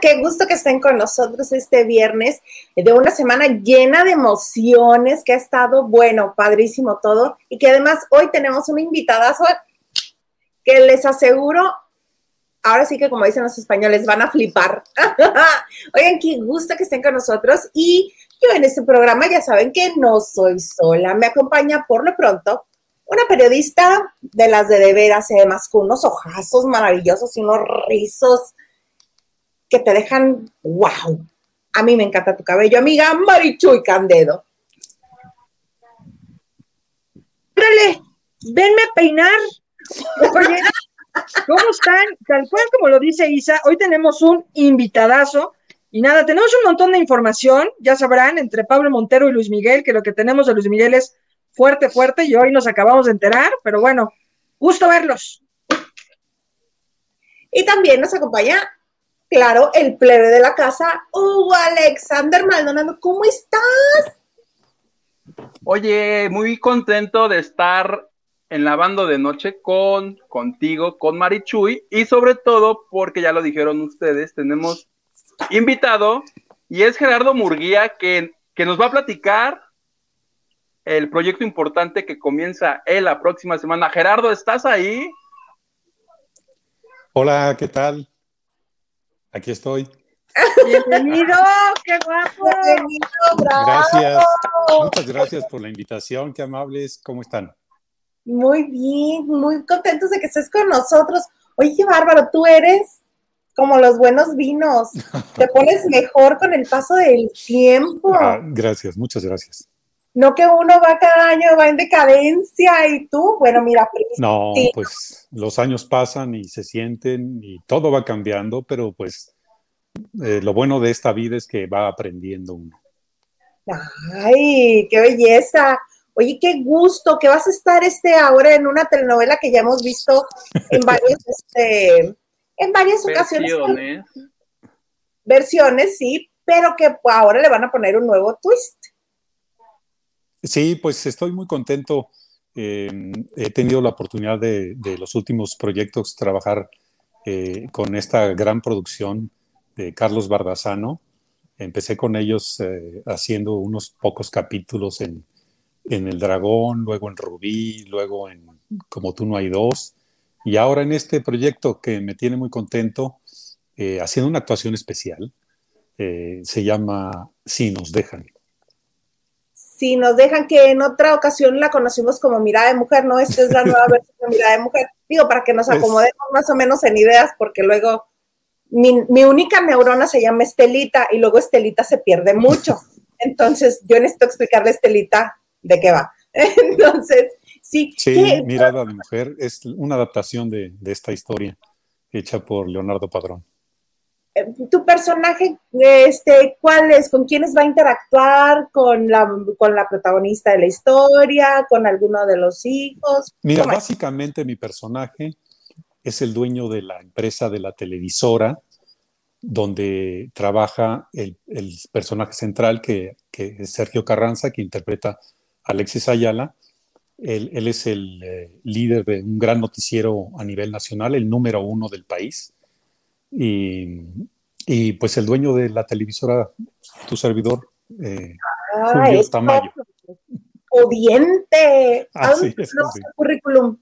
¿qué gusto que estén con nosotros este viernes de una semana llena de emociones, que ha estado, bueno, padrísimo todo, y que además hoy tenemos una invitada que les aseguro, ahora sí que como dicen los españoles, van a flipar. Oigan, qué gusto que estén con nosotros y yo en este programa ya saben que no soy sola, me acompaña por lo pronto una periodista de las de de veras, además con unos ojazos maravillosos y unos rizos que te dejan, wow. A mí me encanta tu cabello, amiga Marichuy Candedo. Órale, venme a peinar. ¿cómo están? Tal cual como lo dice Isa, hoy tenemos un invitadazo. Y nada, tenemos un montón de información, ya sabrán, entre Pablo Montero y Luis Miguel, que lo que tenemos de Luis Miguel es fuerte, fuerte, y hoy nos acabamos de enterar, pero bueno, gusto verlos. Y también nos acompaña, claro, el plebe de la casa, Hugo Alexander Maldonado. ¿Cómo estás? Oye, muy contento de estar en la banda de noche con contigo, con Marichuy, y sobre todo porque ya lo dijeron ustedes, tenemos invitado y es Gerardo Murguía que, que nos va a platicar el proyecto importante que comienza él la próxima semana. Gerardo, ¿estás ahí? Hola, ¿qué tal? Aquí estoy. Bienvenido, qué guapo. Bienvenido, bravo. Gracias. Muchas gracias por la invitación, qué amables. ¿Cómo están? Muy bien, muy contentos de que estés con nosotros. Oye, qué bárbaro, tú eres como los buenos vinos. Te pones mejor con el paso del tiempo. Ah, gracias, muchas gracias. No que uno va cada año, va en decadencia y tú, bueno, mira, No, pues los años pasan y se sienten y todo va cambiando, pero pues eh, lo bueno de esta vida es que va aprendiendo uno. Ay, qué belleza. Oye, qué gusto que vas a estar este ahora en una telenovela que ya hemos visto en varios, este, en varias ocasiones. Versiones. Versiones, sí, pero que ahora le van a poner un nuevo twist. Sí, pues estoy muy contento. Eh, he tenido la oportunidad de, los últimos proyectos trabajar eh, con esta gran producción de Carlos Bardazano. Empecé con ellos eh, haciendo unos pocos capítulos en, en El Dragón, luego en Rubí, luego en Como tú no hay dos. Y ahora en este proyecto que me tiene muy contento, eh, haciendo una actuación especial, se llama Si nos dejan. Si nos dejan que en otra ocasión la conocimos como Mirada de Mujer, ¿no? Esta es la nueva versión de Mirada de Mujer. Digo, para que nos acomodemos más o menos en ideas, porque luego mi, mi única neurona se llama Estelita y luego Estelita se pierde mucho. Entonces, yo necesito explicarle a Estelita de qué va. Entonces, sí. Sí, ¿qué- Mirada de Mujer es una adaptación de, de esta historia hecha por Leonardo Padrón. Tu personaje, este, ¿cuál es? ¿Con quiénes va a interactuar? ¿Con la, con la protagonista de la historia? ¿Con alguno de los hijos? Mira, básicamente mi personaje es el dueño de la empresa de la televisora donde trabaja el, el personaje central que, que es Sergio Carranza, que interpreta a Alexis Ayala. Él, él es el eh, líder de un gran noticiero a nivel nacional, el número uno del país. Y, y, pues el dueño de la televisora, tu servidor, eh, Ah, Julio Tamayo. Odiente. ¿A Así dónde es, tenemos así. currículum?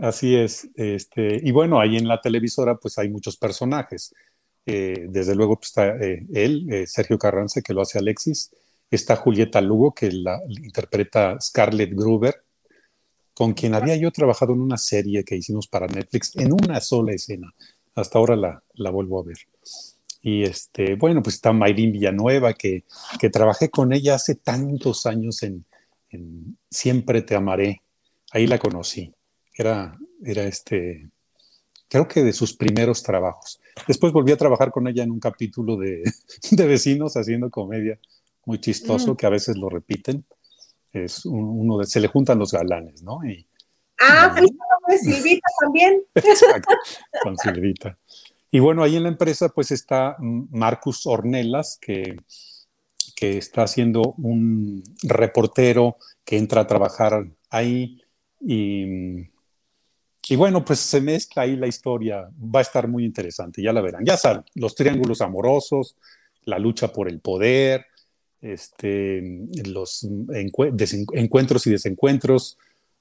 Así es. Este, y bueno, ahí en la televisora pues hay muchos personajes. Eh, desde luego pues, está eh, él, eh, Sergio Carranza, que lo hace Alexis. Está Julieta Lugo, que la interpreta Scarlett Gruber, con quien había yo trabajado en una serie que hicimos para Netflix en una sola escena. Hasta ahora la, la vuelvo a ver. Y este, bueno, pues está Mayrín Villanueva, que, que trabajé con ella hace tantos años en, en Siempre te amaré. Ahí la conocí. Era, era este, creo que de sus primeros trabajos. Después volví a trabajar con ella en un capítulo de, de vecinos haciendo comedia muy chistoso, Mm. que a veces lo repiten. Es un- uno de, se le juntan los galanes, ¿no? Y, Ah, Mm. De Silvita también. Exacto, con Silvita. Y bueno, ahí en la empresa pues está Marcus Ornelas, que, que está siendo un reportero que entra a trabajar ahí y, y bueno, pues se mezcla ahí la historia, va a estar muy interesante, ya la verán. Ya saben, los triángulos amorosos, la lucha por el poder, este, los encuentros y desencuentros,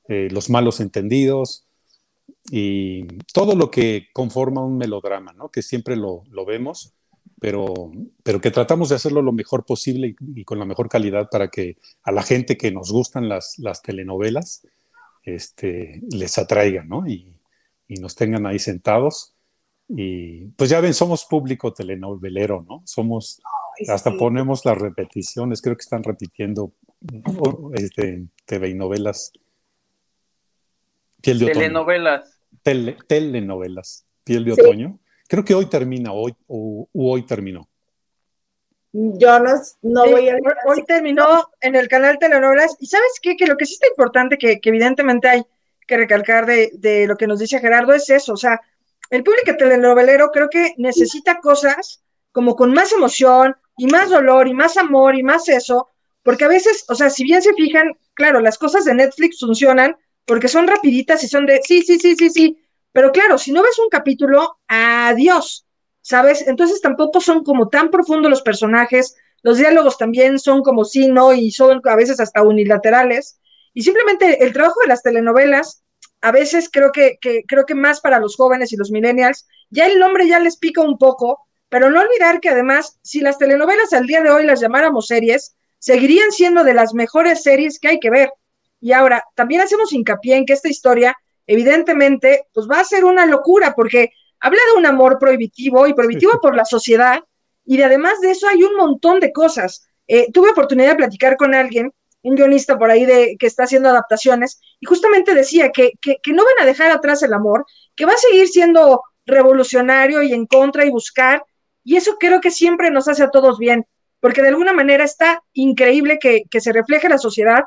eh, los malos entendidos y todo lo que conforma un melodrama, ¿no? que siempre lo, lo vemos, pero, pero que tratamos de hacerlo lo mejor posible y, con la mejor calidad para que a la gente que nos gustan las, las telenovelas, este, les atraiga, ¿no? Y, nos tengan ahí sentados. Y pues ya ven, somos público telenovelero, ¿no? Somos, hasta ponemos las repeticiones, creo que están repitiendo este, TV y novelas. Piel de telenovelas. telenovelas. Piel de otoño. Creo que hoy termina, hoy, o, hoy terminó. Yo no, no voy a... Hoy terminó en el canal Telenovelas. ¿Y sabes qué? Que lo que sí está importante, que, evidentemente hay que recalcar de, lo que nos dice Gerardo, es eso. O sea, el público telenovelero creo que necesita cosas como con más emoción y más dolor y más amor y más eso, porque a veces, o sea, si bien se fijan, claro, las cosas de Netflix funcionan porque son rapiditas y son de, sí, sí, sí, sí, sí, pero claro, si no ves un capítulo, adiós. ¿sabes? Entonces tampoco son como tan profundos los personajes, los diálogos también son como sí, no, y son a veces hasta unilaterales. Y simplemente el trabajo de las telenovelas, a veces creo que, creo que más para los jóvenes y los millennials, ya el nombre ya les pica un poco, pero no olvidar que además, si las telenovelas al día de hoy las llamáramos series, seguirían siendo de las mejores series que hay que ver. Y ahora, también hacemos hincapié en que esta historia, evidentemente, pues va a ser una locura, porque habla de un amor prohibitivo y prohibitivo por la sociedad, y de, además de eso hay un montón de cosas. Eh, tuve oportunidad de platicar con alguien, un guionista por ahí de, que está haciendo adaptaciones, y justamente decía que, que, que no van a dejar atrás el amor, que va a seguir siendo revolucionario y en contra y buscar, y eso creo que siempre nos hace a todos bien, porque de alguna manera está increíble que, que se refleje la sociedad,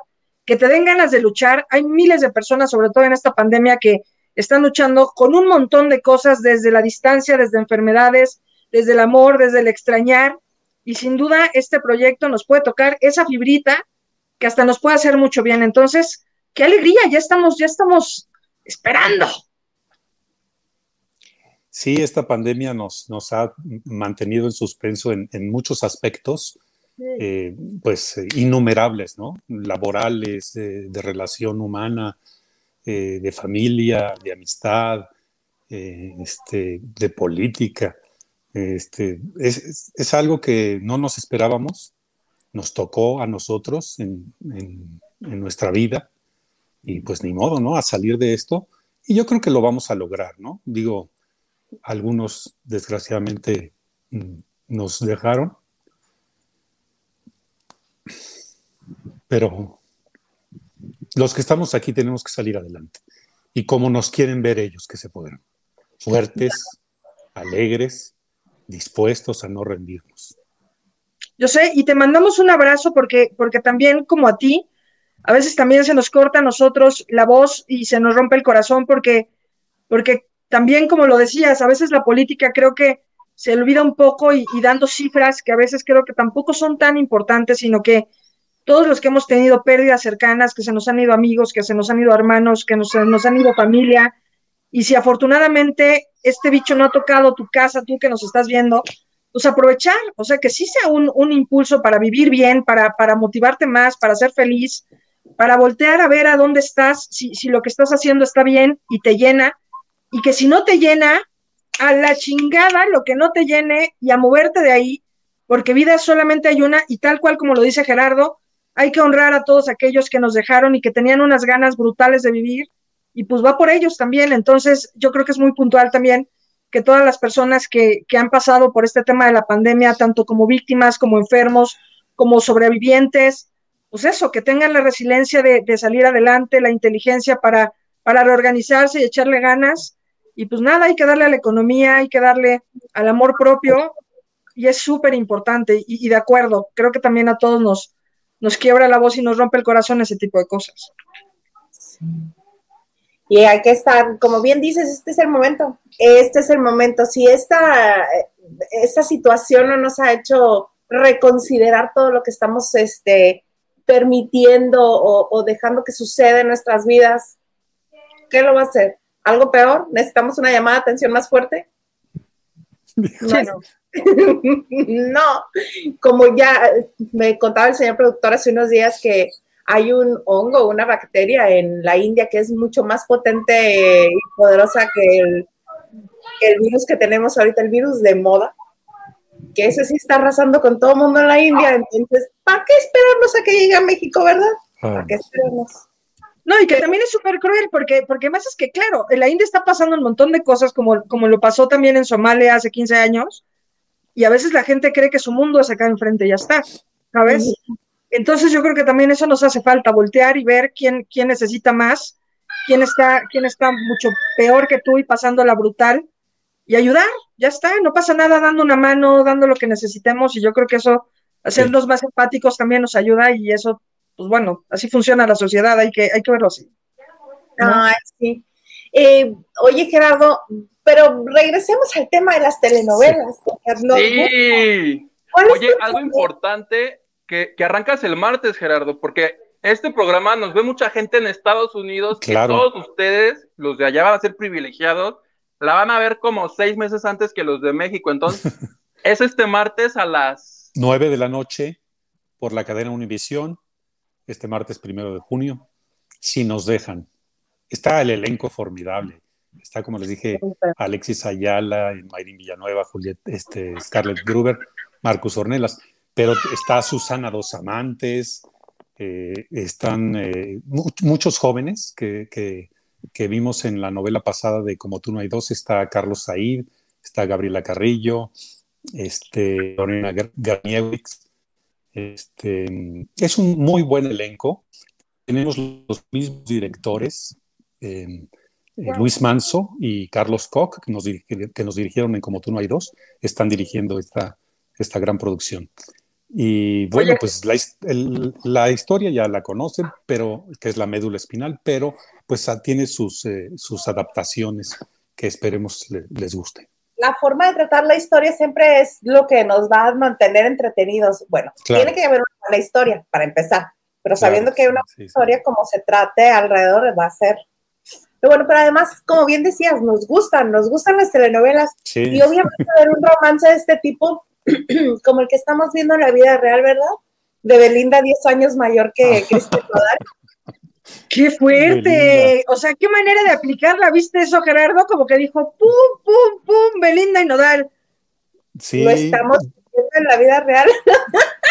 que te den ganas de luchar. Hay miles de personas, sobre todo en esta pandemia, que están luchando con un montón de cosas desde la distancia, desde enfermedades, desde el amor, desde el extrañar. Y sin duda este proyecto nos puede tocar esa fibrita que hasta nos puede hacer mucho bien. Entonces, qué alegría, ya estamos, ya estamos esperando. Sí, esta pandemia nos, nos ha mantenido en suspenso en, muchos aspectos, eh, pues innumerables, ¿no? Laborales, de relación humana, eh, de familia, de amistad, eh, este, de política. Este, es, algo que no nos esperábamos, nos tocó a nosotros en, nuestra vida y pues ni modo, ¿no? A salir de esto y yo creo que lo vamos a lograr, ¿no? Digo, algunos desgraciadamente mm, nos dejaron, pero los que estamos aquí tenemos que salir adelante. Y como nos quieren ver ellos que se podrán. Fuertes, alegres, dispuestos a no rendirnos. Yo sé, y te mandamos un abrazo porque, porque también como a ti, a veces también se nos corta a nosotros la voz y se nos rompe el corazón porque, porque también, como lo decías, a veces la política creo que se olvida un poco y dando cifras que a veces creo que tampoco son tan importantes, sino que todos los que hemos tenido pérdidas cercanas, que se nos han ido amigos, que se nos han ido hermanos, que nos, nos han ido familia, y si afortunadamente este bicho no ha tocado tu casa, tú que nos estás viendo, pues aprovechar, o sea, que sí sea un, un impulso para vivir bien, para, para, motivarte más, para ser feliz, para voltear a ver a dónde estás, si, si lo que estás haciendo está bien y te llena, y que si no te llena, a la chingada lo que no te llene y a moverte de ahí, porque vida solamente hay una, y tal cual como lo dice Gerardo, hay que honrar a todos aquellos que nos dejaron y que tenían unas ganas brutales de vivir y pues va por ellos también. Entonces, yo creo que es muy puntual también que todas las personas que, han pasado por este tema de la pandemia, tanto como víctimas, como enfermos, como sobrevivientes, pues eso, que tengan la resiliencia de, salir adelante, la inteligencia para, para reorganizarse y echarle ganas. Y pues nada, hay que darle a la economía, hay que darle al amor propio, y es súper importante. Y, de acuerdo, creo que también a todos nos, nos quiebra la voz y nos rompe el corazón ese tipo de cosas. Y hay que estar, como bien dices, este es el momento, este es el momento. Si esta, esta situación no nos ha hecho reconsiderar todo lo que estamos este, permitiendo o, dejando que suceda en nuestras vidas, ¿qué lo va a hacer? ¿Algo peor? ¿Necesitamos una llamada de atención más fuerte? Bueno, no, como ya me contaba el señor productor hace unos días que hay un hongo, una bacteria en la India que es mucho más potente y poderosa que el, que el virus que tenemos ahorita, el virus de moda, que ese sí está arrasando con todo el mundo en la India. Entonces, ¿para qué esperarnos a que llegue a México, verdad? ¿Para qué esperarnos? No, y que también es súper cruel, porque, porque más es que, claro, en la India está pasando un montón de cosas, como, como lo pasó también en Somalia hace 15 años, y a veces la gente cree que su mundo es acá enfrente y ya está, ¿sabes? Entonces yo creo que también eso nos hace falta, voltear y ver quién, quién necesita más, quién está, quién está mucho peor que tú y pasándola brutal, y ayudar, ya está, no pasa nada dando una mano, dando lo que necesitemos, y yo creo que eso, hacernos más empáticos también nos ayuda, y eso pues bueno, así funciona la sociedad, hay que, hay que verlo así. Ay, sí. Eh, oye, Gerardo, pero regresemos al tema de las telenovelas. Sí. Oye, algo importante que, que, arrancas el martes, Gerardo, porque este programa nos ve mucha gente en Estados Unidos, Claro. que todos ustedes, los de allá van a ser privilegiados, la van a ver como seis meses antes que los de México. Entonces, es este martes a las 9 de la noche por la cadena Univisión, este martes primero de junio, si nos dejan. Está el elenco formidable. Está, como les dije, Alexis Ayala, Mayrin Villanueva, Juliet, este, Scarlett Gruber, Marcus Ornelas, pero está Susana Dos Amantes, eh, están eh, mu muchos jóvenes que, que, que, vimos en la novela pasada de Como tú no hay dos, está Carlos Said, está Gabriela Carrillo, este, Lorena Garniewicz, este, es un muy buen elenco. Tenemos los mismos directores, eh, wow. Luis Manso y Carlos Koch, que nos, que nos, dirigieron en Como tú no hay dos, están dirigiendo esta, esta gran producción. Y bueno, Oye. pues la, el, la, historia ya la conocen, pero que es la médula espinal, pero pues tiene sus, eh, sus adaptaciones que esperemos le, les guste la forma de tratar la historia siempre es lo que nos va a mantener entretenidos. Bueno, claro. tiene que haber una buena historia para empezar, pero sabiendo claro, que hay una sí, historia sí. como se trate alrededor va a ser. Pero bueno, pero además, como bien decías, nos gustan, nos gustan las telenovelas sí. y obviamente ver un romance de este tipo, como el que estamos viendo en la vida real, ¿verdad? De Belinda, 10 años mayor que Cristian Nodal. ¡Qué fuerte! Belinda. O sea, ¿qué manera de aplicarla? ¿Viste eso, Gerardo? Como que dijo, ¡pum, pum, pum! Belinda y Nodal. Sí. Lo estamos viendo en la vida real.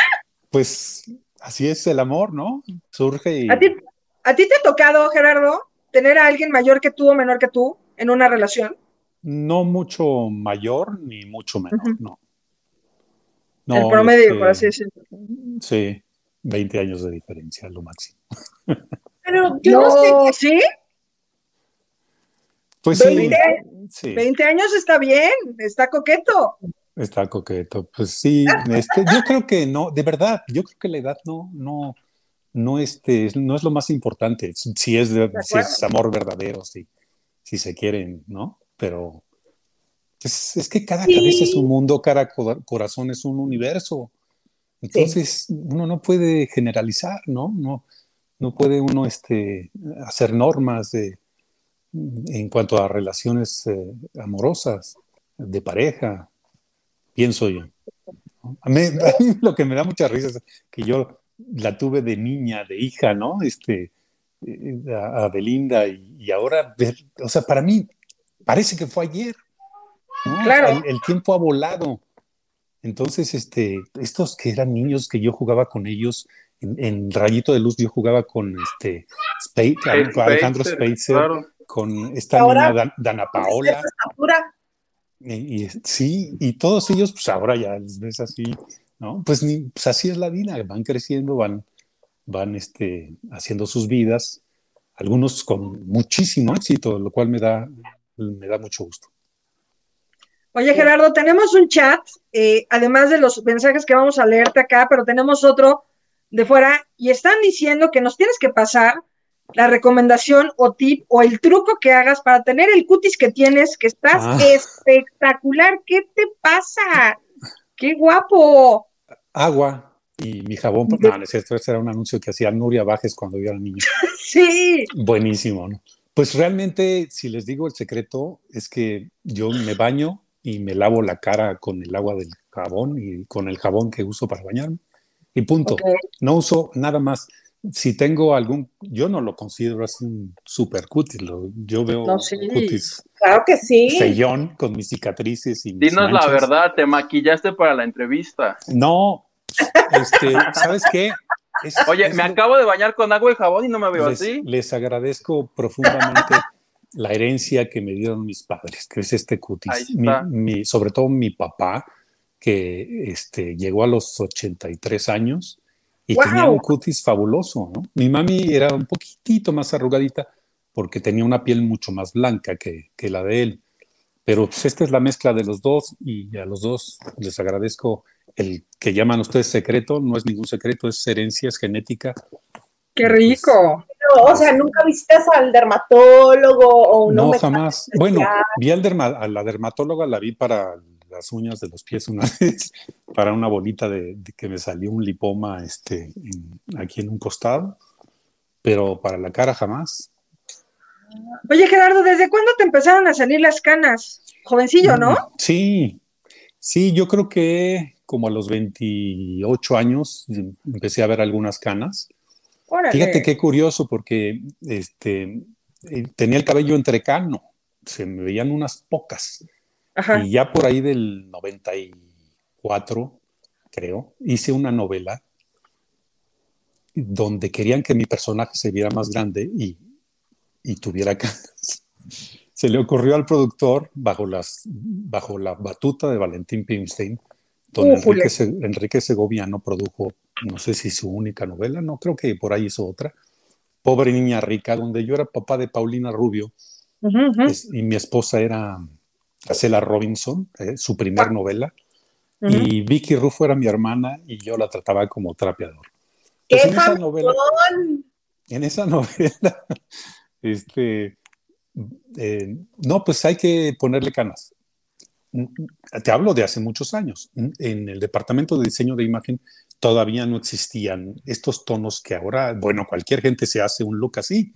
Pues así es el amor, ¿no? Surge y... ¿A ti, ¿A ti te ha tocado, Gerardo, tener a alguien mayor que tú o menor que tú en una relación? No mucho mayor ni mucho menor, uh -huh. no. no. El promedio, este, por así decirlo. Sí, 20 años de diferencia, lo máximo. Pero yo no, no sé. ¿Sí? Pues 20, sí, 20 años está bien, está coqueto. Está coqueto, pues sí, este, yo creo que no, de verdad, yo creo que la edad no, no, no, este, no es lo más importante, si es, de, de si es amor verdadero, si, si se quieren, ¿no? Pero pues, es que cada sí. cabeza es un mundo, cada corazón es un universo. Entonces, sí. uno no puede generalizar, ¿no? No, no puede uno este, hacer normas de, en cuanto a relaciones eh, amorosas, de pareja, pienso yo. A mí, a mí, lo que me da mucha risa es que yo la tuve de niña, de hija, ¿no? Este, eh, a, a Belinda y, y, ahora, o sea, para mí parece que fue ayer. ¿no? Claro. El, el, tiempo ha volado. Entonces, este, estos que eran niños que yo jugaba con ellos, en, en Rayito de Luz yo jugaba con este Spade, Alejandro Spacer, claro. con esta ahora, niña Dan, Dana Paola. Y, y, sí, y todos ellos, pues ahora ya les ves así, ¿no? Pues, ni, pues así es la vida, van creciendo, van, van este, haciendo sus vidas, algunos con muchísimo éxito, lo cual me da, me da mucho gusto. Oye, Gerardo, tenemos un chat, eh, además de los mensajes que vamos a leerte acá, pero tenemos otro de fuera y están diciendo que nos tienes que pasar la recomendación o tip o el truco que hagas para tener el cutis que tienes, que estás ah. espectacular. ¿Qué te pasa? ¡Qué guapo! Agua y mi jabón. No, no es cierto, ese era un anuncio que hacía Nuria Bajes cuando yo era niño. sí. Buenísimo, ¿no? Pues realmente, si les digo el secreto, es que yo me baño y me lavo la cara con el agua del jabón y con el jabón que uso para bañarme. Y punto. No uso nada más. Si tengo algún, yo no lo considero así un super cutis. lo- yo veo No, sí. un cutis Claro que sí. feyón con mis cicatrices y mis Dinos la verdad, te maquillaste para la entrevista. No, este, ¿sabes qué? Es- Oye, es me lo- acabo de bañar con agua y jabón y no me veo les, así. les agradezco profundamente la herencia que me dieron mis padres, que es este cutis. Ahí Mi- mi- sobre todo mi papá, que este, llegó a los 83 años y tenía un cutis fabuloso. ¿no? Mi mami era un poquitito más arrugadita porque tenía una piel mucho más blanca que, que la de él. Pero pues, esta es la mezcla de los dos y a los dos les agradezco el que llaman ustedes secreto, no es ningún secreto, es herencia, es genética. ¡Qué rico! Pero, o sea, ¿nunca visitas al dermatólogo o un No, hombre- jamás. Bueno, vi al derma- a la dermatóloga, la vi para las uñas de los pies una vez, para una bolita de, de que me salió un lipoma este, en- aquí en un costado, pero para la cara jamás. Oye, Gerardo, ¿desde cuándo te empezaron a salir las canas? Jovencillo, ¿no? Mm, Sí, sí, yo creo que como a los 28 años empecé a ver algunas canas. Órale. Fíjate qué curioso, porque este, eh, tenía el cabello entrecano, se me veían unas pocas. Ajá. Y ya por ahí del 94, creo, hice una novela donde querían que mi personaje se viera más grande y, y tuviera canas. Se le ocurrió al productor, bajo, las, bajo la batuta de Valentín Pimstein, don. Enrique, Se- Enrique Segoviano produjo, no sé si su única novela, no creo que por ahí hizo otra, Pobre Niña Rica, donde yo era papá de Paulina Rubio es- y mi esposa era Acela Robinson, eh, su primer novela, ujú. y Vicky Rufo era mi hermana y yo la trataba como trapeador. ¡Qué Pues en esa novela, en esa novela, este, eh, no, pues hay que ponerle canas. Te hablo de hace muchos años. En el departamento de diseño de imagen todavía no existían estos tonos que ahora, bueno, cualquier gente se hace un look así.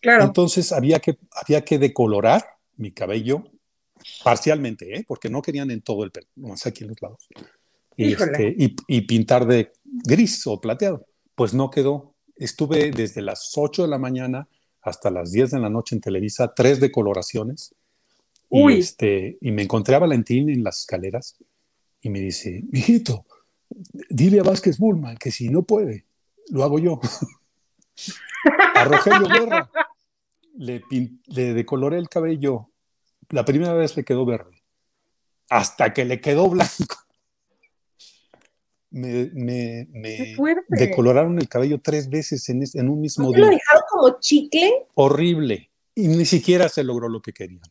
Claro. Entonces había que, había que decolorar mi cabello parcialmente, ¿eh? porque no querían en todo el pelo, nomás aquí en los lados. Y, este, y, y pintar de gris o plateado. Pues no quedó. Estuve desde las 8 de la mañana hasta las 10 de la noche en Televisa, tres decoloraciones. Y, Uy. este, y me encontré a Valentín en las escaleras y me dice, mijito, dile a Vázquez Bullman que si no puede, lo hago yo. a Rogelio Guerra le decoloré el cabello. La primera vez le quedó verde, hasta que le quedó blanco. Me, decoloraron el cabello tres veces en, en un mismo ¿No te lo día. dejaron como chicle? Horrible. Y ni siquiera se logró lo que querían.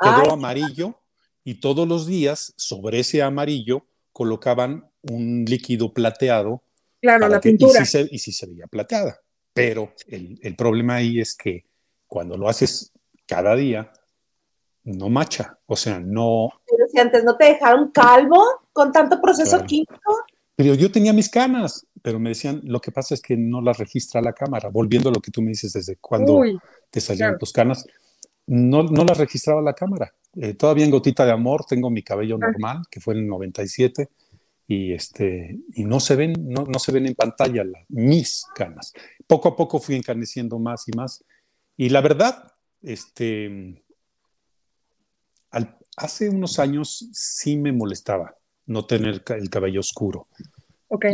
Quedó Ay. amarillo y todos los días sobre ese amarillo colocaban un líquido plateado Claro, la que- y, sí se, y sí se veía plateada. Pero el, el problema ahí es que cuando lo haces cada día, no macha. O sea, no. Pero si antes no te dejaron calvo con tanto proceso Claro. químico. Pero yo tenía mis canas, pero me decían, lo que pasa es que no las registra la cámara. Volviendo a lo que tú me dices, desde cuando Uy, te claro. tus canas, no, no las registraba la cámara. Eh, todavía en Gotita de Amor tengo mi cabello normal, que fue en el 97, y, este, y no, se ven, no, no se ven en pantalla la- mis canas. Poco a poco fui encaneciendo más y más. Y la verdad, este, al- hace unos años sí me molestaba no tener el cabello oscuro.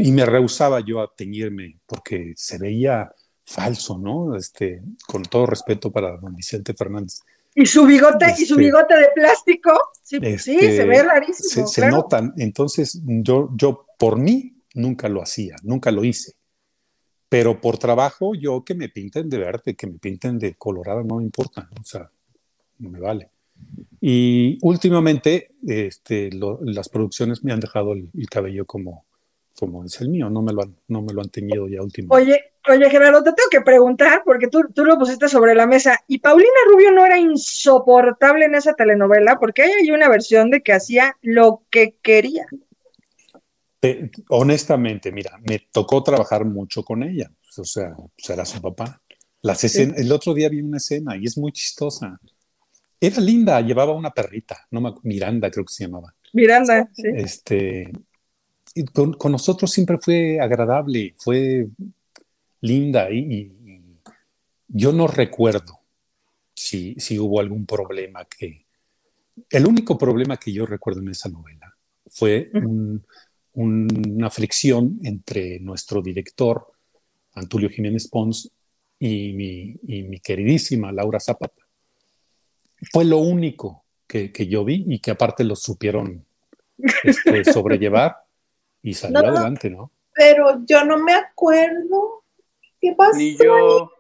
Y me rehusaba yo a teñirme porque se veía falso, ¿no? Este, con todo respeto para don Vicente Fernández. Y su bigote, y su Este- bigote de plástico, sí, sí, Este, se ve rarísimo, se claro. notan. Entonces, yo, yo por mí nunca lo hacía, nunca lo hice. Pero por trabajo, yo que me pinten de verde, que me pinten de colorado, no me importa. O sea, me vale. Y últimamente, este, lo- las producciones me han dejado el, el cabello como, como es el mío, no me lo han, no me lo han teñido ya últimamente. Oye, oye, Gerardo, te tengo que preguntar, porque tú, tú lo pusiste sobre la mesa, ¿y Paulina Rubio no era insoportable en esa telenovela? Porque hay ahí una versión de que hacía lo que quería. Te- honestamente, mira, me tocó trabajar mucho con ella. O sea, era su papá. Las escenas, El otro día vi una escena y es muy chistosa. Era linda, llevaba una perrita, no me, Miranda creo que se llamaba. Miranda, sí. Este, y con, con nosotros siempre fue agradable, fue linda y, y yo no recuerdo si, si hubo algún problema que... El único problema que yo recuerdo en esa novela fue un, una fricción entre nuestro director, Antulio Jiménez Pons, y mi, y mi queridísima Laura Zapata. Fue lo único que, que, yo vi y que aparte lo supieron este, sobrellevar y salió no, adelante, ¿no? Pero yo no me acuerdo. ¿Qué pasó? Ni yo.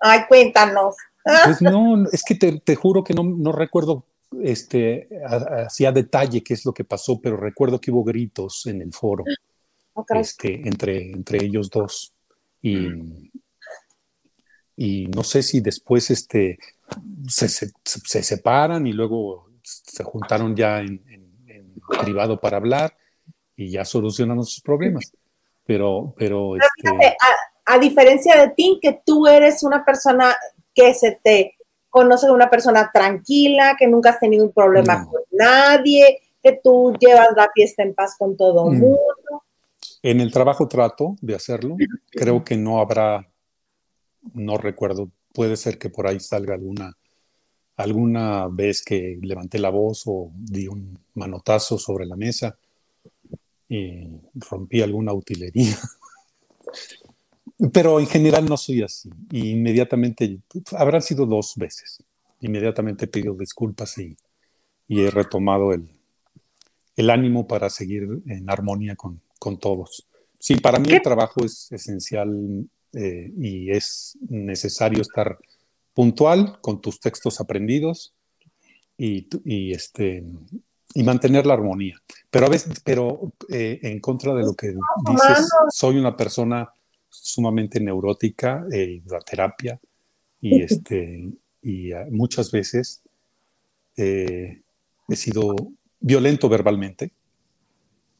Ay, cuéntanos. Pues no, es que te, te juro que no, no recuerdo este, hacia detalle qué es lo que pasó, pero recuerdo que hubo gritos en el foro Okay. este, entre, entre ellos dos. Y, y no sé si después este, se, se, se separan y luego se juntaron ya en, en, en, privado para hablar y ya solucionaron sus problemas. Pero, pero, Pero este, a, a diferencia de ti, que tú eres una persona que se te conoce una persona tranquila, que nunca has tenido un problema No. con nadie, que tú llevas la fiesta en paz con todo el Mm. mundo. En el trabajo trato de hacerlo. Creo que no habrá, no recuerdo, puede ser que por ahí salga alguna, alguna vez que levanté la voz o di un manotazo sobre la mesa y rompí alguna utilería. Pero en general no soy así. Y inmediatamente, habrán sido dos veces. Inmediatamente pido disculpas y, y he retomado el, el ánimo para seguir en armonía con, con todos. Sí, para mí ¿Qué? el trabajo es esencial eh, y es necesario estar puntual con tus textos aprendidos y, y, este, y mantener la armonía. Pero a veces, pero eh, en contra de lo que dices, soy una persona sumamente neurótica, he ido a terapia y, este, y ah, muchas veces eh, he sido violento verbalmente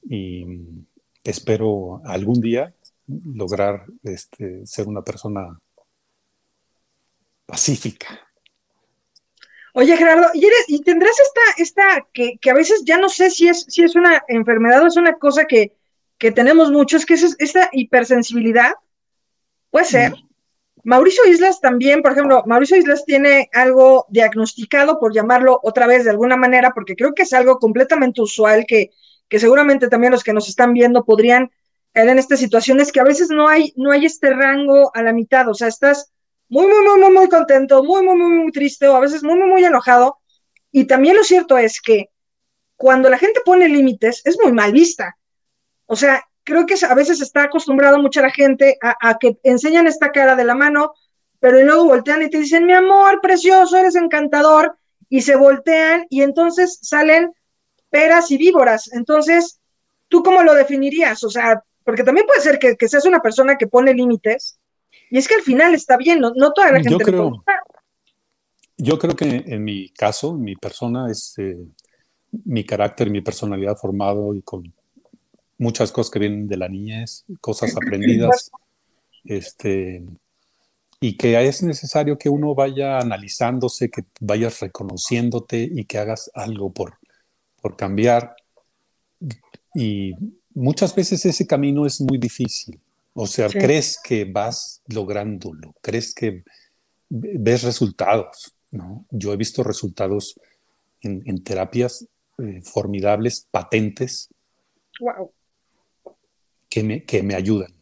y mm, espero algún día lograr este, ser una persona pacífica. Oye, Gerardo, ¿y, eres, y tendrás esta, esta que, que, a veces ya no sé si es, si es una enfermedad o es una cosa que, que tenemos muchos, que es esta hipersensibilidad? Puede ser. Mauricio Islas también, por ejemplo, Mauricio Islas tiene algo diagnosticado, por llamarlo otra vez de alguna manera, porque creo que es algo completamente usual que, que seguramente también los que nos están viendo podrían en estas situaciones que a veces no hay, no hay este rango a la mitad, o sea, estás muy, muy, muy, muy, muy contento, muy, muy, muy, muy triste o a veces muy, muy, muy enojado. Y también lo cierto es que cuando la gente pone límites es muy mal vista. O sea, creo que a veces está acostumbrado mucha la gente a, a, que enseñan esta cara de la mano, pero luego voltean y te dicen, mi amor, precioso, eres encantador, y se voltean y entonces salen peras y víboras. Entonces, ¿tú cómo lo definirías? O sea, porque también puede ser que, que seas una persona que pone límites, y es que al final está bien, no, no toda la gente yo creo, yo creo que en mi caso, en mi persona, es eh, mi carácter, mi personalidad formado y con muchas cosas que vienen de la niñez, cosas aprendidas, este, y que es necesario que uno vaya analizándose, que vayas reconociéndote y que hagas algo por, por cambiar. Y muchas veces ese camino es muy difícil. O sea, sí. crees que vas lográndolo, crees que ves resultados, ¿no? Yo he visto resultados en, en terapias eh, formidables, patentes, wow. que, me, que me ayudan,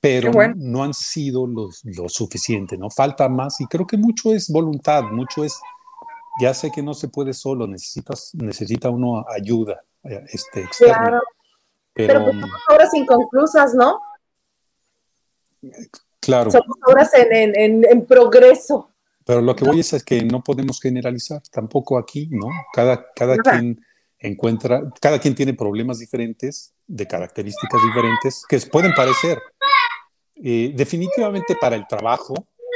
pero bueno. no han sido los, lo suficiente, ¿no? Falta más y creo que mucho es voluntad, mucho es, ya sé que no se puede solo, necesitas, necesita uno ayuda este, externa. Claro. Pero, pero pues, obras inconclusas, ¿no? Claro. Somos obras en, en, en, en, progreso. Pero lo que voy es, es que no podemos generalizar, tampoco aquí, ¿no? Cada, cada quien encuentra, cada quien tiene problemas diferentes, de características diferentes, que pueden parecer. Eh, definitivamente para el trabajo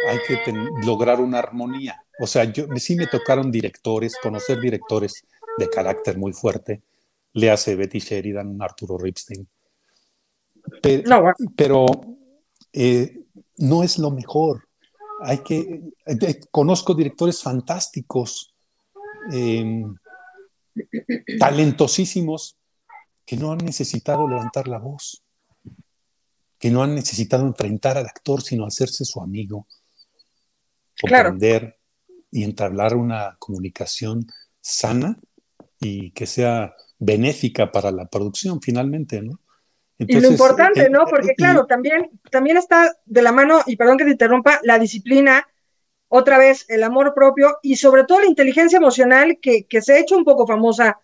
hay que ten, lograr una armonía. O sea, yo sí me tocaron directores, conocer directores de carácter muy fuerte. Le hace Betty Sheridan, Arturo Ripstein. Pero, no, bueno. pero eh, no es lo mejor. hay que, eh, conozco directores fantásticos, em, talentosísimos, que no han necesitado levantar la voz, que no han necesitado enfrentar al actor, sino hacerse su amigo, comprender y entablar una comunicación sana y que sea benéfica para la producción finalmente, ¿no? y lo importante, eh, ¿no? Porque claro, también, también está de la mano, y perdón que te interrumpa, la disciplina, otra vez el amor propio y sobre todo la inteligencia emocional que, que se ha hecho un poco famosa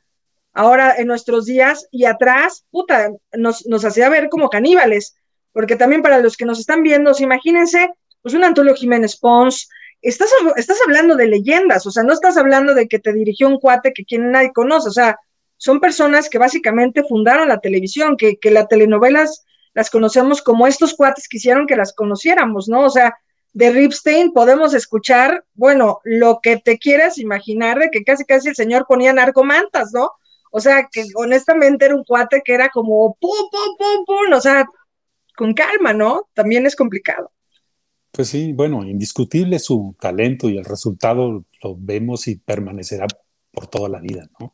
ahora en nuestros días y atrás, puta, nos, nos hacía ver como caníbales, porque también para los que nos están viendo, imagínense, pues un Antonio Jiménez Pons, estás, estás hablando de leyendas, o sea, no estás hablando de que te dirigió un cuate que quien nadie conoce, o sea, son personas que básicamente fundaron la televisión, que, que las telenovelas las conocemos como estos cuates quisieron que las conociéramos, ¿no? O sea, de Ripstein podemos escuchar, bueno, lo que te quieras imaginar de que casi casi el señor ponía narcomantas, ¿no? O sea, que honestamente era un cuate que era como pum, pum, pum, pum, o sea, con calma, ¿no? También es complicado. Pues sí, bueno, indiscutible su talento y el resultado lo vemos y permanecerá por toda la vida, ¿no?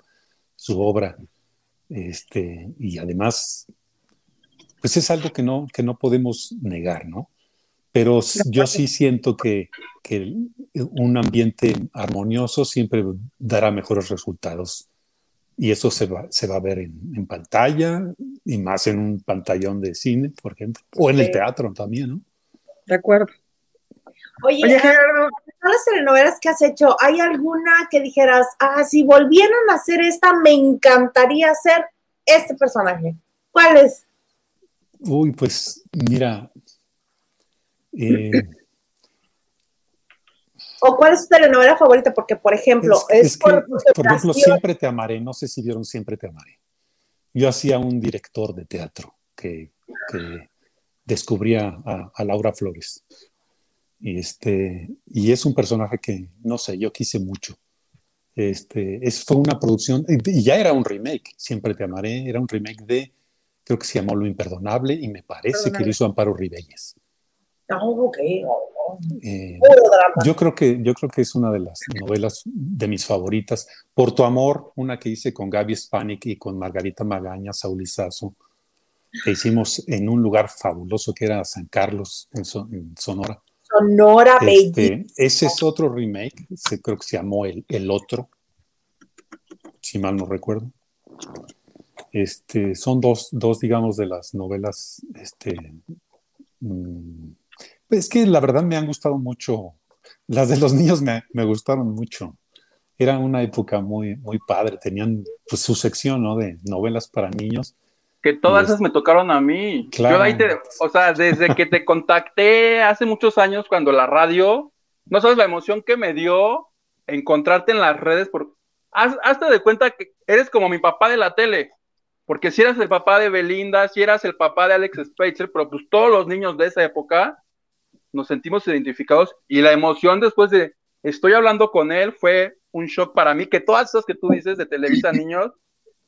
Su obra. Este, y además, pues es algo que no, que no podemos negar, ¿no? Pero yo sí siento que, que un ambiente armonioso siempre dará mejores resultados y eso se va, se va a ver en, pantalla y más en un pantallón de cine, por ejemplo, o en el teatro también, ¿no? De acuerdo. Oye, Oye Gerardo, las telenovelas que has hecho, ¿hay alguna que dijeras, ah, si volvieran a hacer esta, me encantaría hacer este personaje? ¿Cuál es? Uy, pues mira, eh, ¿O cuál es tu telenovela favorita? Porque, por ejemplo, es, por, ejemplo, Siempre te amaré, no sé si vieron Siempre te amaré. Yo hacía un director de teatro que, descubría a, Laura Flores. Y, este, y es un personaje que, no sé, yo quise mucho. Este, es, fue una producción, y ya era un remake, Siempre te amaré, era un remake de, creo que se llamó Lo Imperdonable, y me parece que lo hizo Amparo Ribelles. Oh, ok. Eh, yo creo que yo creo que es una de las novelas de mis favoritas. Por tu amor, una que hice con Gaby Spanik y con Margarita Magaña, Saulizazo, que hicimos en un lugar fabuloso que era San Carlos, en, Sonora. Sonora, este, Ese es otro remake, creo que se llamó El, el Otro, si mal no recuerdo. Este, son dos, dos, digamos, de las novelas este, mm, es que la verdad me han gustado mucho. Las de los niños me, gustaron mucho. Era una época muy, muy padre. Tenían pues, su sección ¿no? de novelas para niños. Que todas esas me tocaron a mí. Claro. Yo ahí te, o sea, desde que te contacté hace muchos años cuando la radio, no sabes la emoción que me dio encontrarte en las redes. Por, hazte de cuenta que eres como mi papá de la tele. Porque si eras el papá de Belinda, si eras el papá de Alex Spacer, pero pues todos los niños de esa época nos sentimos identificados y la emoción después de estoy hablando con él fue un shock para mí, que todas esas que tú dices de Televisa Niños,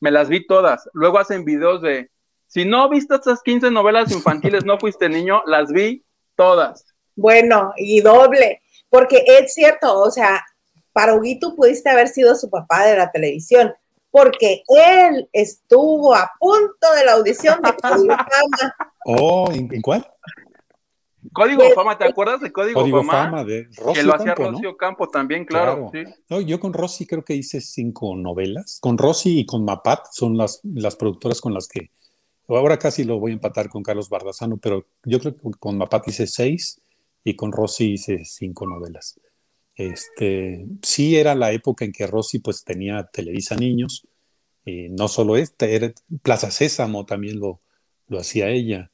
me las vi todas. Luego hacen videos de, si no viste estas 15 novelas infantiles, no fuiste niño, las vi todas. Bueno, y doble, porque es cierto, o sea, para Huguito pudiste haber sido su papá de la televisión, porque él estuvo a punto de la audición de Oh, ¿en cuál? Código Fama, ¿te acuerdas de Código, Código Fama? de Rosy Que lo hacía Rocío Campo también, claro. yo con Rosy creo que hice cinco novelas. Con Rosy y con Mapat son las, las productoras con las que. Ahora casi lo voy a empatar con Carlos Bardazano, pero yo creo que con Mapat hice seis y con Rosy hice cinco novelas. Este, sí era la época en que Rosy pues tenía Televisa Niños, y no solo este, era Plaza Sésamo también lo, lo hacía ella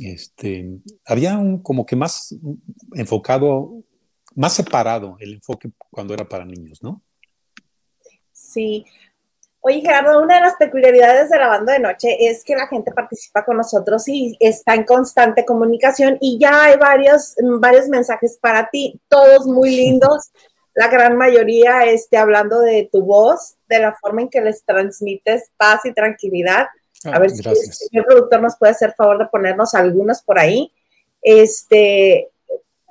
este, había un como que más enfocado, más separado el enfoque cuando era para niños, ¿no? Sí. Oye, Gerardo, una de las peculiaridades de la banda de noche es que la gente participa con nosotros y está en constante comunicación y ya hay varios, varios mensajes para ti, todos muy lindos, la gran mayoría este, hablando de tu voz, de la forma en que les transmites paz y tranquilidad a ver si el señor productor nos puede hacer favor de ponernos algunos por ahí. Este,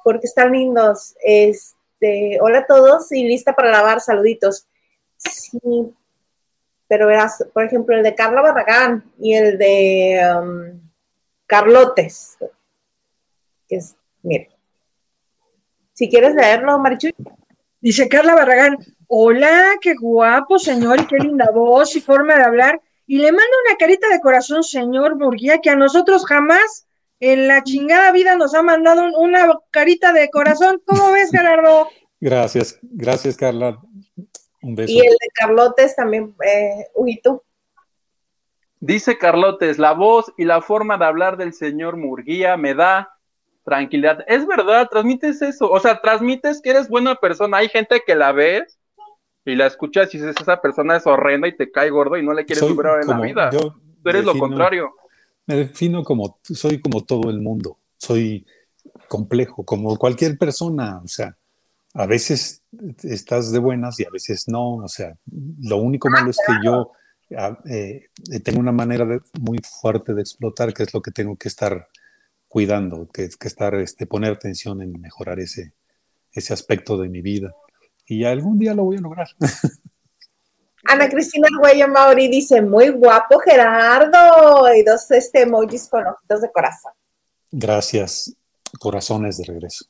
porque están lindos. Este, hola a todos y lista para lavar, saluditos. Sí, pero verás, por ejemplo, el de Carla Barragán y el de um, Carlotes, que es, mira. Si quieres leerlo, Marichuy. Dice Carla Barragán, hola, qué guapo, señor, y qué linda voz y forma de hablar. Y le manda una carita de corazón, señor Murguía, que a nosotros jamás en la chingada vida nos ha mandado una carita de corazón. ¿Cómo ves, Gerardo? Gracias, gracias, Carla. Un beso. Y el de Carlotes también, eh, Huguito. Dice Carlotes, la voz y la forma de hablar del señor Murguía me da tranquilidad. Es verdad, transmites eso. O sea, transmites que eres buena persona. Hay gente que la ves y la escuchas y dices, esa persona es horrenda y te cae gordo y no le quieres Soy superar en la vida. yo Tú eres lo contrario. Me defino como, soy como todo el mundo, soy complejo, como cualquier persona, o sea, a veces estás de buenas y a veces no, o sea, lo único malo es que yo ah, eh, tengo una manera de- muy fuerte de explotar, que es lo que tengo que estar cuidando, que es que estar, este, poner atención en mejorar ese, ese aspecto de mi vida. Y algún día lo voy a lograr. Ana Cristina Arguello Mauri dice, muy guapo Gerardo. Y dos este, emojis con ojitos de corazón. Gracias, corazones de regreso.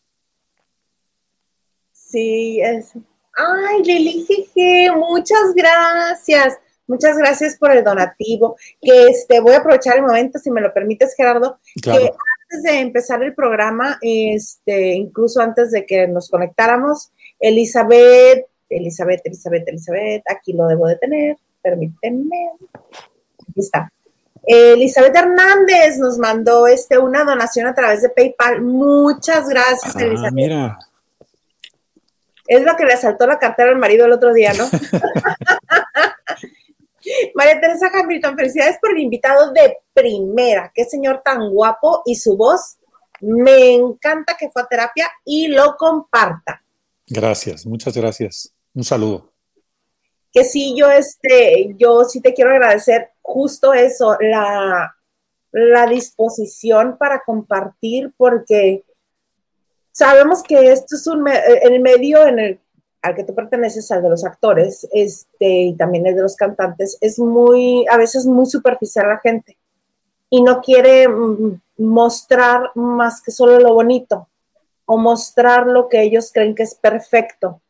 Sí, es. Ay, Lili, jeje, muchas gracias. Muchas gracias por el donativo. Que este, voy a aprovechar el momento, si me lo permites, Gerardo, Claro. que antes de empezar el programa, este, incluso antes de que nos conectáramos, Elizabeth, Elizabeth, Elizabeth, Elizabeth, aquí lo debo de tener, permítanme. Aquí está. Elizabeth Hernández nos mandó este, una donación a través de PayPal. Muchas gracias, Ah, Elizabeth. mira, Es lo que le asaltó la cartera al marido el otro día, ¿no? María Teresa Hamilton, felicidades por el invitado de primera. Qué señor tan guapo y su voz. Me encanta que fue a terapia y lo comparta. Gracias, muchas gracias. Un saludo. Que sí, yo este, yo sí te quiero agradecer justo eso, la, disposición para compartir, porque sabemos que esto es un me- el medio en el al que tú perteneces, al de los actores, este, y también el de los cantantes, es muy, a veces muy superficial la gente y no quiere mm, mostrar más que solo lo bonito o mostrar lo que ellos creen que es perfecto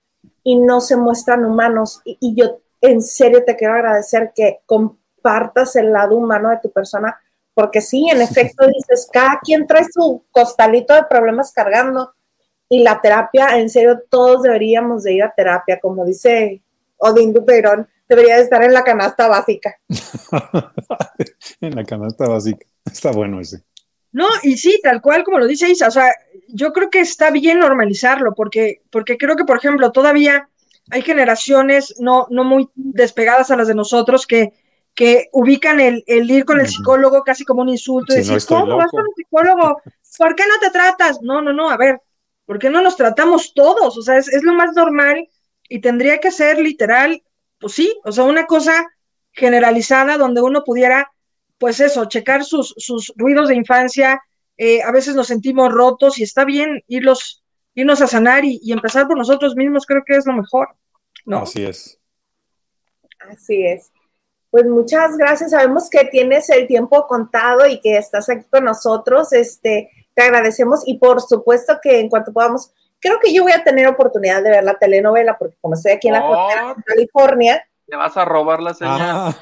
y no se muestran humanos. Y, y yo en serio te quiero agradecer que compartas el lado humano de tu persona, porque sí, en efecto dices, cada quien trae su costalito de problemas cargando y la terapia, en serio, todos deberíamos de ir a terapia, como dice Odín Duperón, debería de estar en la canasta básica. en la canasta básica. Está bueno ese. No, y sí, tal cual como lo dice Isa, o sea, yo creo que está bien normalizarlo, porque, porque creo que, por ejemplo, todavía hay generaciones no, no muy despegadas a las de nosotros que, que ubican el, el ir con el psicólogo casi como un insulto y Si decir, ¿cómo vas loco?" con el psicólogo? ¿Por qué no te tratas? No, no, no, a ver, ¿por qué no nos tratamos todos? O sea, es, es lo más normal y tendría que ser literal, pues sí, o sea, una cosa generalizada donde uno pudiera, pues eso, checar sus, sus ruidos de infancia, eh, a veces nos sentimos rotos y está bien irlos, irnos a sanar y, y empezar por nosotros mismos, creo que es lo mejor, ¿no? Así es. Así es. Pues muchas gracias. Sabemos que tienes el tiempo contado y que estás aquí con nosotros. Este, te agradecemos y por supuesto que en cuanto podamos, creo que yo voy a tener oportunidad de ver la telenovela porque como estoy aquí en la Oh. frontera California, Te vas a robar la señal. Ah,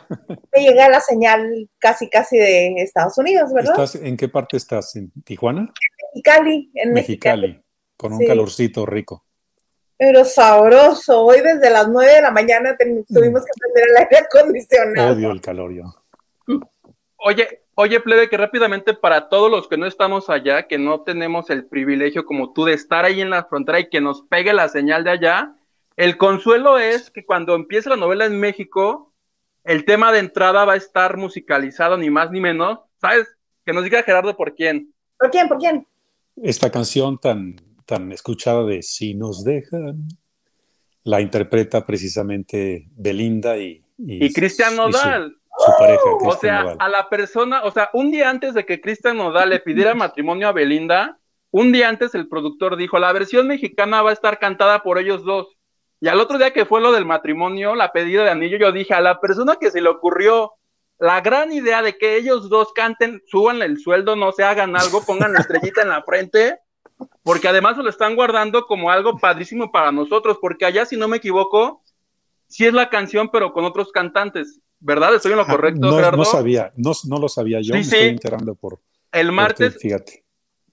me llega la señal casi casi de Estados Unidos, ¿verdad? ¿estás, ¿En qué parte estás? ¿En Tijuana? Mexicali, en Mexicali. Mexicali, con un Sí. calorcito rico. Pero sabroso. Hoy desde las 9 de la mañana ten- tuvimos que prender el aire acondicionado. Odio el calor yo. Oye, oye, plebe, que rápidamente para todos los que no estamos allá, que no tenemos el privilegio como tú de estar ahí en la frontera y que nos pegue la señal de allá, el consuelo es que cuando empiece la novela en México, el tema de entrada va a estar musicalizado, ni más ni menos. ¿Sabes? Que nos diga Gerardo por quién. ¿Por quién? ¿Por quién? Esta canción tan, tan escuchada de Si nos dejan, la interpreta precisamente Belinda y, Y Cristian y su- Nodal. Su, pareja, O Cristian sea, Nodal. a la persona, o sea, un día antes de que Cristian Nodal le pidiera matrimonio a Belinda, un día antes el productor dijo, la versión mexicana va a estar cantada por ellos dos. Y al otro día que fue lo del matrimonio, la pedida de anillo, yo dije a la persona que se le ocurrió la gran idea de que ellos dos canten, suban el sueldo, no se hagan algo, pongan la estrellita en la frente, porque además lo están guardando como algo padrísimo para nosotros, porque allá, si no me equivoco, sí es la canción, pero con otros cantantes, ¿verdad? ¿Estoy en lo Ah, correcto, no, Gerardo? no sabía, no, no lo sabía yo, Sí, me sí. estoy enterando por, El por ti, martes, fíjate.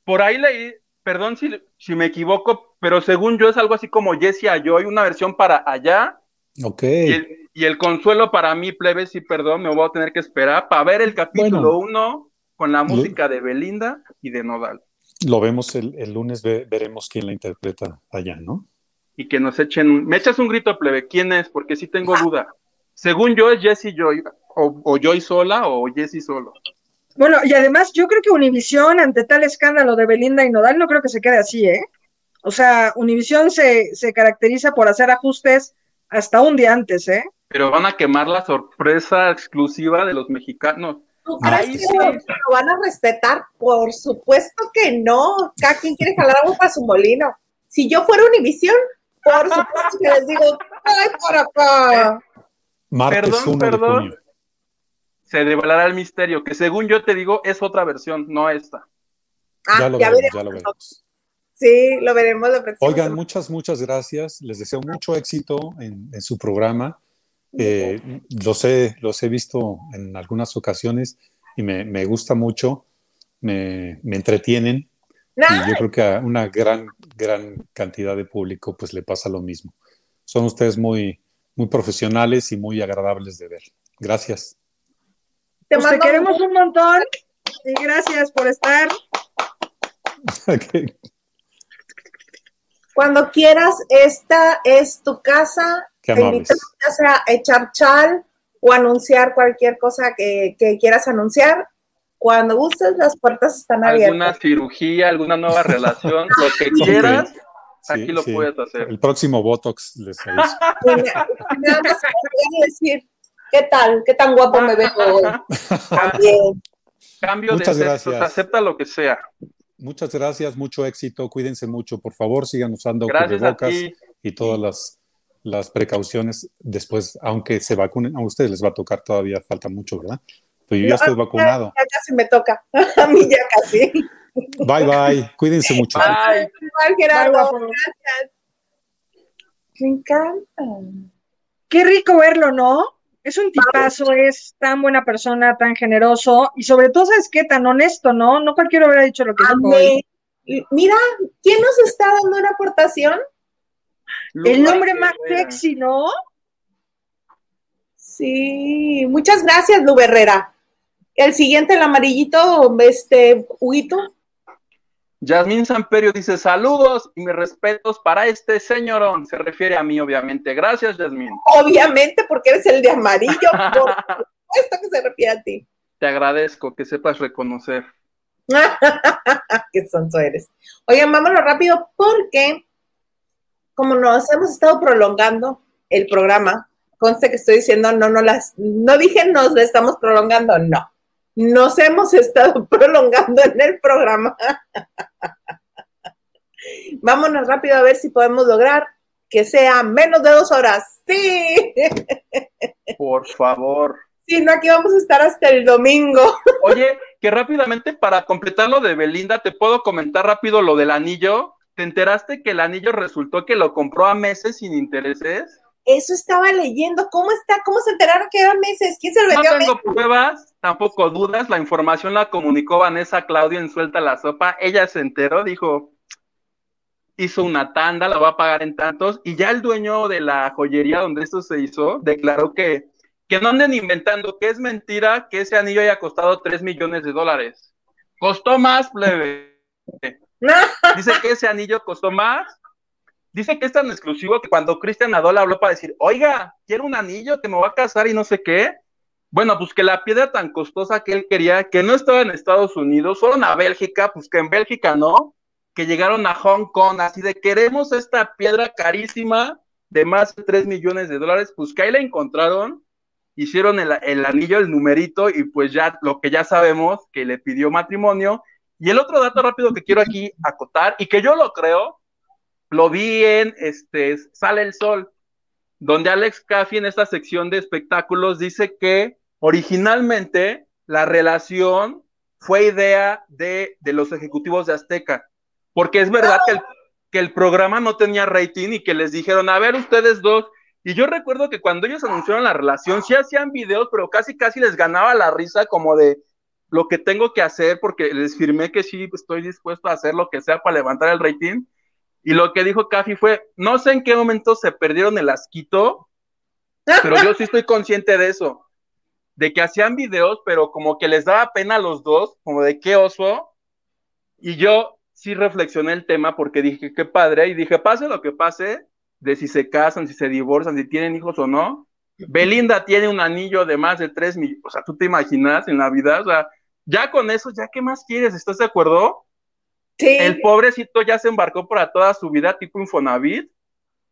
por ahí leí, perdón si, si me equivoco, pero según yo es algo así como Jessie Ayoy, una versión para allá, Ok, y el, y el consuelo para mí, plebes, y perdón, me voy a tener que esperar para ver el capítulo Bueno. 1 con la música de Belinda y de Nodal. lo vemos el, el lunes, ve- veremos quién la interpreta allá, ¿no? Y que nos echen un... Me echas un grito, plebe, ¿quién es? Porque sí tengo duda. Según yo es Jessie Joy, o, o Joy sola o Jessie solo. Bueno, y además yo creo que Univisión, ante tal escándalo de Belinda y Nodal, no creo que se quede así, ¿eh? O sea, Univisión se, se caracteriza por hacer ajustes hasta un día antes, ¿eh? Pero van a quemar la sorpresa exclusiva de los mexicanos. ¿Tú crees que sí. lo, van a respetar? Por supuesto que no. Cada quien quiere jalar agua para su molino. Si yo fuera Univisión, por supuesto que les digo, ¡ay, por acá! Martes Perdón, 1 de perdón. junio. Se develará el misterio, que según yo te digo es otra versión, no esta. Ah, ya lo ya veremos, veremos. ya lo veremos. Sí, lo veremos la próxima Oigan, semana. muchas, muchas gracias. Les deseo mucho éxito en, en su programa. Eh, los, he, los he visto en algunas ocasiones y me, me gusta mucho, me, me entretienen y yo creo que a una gran, gran cantidad de público pues le pasa lo mismo. Son ustedes muy, muy profesionales y muy agradables de ver. Gracias. Te Pues te mando queremos un montón y gracias por estar. Qué- Cuando quieras, esta es tu casa. Qué Te invitamos a echar chal o anunciar cualquier cosa que, que quieras anunciar. Cuando gustes, las puertas están Alguna abiertas. cirugía, alguna nueva relación, lo que quieras, Sí, aquí lo sí. puedes hacer. El próximo Botox les aviso. Nada más voy a decir, ¿qué tal? ¿Qué tan guapo me veo hoy? También. Cambio Muchas de sexo, gracias. acepta lo que sea. Muchas gracias, mucho éxito, cuídense mucho, por favor, sigan usando cubrebocas y todas las, las precauciones después, aunque se vacunen, a ustedes les va a tocar todavía, falta mucho, ¿verdad? Pero yo ya No, estoy vacunado. Ya casi me toca. A mí ya casi. Bye, bye, cuídense mucho. Bye. Igual, Gerardo. Gracias. Me encanta. Qué rico verlo, ¿no? Es un tipazo, es tan buena persona, tan generoso y sobre todo, ¿sabes qué? Tan honesto, ¿no? No cualquiera hubiera dicho lo que dijo Mira, ¿quién nos está dando una aportación? El nombre más Herrera. sexy, ¿no? Sí, muchas gracias, Lu Herrera. El siguiente, el amarillito, este, Huguito. Yasmín Samperio dice saludos y mis respetos para este señorón. Se refiere a mí, obviamente. Gracias, Yasmín. Obviamente, porque eres el de amarillo. Por supuesto que se refiere a ti. Te agradezco que sepas reconocer. Qué sonso eres. Oigan, vámonos rápido porque como nos hemos estado prolongando el programa, conste que estoy diciendo no, no las, no dije nos estamos prolongando, no. Nos hemos estado prolongando en el programa. Vámonos rápido a ver si podemos lograr que sea menos de dos horas. Sí. Por favor. Sí, no, aquí vamos a estar hasta el domingo. Oye, que rápidamente para completar lo de Belinda, te puedo comentar rápido lo del anillo. ¿Te enteraste que el anillo resultó que lo compró a meses sin intereses? Eso estaba leyendo. ¿Cómo está? ¿Cómo se enteraron que eran meses? ¿Quién se lo No vendió meses? tengo pruebas, tampoco dudas. La información la comunicó Vanessa Claudio en Suelta la Sopa. Ella se enteró, dijo, hizo una tanda, la va a pagar en tantos. Y ya el dueño de la joyería donde esto se hizo declaró que, que no anden inventando, que es mentira que ese anillo haya costado 3 millones de dólares. Costó más, plebe. Dice que ese anillo costó más. Dice que es tan exclusivo que cuando Cristian Nadal habló para decir, oiga, quiero un anillo que me va a casar y no sé qué. Bueno, pues que la piedra tan costosa que él quería, que no estaba en Estados Unidos, fueron a Bélgica, pues que en Bélgica no, que llegaron a Hong Kong, así de queremos esta piedra carísima de más de 3 millones de dólares, pues que ahí la encontraron, hicieron el, el anillo, el numerito, y pues ya lo que ya sabemos, que le pidió matrimonio, Y el otro dato rápido que quiero aquí acotar, y que yo lo creo, lo vi en este, Sale el Sol, donde Alex Caffey en esta sección de espectáculos dice que originalmente la relación fue idea de, de los ejecutivos de Azteca, porque es verdad que el, que el programa no tenía rating y que les dijeron, a ver ustedes dos, y yo recuerdo que cuando ellos anunciaron la relación, sí hacían videos, pero casi casi les ganaba la risa como de lo que tengo que hacer, porque les firmé que sí estoy dispuesto a hacer lo que sea para levantar el rating. Y lo que dijo Cafi fue, no sé en qué momento se perdieron el asquito, pero yo sí estoy consciente de eso, de que hacían videos, pero como que les daba pena a los dos, como de qué oso. Y yo sí reflexioné el tema porque dije, qué padre, y dije, pase lo que pase, de si se casan, si se divorcian, si tienen hijos o no. Belinda tiene un anillo de más de 3 millones, o sea, tú te imaginas en Navidad, o sea, ya con eso, ¿ya qué más quieres? ¿Estás de acuerdo? Sí. El pobrecito ya se embarcó para toda su vida, tipo Infonavit,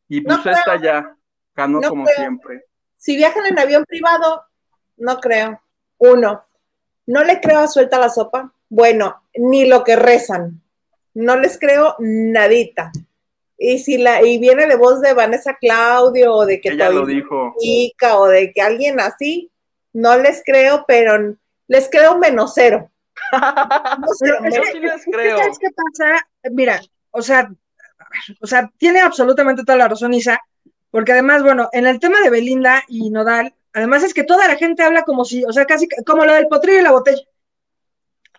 y pues está ya, ganó como siempre. Si viajan en avión privado, no creo. Uno, no le creo a suelta la sopa. Bueno, ni lo que rezan. No les creo nadita. Y si la, y viene de voz de Vanessa Claudio o de que ella lo dijo o de que alguien así, no les creo, pero les creo menos cero. No sé, les creo. qué pasa? Mira, o sea, o sea, tiene absolutamente toda la razón Isa, porque además, bueno, en el tema de Belinda y Nodal, además es que toda la gente habla como si, o sea, casi como lo del potrillo y la botella.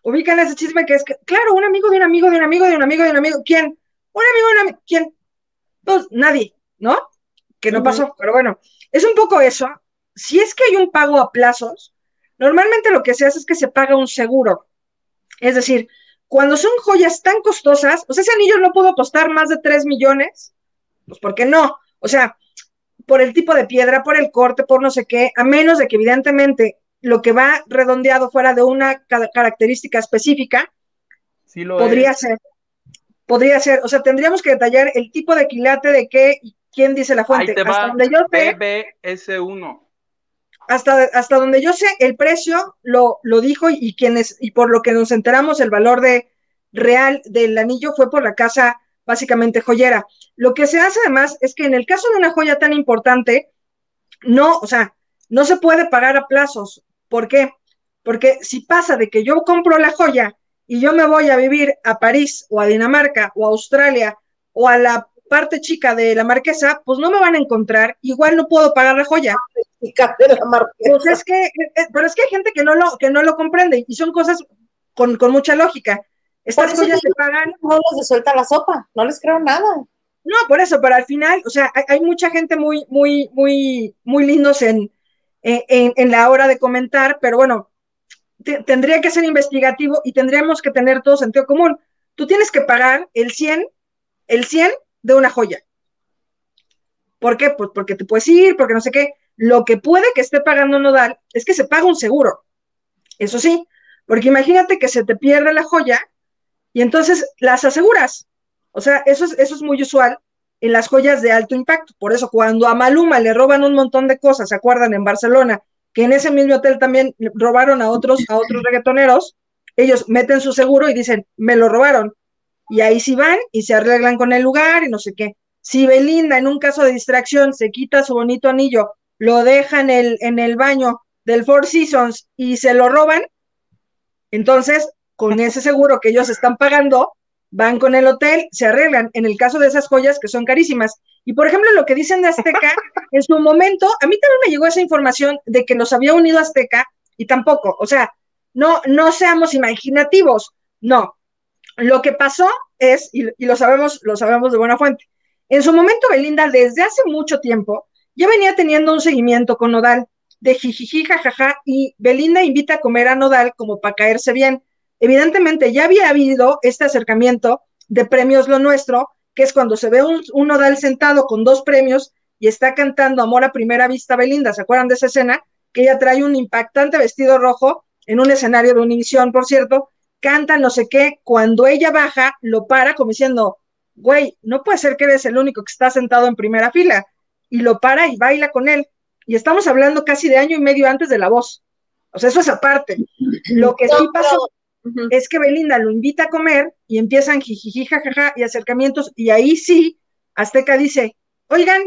Ubican ese chisme que es que, claro, un amigo de un amigo de un amigo de un amigo de un amigo, ¿quién? un amigo, un amigo, ¿quién? Pues nadie, ¿no? Que no pasó, pero bueno, es un poco eso. Si es que hay un pago a plazos, normalmente lo que se hace es que se paga un seguro. Es decir, cuando son joyas tan costosas, o sea, ese anillo no pudo costar más de 3 millones, pues porque no, o sea, por el tipo de piedra, por el corte, por no sé qué, a menos de que evidentemente lo que va redondeado fuera de una característica específica, sí lo podría ser podría ser, o sea, tendríamos que detallar el tipo de quilate de qué y quién dice la fuente. hasta donde yo sé, BBS1. Hasta, hasta donde yo sé, el precio lo, lo dijo y, quienes, y por lo que nos enteramos, el valor de real del anillo fue por la casa básicamente joyera. Lo que se hace además es que en el caso de una joya tan importante, no, o sea, no se puede pagar a plazos. ¿Por qué? Porque si pasa de que yo compro la joya y yo me voy a vivir a París o a Dinamarca o a Australia o a la parte chica de la marquesa, pues no me van a encontrar, igual no puedo pagar la joya. Pues es que, eh, eh, pero es que hay gente que no lo, que no lo comprende y son cosas con, mucha lógica. Estas joyas se pagan. No les suelta la sopa, no les creo nada. No, por eso, pero al final, o sea, hay, mucha gente muy, muy, muy, muy lindos en, en, en, la hora de comentar, pero bueno, tendría que ser investigativo y tendríamos que tener todo sentido común. Tú tienes que pagar el 100, el 100 de una joya. ¿Por qué? Pues porque te puedes ir, porque no sé qué. Lo que puede que esté pagando Nodal es que se paga un seguro. Eso sí, porque imagínate que se te pierde la joya y entonces las aseguras. O sea, eso es, eso es muy usual en las joyas de alto impacto. Por eso, cuando a Maluma le roban un montón de cosas, ¿se acuerdan? En Barcelona, que en ese mismo hotel también robaron a otros, a otros reggaetoneros, ellos meten su seguro y dicen, me lo robaron. Y ahí sí van y se arreglan con el lugar y no sé qué. Si Belinda en un caso de distracción se quita su bonito anillo, lo deja en el, en el baño del Four Seasons y se lo roban, entonces con ese seguro que ellos están pagando, van con el hotel, se arreglan. En el caso de esas joyas que son carísimas. Y por ejemplo, lo que dicen de Azteca, en su momento, a mí también me llegó esa información de que los había unido Azteca y tampoco, o sea, no, no seamos imaginativos, no. Lo que pasó es, y, lo sabemos, lo sabemos de buena fuente, en su momento Belinda desde hace mucho tiempo ya venía teniendo un seguimiento con Nodal de jijiji, jajaja, y Belinda invita a comer a Nodal como para caerse bien. Evidentemente ya había habido este acercamiento de premios lo nuestro, que es cuando se ve un, nodal sentado con dos premios y está cantando Amor a primera vista Belinda, ¿se acuerdan de esa escena? Que ella trae un impactante vestido rojo en un escenario de Univisión, por cierto, canta no sé qué, cuando ella baja, lo para como diciendo, güey, no puede ser que eres el único que está sentado en primera fila, y lo para y baila con él. Y estamos hablando casi de año y medio antes de la voz. O sea, eso es aparte. Lo que sí pasó. Es que Belinda lo invita a comer y empiezan jijiji, jajaja y acercamientos, y ahí sí, Azteca dice, oigan,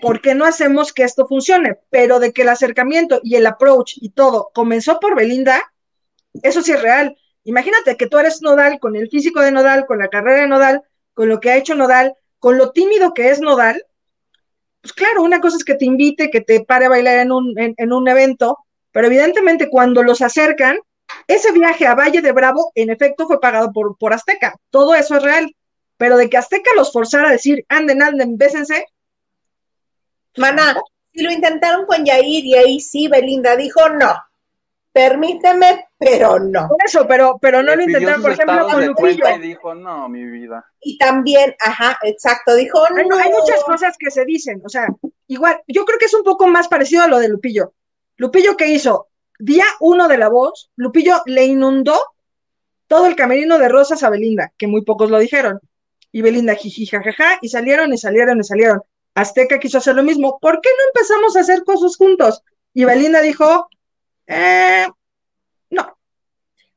¿por qué no hacemos que esto funcione? Pero de que el acercamiento y el approach y todo comenzó por Belinda, eso sí es real. Imagínate que tú eres Nodal con el físico de Nodal, con la carrera de Nodal, con lo que ha hecho Nodal, con lo tímido que es Nodal. Pues claro, una cosa es que te invite, que te pare a bailar en un, en, en un evento, pero evidentemente cuando los acercan, ese viaje a Valle de Bravo, en efecto, fue pagado por, por Azteca. Todo eso es real. Pero de que Azteca los forzara a decir, anden, anden, bésense, Mana, si lo intentaron con Yair y ahí sí, Belinda dijo no. Permíteme, pero no. por eso, pero, pero no Le lo intentaron, por ejemplo, con Lupillo. y dijo, no, mi vida. Y también, ajá, exacto, dijo Hay, no. hay muchas cosas que se dicen, o sea, igual, yo creo que es un poco más parecido a lo de Lupillo. Lupillo, ¿qué hizo? Día uno de la voz, Lupillo le inundó todo el camerino de rosas a Belinda, que muy pocos lo dijeron. Y Belinda, jiji, jajaja, y salieron y salieron y salieron. Azteca quiso hacer lo mismo. ¿Por qué no empezamos a hacer cosas juntos? Y Belinda dijo, eh, no.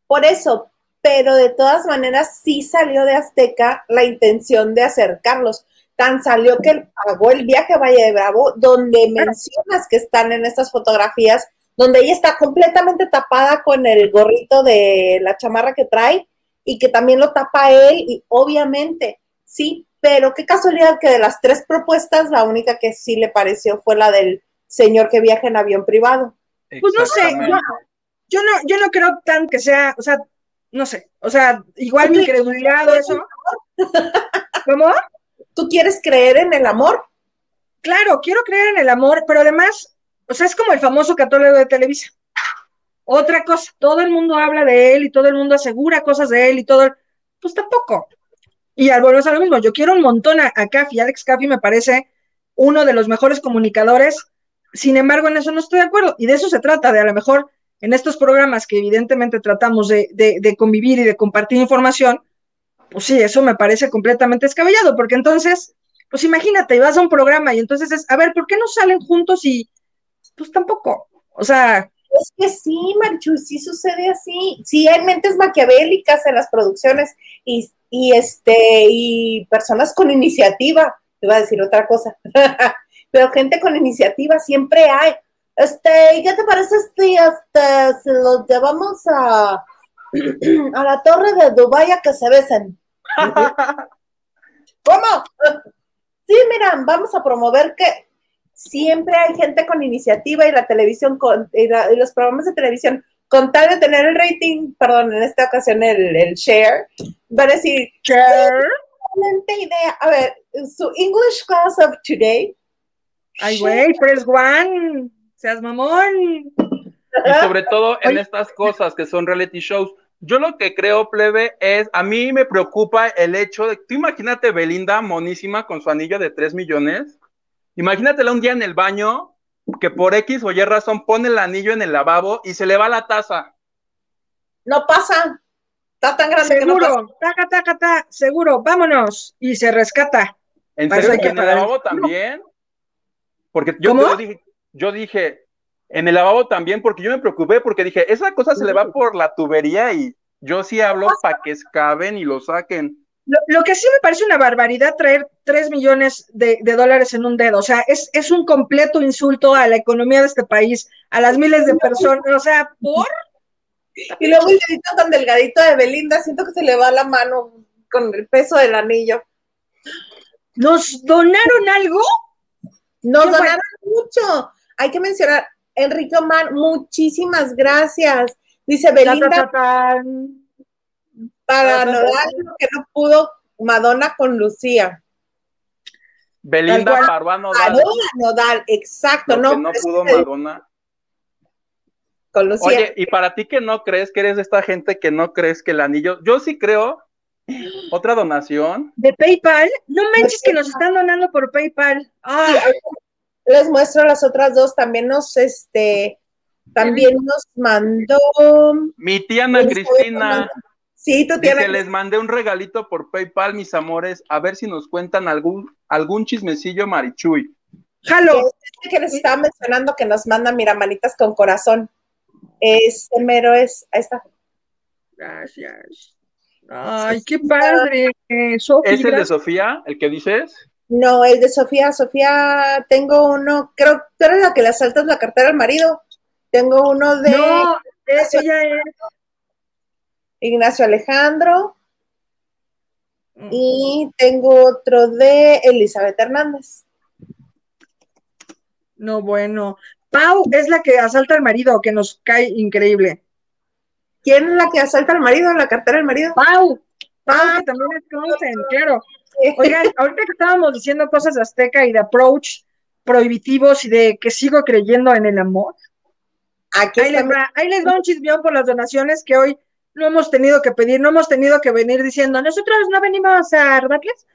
Por eso, pero de todas maneras sí salió de Azteca la intención de acercarlos. Tan salió que él pagó el viaje a Valle de Bravo, donde mencionas que están en estas fotografías, donde ella está completamente tapada con el gorrito de la chamarra que trae y que también lo tapa él y obviamente, sí, pero qué casualidad que de las tres propuestas, la única que sí le pareció fue la del señor que viaja en avión privado. Pues no sé. Yo no, yo no creo tan que sea, o sea, no sé, o sea, igual mi incredulidad o eso. ¿Cómo? ¿Tú quieres creer en el amor? Claro, quiero creer en el amor, pero además, o sea, es como el famoso católico de Televisa. Otra cosa, todo el mundo habla de él y todo el mundo asegura cosas de él y todo, el- pues tampoco. Y al volver a lo mismo, yo quiero un montón a, a Caffi, Alex Caffi me parece uno de los mejores comunicadores, sin embargo, en eso no estoy de acuerdo, y de eso se trata, de a lo mejor en estos programas que evidentemente tratamos de, de, de convivir y de compartir información, pues sí, eso me parece completamente descabellado, porque entonces, pues imagínate, vas a un programa y entonces es, a ver, ¿por qué no salen juntos y pues tampoco? O sea, Es que sí, Marchu, sí sucede así. Sí, hay mentes maquiavélicas en las producciones y, y este, y personas con iniciativa. Te iba a decir otra cosa. Pero gente con iniciativa siempre hay. Este, ¿y qué te parece si este, si los llevamos a, a la torre de Dubái a que se besen? ¿Cómo? Sí, mira, vamos a promover que siempre hay gente con iniciativa y la televisión con, y, la- y los programas de televisión con tal de tener el rating, perdón, en esta ocasión el, el share, va a decir, idea. A ver, su English class of today. ay, güey, press one, seas mamón. Y sobre todo en Oye. estas cosas que son reality shows. Yo lo que creo, plebe, es, a mí me preocupa el hecho de, tú imagínate Belinda monísima con su anillo de 3 millones, imagínatela un día en el baño, que por X o Y razón pone el anillo en el lavabo y se le va la taza. No pasa. Está tan grande que no pasa. Seguro, taca, taca, taca, seguro, vámonos. Y se rescata. ¿En serio? hay que ¿Y en el lavabo también? Porque yo, ¿Cómo? dije, yo dije, en el lavabo también, porque yo me preocupé, porque dije, esa cosa se le va por la tubería y yo sí hablo para que escaben y lo saquen. Lo, lo que sí me parece una barbaridad traer 3 millones de, de dólares en un dedo. O sea, es, es un completo insulto a la economía de este país, a las miles de personas. O sea, ¿por? Y luego el dedito tan delgadito de Belinda, siento que se le va la mano con el peso del anillo. ¿Nos donaron algo? Nos donaron mucho. Hay que mencionar, Enrique Omar, muchísimas gracias. Dice Ta, ta, Belinda ta, para ta, Nodal lo que no pudo Madonna con Lucía. Belinda paró a Nodal, Nodal, exacto, lo no, que no pudo que Madonna. con Lucía. Oye, y para ti que no crees, que eres de esta gente que no crees que el anillo, yo sí creo, otra donación, ¿De PayPal? No manches que nos están donando por PayPal. Ah, ahorita les muestro las otras dos. También nos, este, también nos mandó. mi tía Ana Cristina, Sí, tú tienes. les mandé un regalito por PayPal, mis amores, a ver si nos cuentan algún, algún chismecillo marichuy. jalo. que les estaba mencionando que nos manda, mira, manitas con corazón. Este mero es, ahí está. Gracias. Ay, qué padre. Sofi, ¿Es el de. Sofía, el que dices? No, el de Sofía. Sofía, tengo uno, creo que tú eres la que le asaltas la cartera al marido. Tengo uno de No, eso ya es. Ignacio Alejandro y tengo otro de Elizabeth Hernández. No, bueno. Pau es la que asalta al marido, que nos cae increíble. ¿Quién es la que asalta al marido, la cartera del marido? Pau, Pau, que también es conocen, claro. Oigan, ahorita que estábamos diciendo cosas de Azteca y de approach prohibitivos y de que sigo creyendo en el amor, Aquí ahí les, va, ahí les va un chismeón por las donaciones que hoy no hemos tenido que pedir, no hemos tenido que venir diciendo, nosotros no venimos a robarles,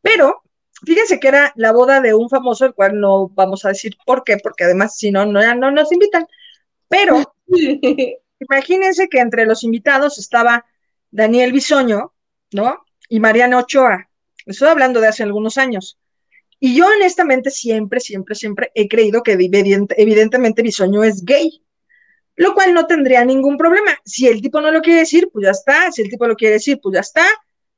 pero fíjense que era la boda de un famoso, el cual no vamos a decir por qué, porque además si no, no, ya no nos invitan, pero imagínense que entre los invitados estaba Daniel Bisoño, ¿no? Y Mariana Ochoa. Estoy hablando de hace algunos años. Y yo honestamente siempre, siempre, siempre he creído que evidente- evidentemente Bisoño es gay, lo cual no tendría ningún problema. Si el tipo no lo quiere decir, pues ya está. Si el tipo lo quiere decir, pues ya está.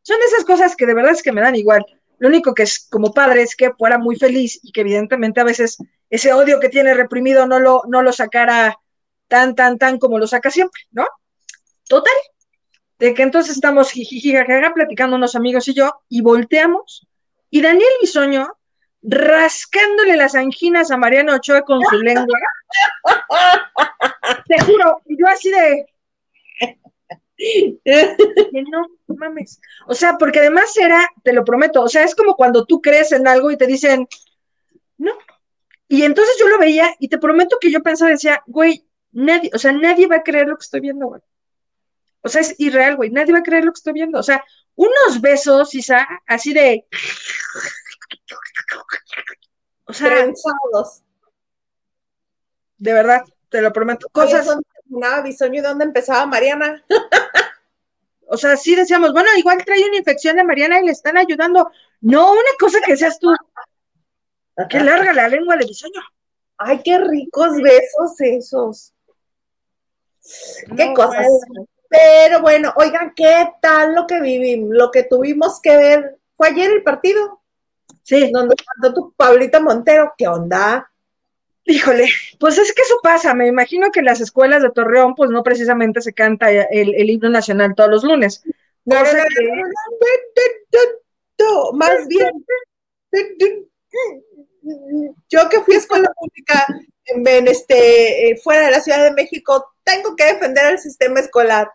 Son esas cosas que de verdad es que me dan igual. Lo único que es como padre es que fuera muy feliz y que evidentemente a veces ese odio que tiene reprimido no lo, no lo sacara tan, tan, tan como lo saca siempre, ¿no? Total. De que entonces estamos jijiji, jajaja, platicando unos amigos y yo, y volteamos, y Daniel Bisoño rascándole las anginas a Mariano Ochoa con su lengua. Te juro, y yo así de, que no mames. O sea, porque además era, te lo prometo, o sea, es como cuando tú crees en algo y te dicen, no. Y entonces yo lo veía y te prometo que yo pensaba, decía, güey, nadie, o sea, nadie va a creer lo que estoy viendo, güey. O sea, es irreal, güey, nadie va a creer lo que estoy viendo. O sea, unos besos, Isa, así de. O sea, Trenzados. de verdad, te lo prometo. Cosas, ¿Dónde terminaba Bisoño y dónde empezaba Mariana? o sea, sí decíamos, bueno, igual trae una infección de Mariana y le están ayudando. No, una cosa que seas tú, que larga la lengua de bisoño. Ay, qué ricos besos esos. Qué No, cosas. bueno. Pero bueno, oigan, ¿qué tal lo que vivimos? Lo que tuvimos que ver fue ayer el partido, Sí, donde cantó tu Pablito Montero. ¿Qué onda? híjole, pues es que eso pasa. Me imagino que en las escuelas de Torreón, pues no precisamente se canta el, el himno nacional todos los lunes. No, no, Cosa no, que- no, no, no, no, no, más bien. Yo que fui a escuela pública en, este, eh, fuera de la Ciudad de México, tengo que defender el sistema escolar.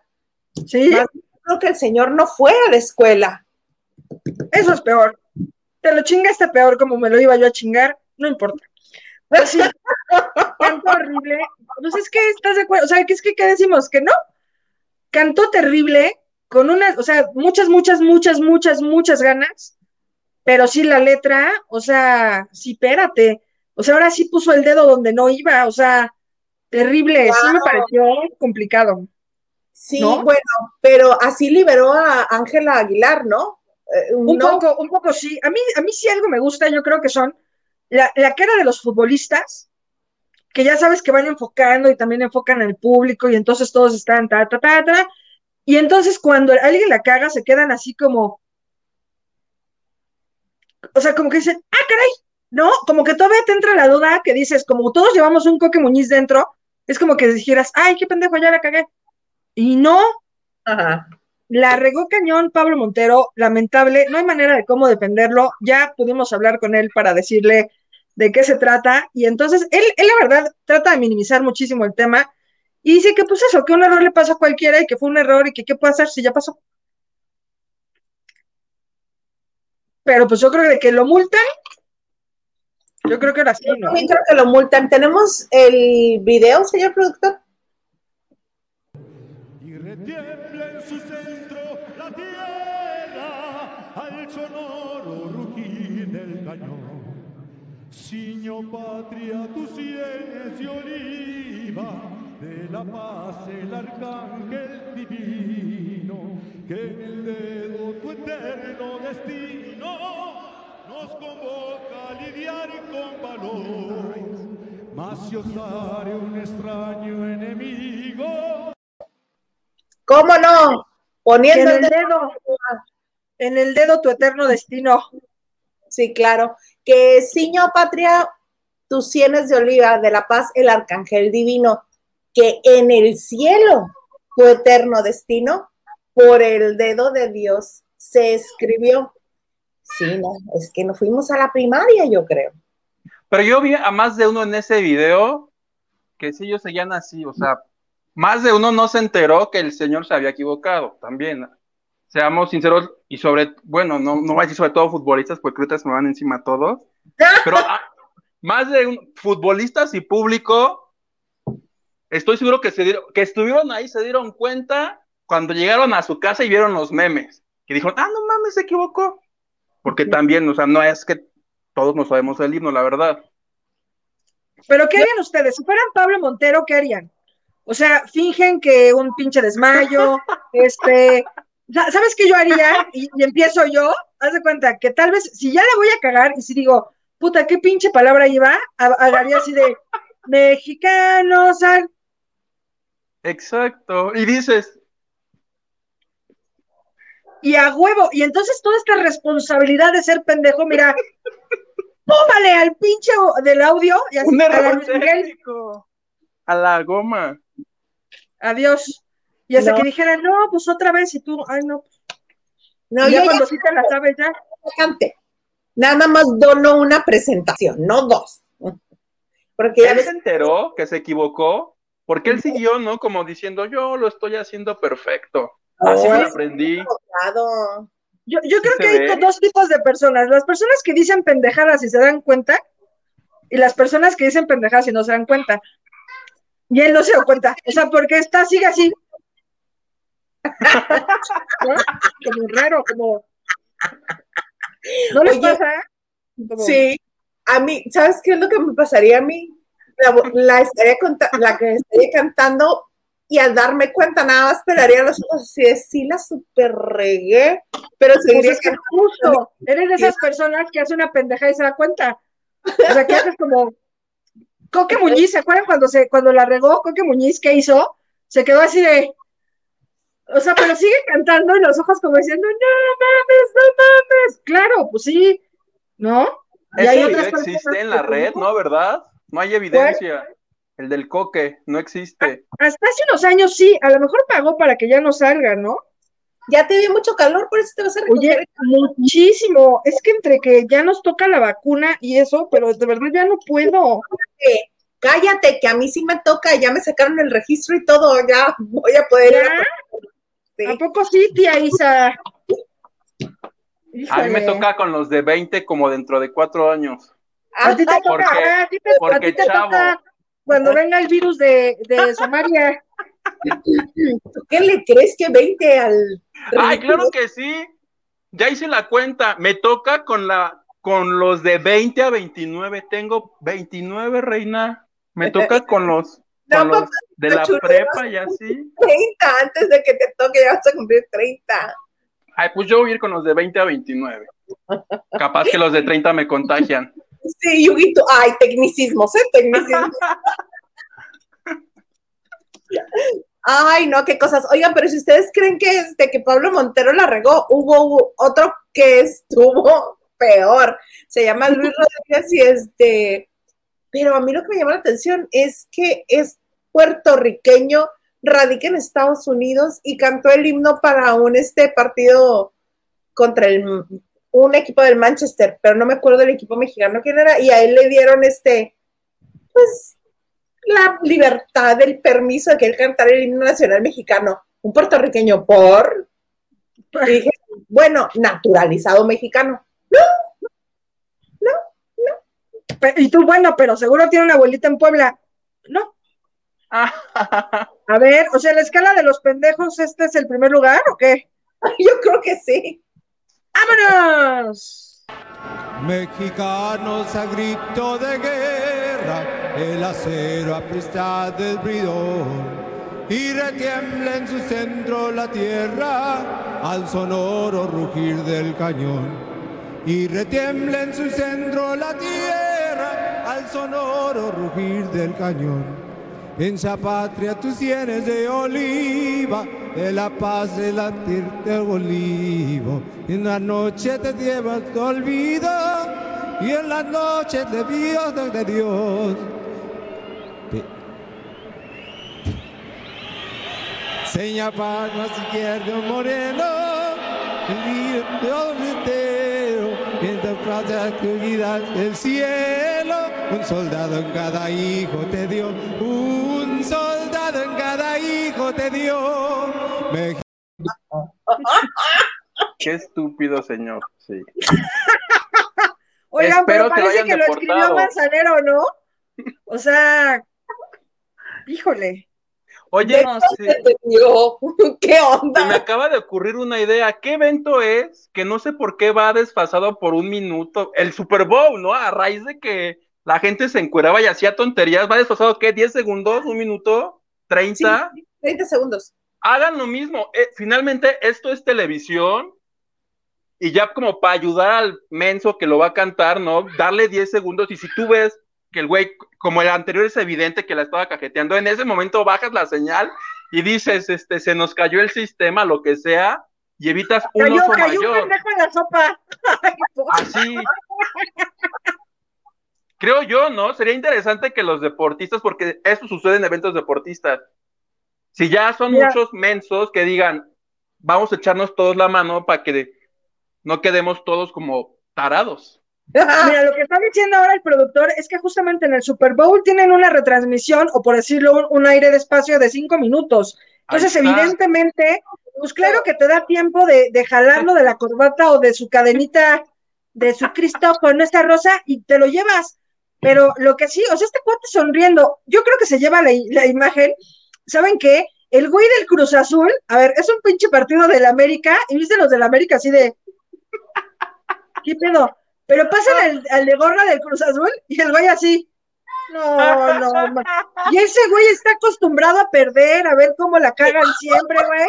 Sí, Más Creo que el señor no fue a la escuela. eso es peor. Te lo chingaste peor como me lo iba yo a chingar, no importa. Pues sí, cantó horrible. Pues es que estás de acuerdo, o sea, que es que ¿qué decimos? Que no. Cantó terrible, con unas, o sea, muchas, muchas, muchas, muchas, muchas ganas, pero sí la letra, o sea, sí, espérate. O sea, ahora sí puso el dedo donde no iba, o sea, terrible, sí me pareció complicado. Sí, ¿No? bueno, pero así liberó a Ángela Aguilar, ¿no? Eh, Un no, poco, un poco sí. A mí, a mí sí algo me gusta, yo creo que son la, la cara de los futbolistas, que ya sabes que van enfocando y también enfocan al público y entonces todos están ta, ta, ta, ta. Y entonces cuando alguien la caga se quedan así como, o sea, como que dicen, ah, caray, ¿no? Como que todavía te entra la duda que dices, como todos llevamos un coque muñiz dentro, es como que dijeras, ay, qué pendejo, ya la cagué. Y no, Ajá. la regó cañón Pablo Montero, lamentable, no hay manera de cómo defenderlo, ya pudimos hablar con él para decirle de qué se trata, y entonces él, él la verdad trata de minimizar muchísimo el tema, y dice que pues eso, que un error le pasa a cualquiera y que fue un error y que qué puede hacer si ya pasó. Pero pues yo creo que, que lo multan, yo creo que ahora sí, Yo ¿no? también creo que lo multan. ¿Tenemos el video, señor productor? y retiembla en su centro la tierra al sonoro rugir del cañón. Ciño patria, tus sienes de oliva, de la paz el arcángel divino, que en el dedo tu eterno destino nos convoca a lidiar con valor. Mas si osare un extraño enemigo, ¿Cómo no? Poniendo en el dedo, en el dedo tu eterno destino. Sí, claro. Que Siño Patria, tus sienes de oliva, de la paz, el arcángel divino, que en el cielo tu eterno destino, por el dedo de Dios se escribió. Sí, no, es que nos fuimos a la primaria, yo creo. Pero yo vi a más de uno en ese video que sí ellos seguían así, o sea, más de uno no se enteró que el señor se había equivocado también. Seamos sinceros y sobre, bueno, no, no voy a decir sobre todo futbolistas, porque ahorita se me van encima todos, pero más de un, futbolistas y público, estoy seguro que, se dieron, que estuvieron ahí, se dieron cuenta cuando llegaron a su casa y vieron los memes, que dijeron, ah, no mames, se equivocó. Porque también, o sea, no es que todos no sabemos el himno, la verdad. Pero ¿qué harían ustedes? Si fueran Pablo Montero, ¿qué harían? O sea, fingen que un pinche desmayo, este, ¿sabes qué yo haría? Y, empiezo yo, haz de cuenta que tal vez, si ya le voy a cagar y si digo, puta, ¿qué pinche palabra iba? Haría así de, mexicanos, Exacto, y dices, y a huevo. Y entonces toda esta responsabilidad de ser pendejo, mira, tómale al pinche del audio y así, Un error técnico. A la goma. Adiós. Y hasta que dijera, no, pues otra vez, y tú, ay, no. No, yo cuando sí te la sabes ya. Nada más dono una presentación, no dos. Porque él se enteró que se equivocó, porque él siguió, ¿no? Como diciendo, yo lo estoy haciendo perfecto. Así me aprendí. Yo, yo creo que hay dos tipos de personas. Las personas que dicen pendejadas y se dan cuenta, y las personas que dicen pendejadas y no se dan cuenta. Y él no se da cuenta. O sea, porque está, sigue así. Como raro, como. ¿No les pasa? Sí. A mí, ¿sabes qué es lo que me pasaría a mí? La, estaría la que estaría cantando y al darme cuenta nada más esperaría los ojos así de sí la super regué, pero pues seguiría que justo, eres de esas personas que hace una pendeja y se da cuenta. O sea, que haces como Coque Muñiz, ¿se acuerdan cuando se cuando la regó Coque Muñiz qué hizo? Se quedó así de o sea, pero sigue cantando y los ojos como diciendo, no mames, no mames. Claro, pues sí, ¿no? Y hay otras existe en la red, ¿no? ¿Verdad? No hay evidencia. El del coque, no existe. Hasta hace unos años sí, a lo mejor pagó para que ya no salga, ¿no? Ya te dio mucho calor, por eso te vas a recoger. Oye, muchísimo. Es que entre que ya nos toca la vacuna y eso, pero de verdad ya no puedo. Cállate, que a mí sí me toca, ya me sacaron el registro y todo, ya voy a poder. ¿A poco sí, tía Isa? A mí me toca con los de 20 como dentro de cuatro años. A ti te toca, a ti te, porque chavo, cuando venga el virus de, de Somalia. ¿Qué le crees que 20 al... Ay, claro que sí. Ya hice la cuenta. Me toca con la con los de 20 a 29. Tengo 29, reina. Me toca con los, con los de la prepa y así. 30, antes de que te toque ya vas a cumplir 30. Ay, pues yo voy a ir con los de 20 a 29. Capaz que los de 30 me contagian. Sí, Yuguito. Ay, tecnicismos, ¿eh? Tecnicismos. Ay, no, qué cosas. Oigan, pero si ustedes creen que este que Pablo Montero la regó, hubo otro que estuvo peor. Se llama Luis Rodríguez y este, pero a mí lo que me llama la atención es que es puertorriqueño, radica en Estados Unidos y cantó el himno para un este partido contra el un equipo del Manchester, pero no me acuerdo del equipo mexicano quién era, y a él le dieron este, pues, la libertad, el permiso de que él cantara el himno nacional mexicano, un puertorriqueño por, y dije, bueno, naturalizado mexicano. No, no, no. Y tú, bueno, pero seguro tiene una abuelita en Puebla. No. A ver, o sea, la escala de los pendejos, ¿este es el primer lugar o qué? Yo creo que sí. ¡Vámonos! Mexicanos a grito de guerra, el acero aprista del bridón. Y retiembla en su centro la tierra al sonoro rugir del cañón. Y retiembla en su centro la tierra al sonoro rugir del cañón. En esa patria tus sienes de oliva, de la paz de latir del olivo. En la noche te llevas tu olvido, y en la noche de Dios, de Dios. Seña palmas izquierdo moreno, el río entero, en la plaza del cielo, un soldado en cada hijo te dio, un cada hijo te dio. Me- Qué estúpido señor. Sí. Oigan, Espero pero que lo parece que lo escribió deportado. Manzanero, ¿no? O sea, híjole. Oye, No, sí, Te dio. ¿Qué se me onda? acaba de ocurrir una idea. ¿Qué evento es que no sé por qué va desfasado por un minuto? El Super Bowl, ¿no? A raíz de que la gente se encueraba y hacía tonterías, va desfasado, ¿qué? ¿10 segundos? ¿Un minuto? ¿30? 30 segundos. hagan lo mismo. Eh, finalmente, esto es televisión. Y ya como para ayudar al menso que lo va a cantar, ¿no? Darle 10 segundos. Y si tú ves que el güey, como el anterior es evidente que la estaba cajeteando, en ese momento bajas la señal y dices, este, se nos cayó el sistema, lo que sea, y evitas un Cayó, oso cayó un mayor. pendejo en la sopa. Así. Creo yo, ¿no? Sería interesante que los deportistas, porque eso sucede en eventos deportistas. Si ya son Mira. muchos mensos que digan, vamos a echarnos todos la mano para que no quedemos todos como tarados. Mira, lo que está diciendo ahora el productor es que justamente en el Super Bowl tienen una retransmisión, o por decirlo, un, un aire de espacio de cinco minutos. Entonces, evidentemente, pues claro que te da tiempo de, de jalarlo de la corbata o de su cadenita, de su Cristo con esta rosa y te lo llevas. Pero lo que sí, o sea, este cuate sonriendo, yo creo que se lleva la, la imagen. ¿Saben qué? El güey del Cruz Azul, a ver, es un pinche partido del América, y viste los del América así de. ¿Qué pedo? Pero pasan al, al de gorra del Cruz Azul y el güey así. No, no, ma- y ese güey está acostumbrado a perder, a ver cómo la cagan siempre, güey.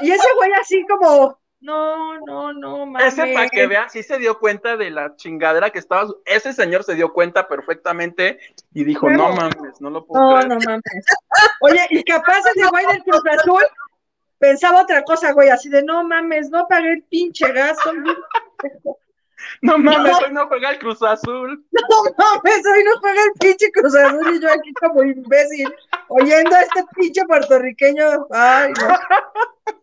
Y ese güey así como, no, no, no, mames. Ese para que vean, sí se dio cuenta de la chingadera que estaba. Ese señor se dio cuenta perfectamente y dijo, Claro. no mames, no lo puedo No, creer. no mames. Oye, y capaz ese güey del Cruz Azul pensaba otra cosa, güey, así de no mames, no pagué el pinche gasto. No mames, No. hoy no juega el Cruz Azul. No mames, hoy no juega el pinche Cruz Azul y yo aquí como imbécil, oyendo a este pinche puertorriqueño. Ay, no.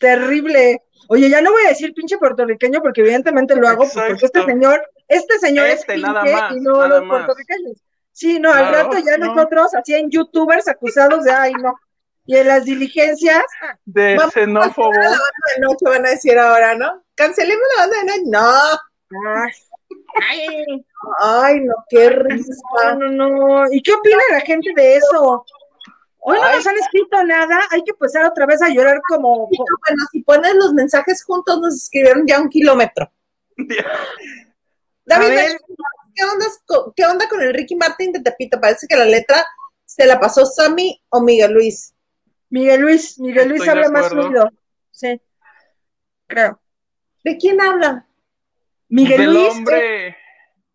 Terrible. Oye, ya no voy a decir pinche puertorriqueño porque evidentemente lo hago porque este señor, este señor Este, es pinche más, y no los más. puertorriqueños. Sí, no, al rato ya no. nosotros, así en youtubers acusados de ay, no. Y en las diligencias, De xenófobo. la banda de noche, van a decir ahora, ¿no? Cancelemos la banda de noche. No. ay, ay, no, qué no, risa. no, no. ¿Y qué opina la gente de eso? Hoy no nos han escrito nada, hay que empezar otra vez a llorar como, Bueno, si pones los mensajes juntos, nos escribieron ya un kilómetro. David. ¿qué onda, con- ¿qué onda con el Ricky Martin de Tepito? Parece que la letra se la pasó Sammy o Miguel Luis. Miguel Luis, Miguel Luis Estoy habla más fluido. Sí, creo. ¿De quién habla? Miguel Del Luis, eh, hombre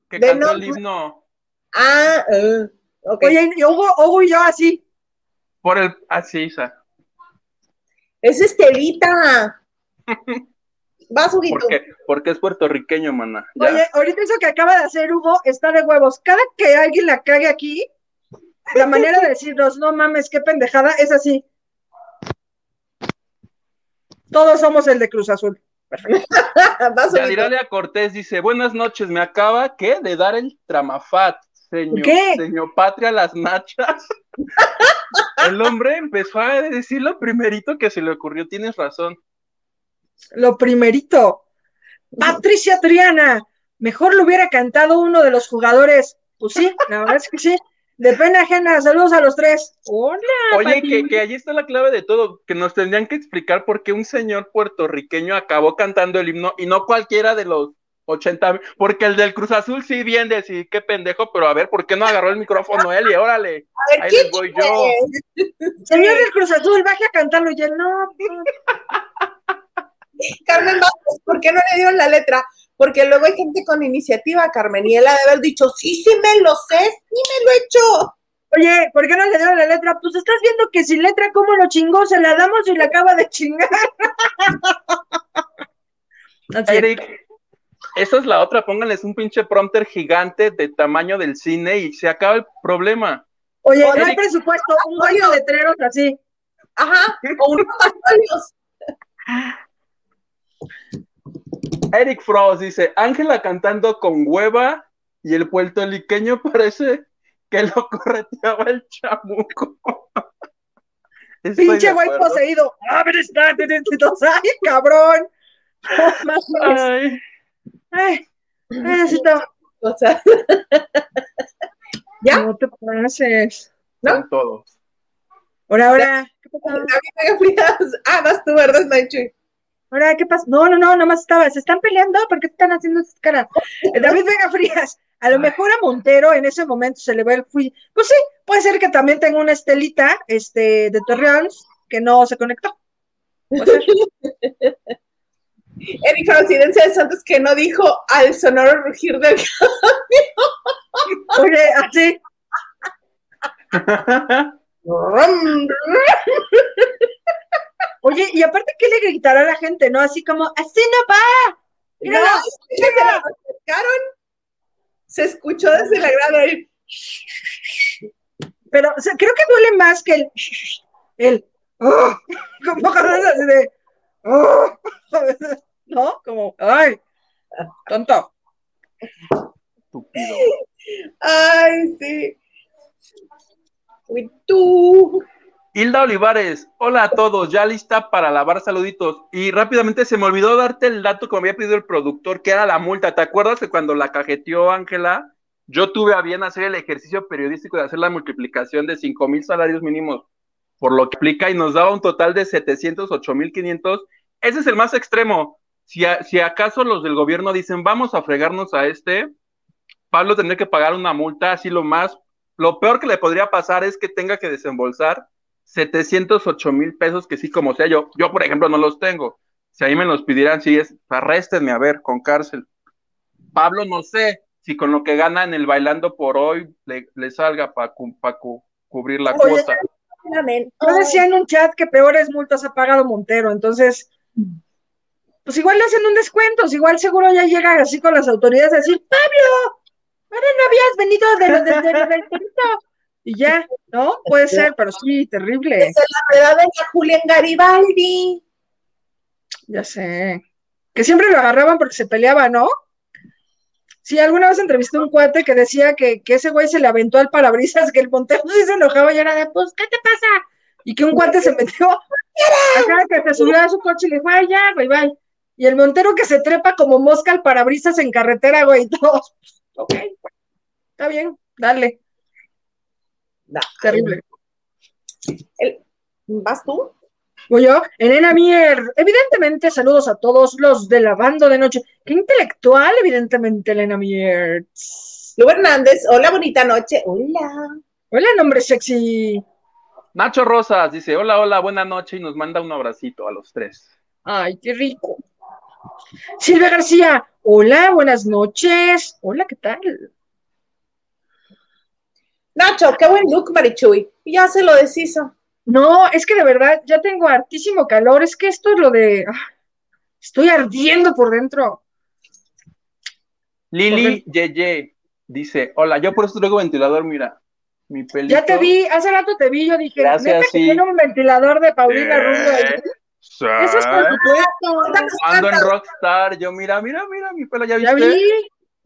que de cantó no- el himno. Ah, eh, ok. oye, y Hugo, Hugo y yo así. Por el. Así, Isa. Es Estelita. Vas, Huguito. Porque, porque es puertorriqueño, mana. Ya. Oye, ahorita eso que acaba de hacer Hugo está de huevos. Cada que alguien la cague aquí, la manera de decirnos, no mames, qué pendejada, es así. Todos somos el de Cruz Azul. Huguito. Yadiralia Cortés dice: Buenas noches, me acaba ¿qué? de dar el tramafat, señor, ¿Qué? señor Patria las nachas. el hombre empezó a decir lo primerito que se le ocurrió, tienes razón. Lo primerito. Patricia Triana, mejor lo hubiera cantado uno de los jugadores. Pues sí, la verdad es que sí. De pena ajena, saludos a los tres. Hola, Oye, que, que allí está la clave de todo, que nos tendrían que explicar por qué un señor puertorriqueño acabó cantando el himno y no cualquiera de los 80, porque el del Cruz Azul sí bien decir qué pendejo, pero a ver, ¿por qué no agarró el micrófono él y órale? A ver, Ahí ¿quién les voy yo. Señor del Cruz Azul, baje a cantarlo y él no. no. Carmen Vázquez, ¿por qué no le dieron la letra? Porque luego hay gente con iniciativa, Carmen, y él ha de haber dicho, sí, sí me lo sé, sí me lo he hecho. Oye, ¿por qué no le dieron la letra? Pues estás viendo que sin letra, ¿cómo lo chingó? Se la damos y le acaba de chingar. No es cierto. Eric, esa es la otra, pónganles un pinche prompter gigante de tamaño del cine y se acaba el problema. Oye, no hay presupuesto, un buen de letreros así. Ajá, o unos. Eric Frost dice, Ángela cantando con hueva y el puertorriqueño parece que lo correteaba el chamuco. Pinche güey poseído. A ver, está, ay, cabrón. Ay, Ay, ay, necesito. O sea, ¿Ya? No te pases. ¿No? son todos. Ahora, ahora, ¿qué pasa? David Vega Frías. Ah, vas tú, ¿verdad, Manchuy? Ahora, ¿qué pasa? No, no, no, nada más estaba. Se están peleando. ¿Por qué están haciendo esas caras? Eh, David Vega Frías. A lo mejor a Montero en ese momento se le ve el fui. Pues sí, puede ser que también tenga una estelita este, de Torreón que no se conectó. Eric Coincidencia de Santos que no dijo al sonoro rugir del Oye, así. Oye, y aparte, ¿qué le gritará a la gente? ¿No? Así como, así no va. No, que se la refrescaron. Se escuchó desde la grada el Pero o sea, creo que duele más que el. El. "Oh", como cosas así de. "Oh", ¿No? Como, ay, tonto. Estúpido. Ay, sí. Uy, tú. Hilda Olivares, hola a todos, ya lista para lavar saluditos. Y rápidamente se me olvidó darte el dato que me había pedido el productor, que era la multa. ¿Te acuerdas que cuando la cajeteó Ángela, yo tuve a bien hacer el ejercicio periodístico de hacer la multiplicación de 5 mil salarios mínimos por lo que aplica y nos daba un total de 708 mil 500? Ese es el más extremo. Si, a- si acaso los del gobierno dicen, vamos a fregarnos a este, Pablo tendría que pagar una multa, así lo más. Lo peor que le podría pasar es que tenga que desembolsar 708 mil pesos, que sí, como sea yo. Yo, por ejemplo, no los tengo. Si ahí me los pidieran, sí es, arréstenme a ver, con cárcel. Pablo, no sé si con lo que gana en el bailando por hoy le, le salga para cubrir la Oye, cuota. Yo decía en un chat que peores multas ha pagado Montero, entonces. Pues igual le hacen un descuento, si igual seguro ya llega así con las autoridades a decir, Pablo, ahora no habías venido de los de, de- del perito". Y ya, ¿no? Puede ser, pero sí, terrible. Desde la verdad de la Julián Garibaldi. Ya sé. Que siempre lo agarraban porque se peleaba, ¿no? Sí, alguna vez entrevisté a un cuate que decía que, que ese güey se le aventó al parabrisas, que el Montero sí se enojaba y era de, pues, ¿qué te pasa? Y que un cuate se metió acá, que se subió a su coche y le dijo, ay, ya, güey, bye. Y el Montero que se trepa como mosca al parabrisas en carretera, güey, todos, ok, güey, está bien, dale, Da. terrible. El- ¿Vas tú? O yo, Elena Mier, evidentemente, saludos a todos los de la banda de noche. Qué intelectual, evidentemente, Elena Mier. Lu Hernández, hola, bonita noche. Hola. Hola, nombre sexy. Nacho Rosas dice, hola, hola, buena noche y nos manda un abracito a los tres. Ay, qué rico. Silvia García, hola, buenas noches. Hola, ¿qué tal? Nacho, qué buen look, Marichuy. Ya se lo deshizo. No, es que de verdad ya tengo hartísimo calor. Es que esto es lo de. ah, estoy ardiendo por dentro. Lili Yeye dice, hola, yo por eso traigo ventilador, mira, mi pelito. Ya te vi, hace rato te vi, yo dije, Gracias, neta que sí. tiene un ventilador de Paulina Rubio ahí. sí. Eso es por supuesto. Ando en Rockstar, yo mira, mira, mira, mi pelo, ¿ya Ya viste? vi.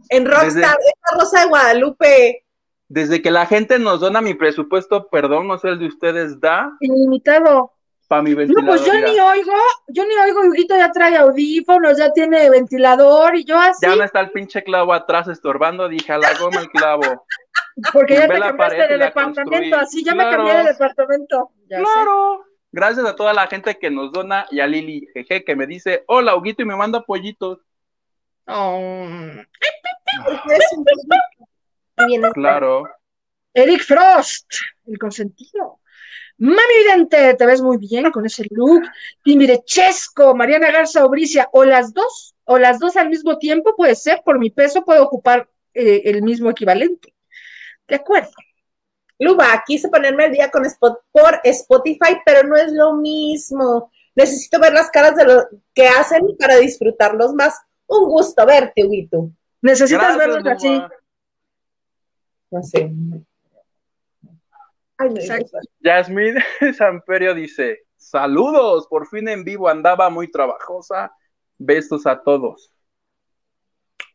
En Rockstar, esta Rosa de Guadalupe. Desde que la gente nos dona mi presupuesto, perdón, no sé el de ustedes, da Ilimitado. para mi No, ventilador. pues yo mira. ni oigo, yo ni oigo, Huguito ya trae audífonos, ya tiene ventilador y yo así, Ya no está el pinche clavo atrás estorbando, dije a la goma el clavo. Porque ya te cambiaste de departamento, construí. así ya me cambié de departamento. Ya sé. Claro. Gracias a toda la gente que nos dona y a Lili Jeje que me dice, hola, Huguito, y me manda pollitos. Oh. Claro. Eric Frost, el consentido. Mami Vidente, te ves muy bien con ese look. Timbirechesco, Mariana Garza Obricia, o las dos, o las dos al mismo tiempo, puede ser, por mi peso puedo ocupar eh, el mismo equivalente. De acuerdo. Luba, quise ponerme al día con Spot por Spotify, pero no es lo mismo. Necesito ver las caras de lo que hacen para disfrutarlos más. Un gusto verte, Witu. Necesitas verlos así. No sé. Ay, no. Yasmín Samperio dice: Saludos, por fin en vivo, andaba muy trabajosa. Besos a todos.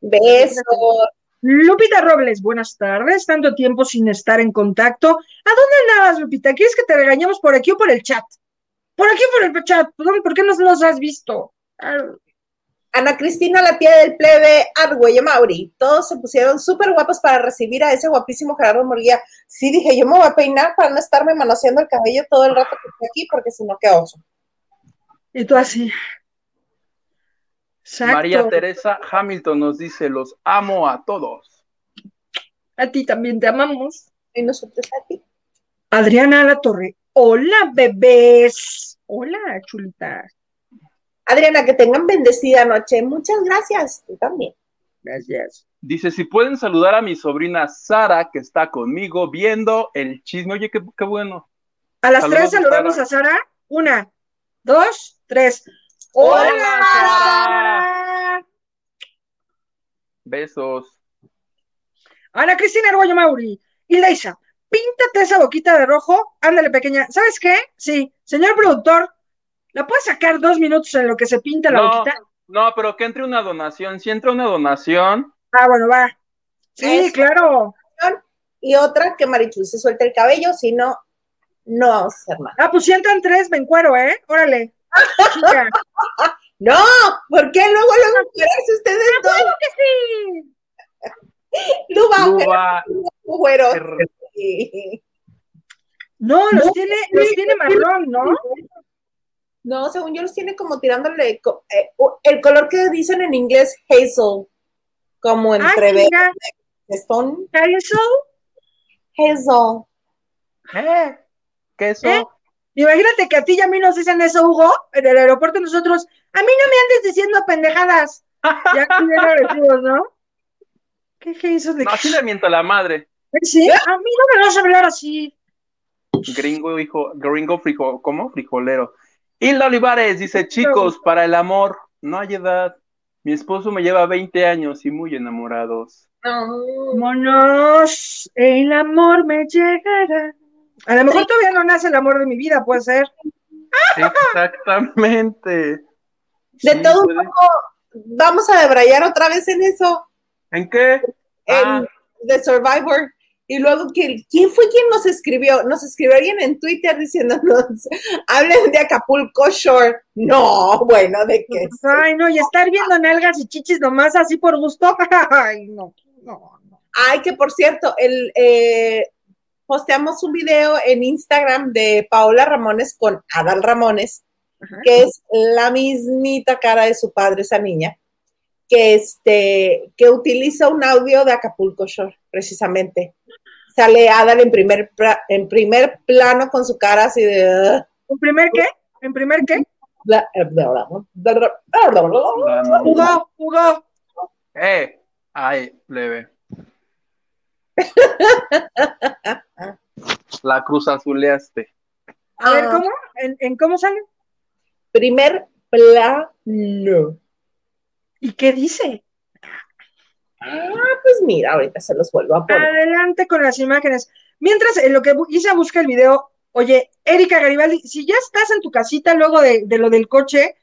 Besos. Lupita Robles, buenas tardes. Tanto tiempo sin estar en contacto. ¿A dónde andabas, Lupita? ¿Quieres que te regañemos por aquí o por el chat? Por aquí o por el chat. ¿Por qué no nos has visto? Ana Cristina, la tía del plebe, Argüello Mauri. Todos se pusieron súper guapos para recibir a ese guapísimo Gerardo Morguía. Sí, dije, yo me voy a peinar para no estarme manoseando el cabello todo el rato que estoy aquí, porque si no, qué oso. Y tú así. Exacto. María Teresa Hamilton nos dice: Los amo a todos. A ti también te amamos. Y nosotros a ti. Adriana La Torre. Hola, bebés. Hola, chulita. Adriana, que tengan bendecida noche. Muchas gracias. Tú también. Gracias. Dice: Si pueden saludar a mi sobrina Sara, que está conmigo viendo el chisme. Oye, qué, qué bueno. A las Saludos, tres saludamos Sara. a Sara. Una, dos, tres. Hola. Besos. Ana Cristina Arguello Mauri. Y Leisa, píntate esa boquita de rojo. Ándale, pequeña. ¿Sabes qué? Sí, señor productor, ¿la puedes sacar dos minutos en lo que se pinta la No, boquita? no, pero que entre una donación. Si entra una donación, Ah, bueno, va. Sí, claro. Y otra, que Marichu se suelte el cabello, si no, no vamos a hacer nada. Ah, pues si entran tres, me encuero, ¿eh? Órale. Chica. No, ¿por qué luego luego encuerarse ustedes dos? ¡Claro que sí! Luba, Luba, Sí. No, los tiene, los tiene marrón, ¿no? No, según yo los tiene como tirándole eh, el color que dicen en inglés hazel, como Ah, entre son Hazel. hazel. ¿Eh? ¿Queso? ¿Eh? Imagínate que a ti y a mí nos dicen eso, Hugo, en el aeropuerto nosotros, a mí no me andes diciendo pendejadas. Ya agresivos, ¿no? ¿Qué Hazel de No, así le miento a la madre. Sí, a mí no me vas a hablar así. Gringo, hijo, gringo frijo, ¿cómo? Frijolero. Hilda Olivares dice, chicos, para el amor no hay edad. Mi esposo me lleva 20 años y muy enamorados. No. Monos, el amor me llegará. A lo mejor todavía no nace el amor de mi vida, puede ser. Exactamente. De Sí, todo un puede. poco, vamos a debrayar otra vez en eso, ¿En qué? en Ah, The Survivor. Y luego, ¿quién, quién fue quien nos escribió? Nos escribió alguien en Twitter diciéndonos, hablen de Acapulco Shore. No, bueno, ¿de qué? Ay, no, y estar viendo nalgas y chichis nomás así por gusto. Ay, no, no, no. Ay, que por cierto, el, eh, posteamos un video en Instagram de Paola Ramones con Adal Ramones, Ajá. que es la mismita cara de su padre, esa niña, que, este, que utiliza un audio de Acapulco Shore, precisamente. Sale Adal en primer, en primer plano con su cara así de... ¿En primer qué? ¿En primer qué? Hugo, Hugo. Eh, ay, leve. La cruz azuleaste. A ver, Ah. ¿cómo? ¿En, en cómo sale? primer plano. ¿Y qué dice? Ah, pues mira, ahorita se los vuelvo a poner. Adelante con las imágenes. Mientras, en lo que bu- Isa busca el video, oye, Erika Garibaldi, si ya estás en tu casita luego de, de lo del coche,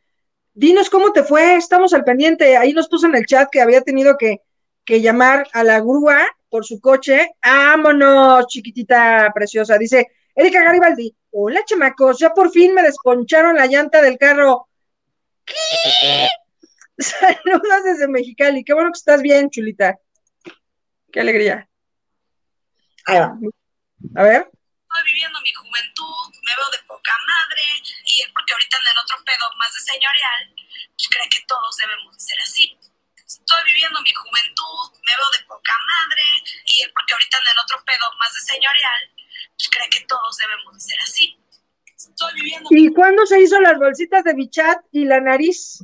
dinos cómo te fue, estamos al pendiente. Ahí nos puso en el chat que había tenido que, que llamar a la grúa por su coche. ¡Vámonos, chiquitita preciosa! Dice Erika Garibaldi, hola chamacos, ya por fin me desponcharon la llanta del carro. ¿Qué? Saludos desde Mexicali, qué bueno que estás bien, chulita. Qué alegría. Ahí va. A ver. estoy viviendo mi juventud, me veo de poca madre, y él porque ahorita anda en otro pedo más de señorial, pues cree que todos debemos de ser así. Estoy viviendo mi juventud, me veo de poca madre, y él porque ahorita anda en otro pedo más de señorial, pues cree que todos debemos de ser así. Estoy viviendo mi ¿Y cuándo se hizo las bolsitas de bichat y la nariz?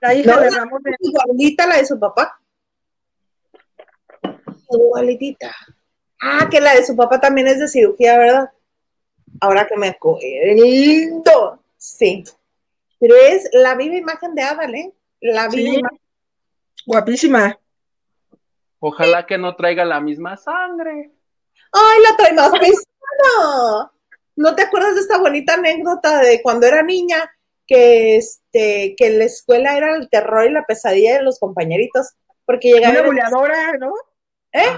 La hija No, de Ramón de... Igualita la de su papá. Igualitita. Ah, que la de su papá también es de cirugía, ¿verdad? Ahora que me acuerdo. Sí. Pero es la viva imagen de Adal, ¿eh? La viva Sí. imagen. Guapísima. Ojalá que no traiga la misma sangre. ¡Ay, la trae más pesada! ¿No te acuerdas de esta bonita anécdota de cuando era niña? Que este, que la escuela era el terror y la pesadilla de los compañeritos. Porque Una llegaba buleadora, ¿no? ¿eh?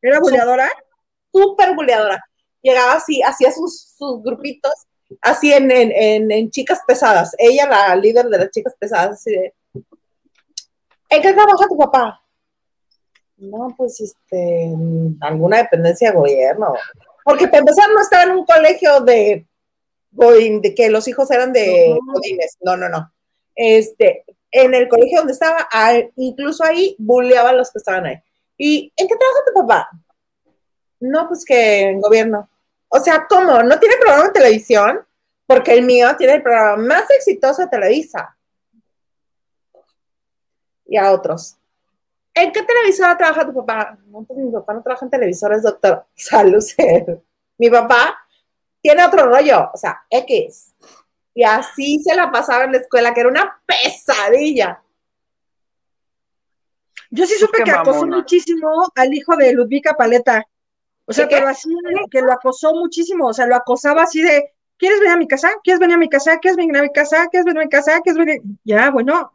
¿Era buleadora? súper buleadora. Llegaba así, hacía sus, sus grupitos, así en, en, en, en chicas pesadas. Ella, la líder de las chicas pesadas, así de. ¿En qué trabaja tu papá? No, pues este, alguna dependencia de gobierno. Porque para empezar no estaba en un colegio de, que los hijos eran de No. No, no, no. Este, en el colegio donde estaba, incluso ahí buleaba a los que estaban ahí. ¿Y en qué trabaja tu papá? No, pues que en gobierno. O sea, ¿cómo? ¿No tiene programa de televisión? Porque el mío tiene el programa más exitoso de Televisa. Y a otros. ¿En qué televisora trabaja tu papá? No, pues mi papá no trabaja en televisores, doctor. Salud. Mi papá tiene otro rollo, o sea, X. Y así se la pasaba en la escuela, que era una pesadilla. Yo sí Pues supe qué que acosó muchísimo al hijo de Ludvika Paleta. O sea, pero así que lo acosó muchísimo. O sea, lo acosaba así de, ¿quieres venir a mi casa? ¿Quieres venir a mi casa? ¿Quieres venir a mi casa? ¿Quieres venir a mi casa? ¿Quieres venir? Ya, bueno.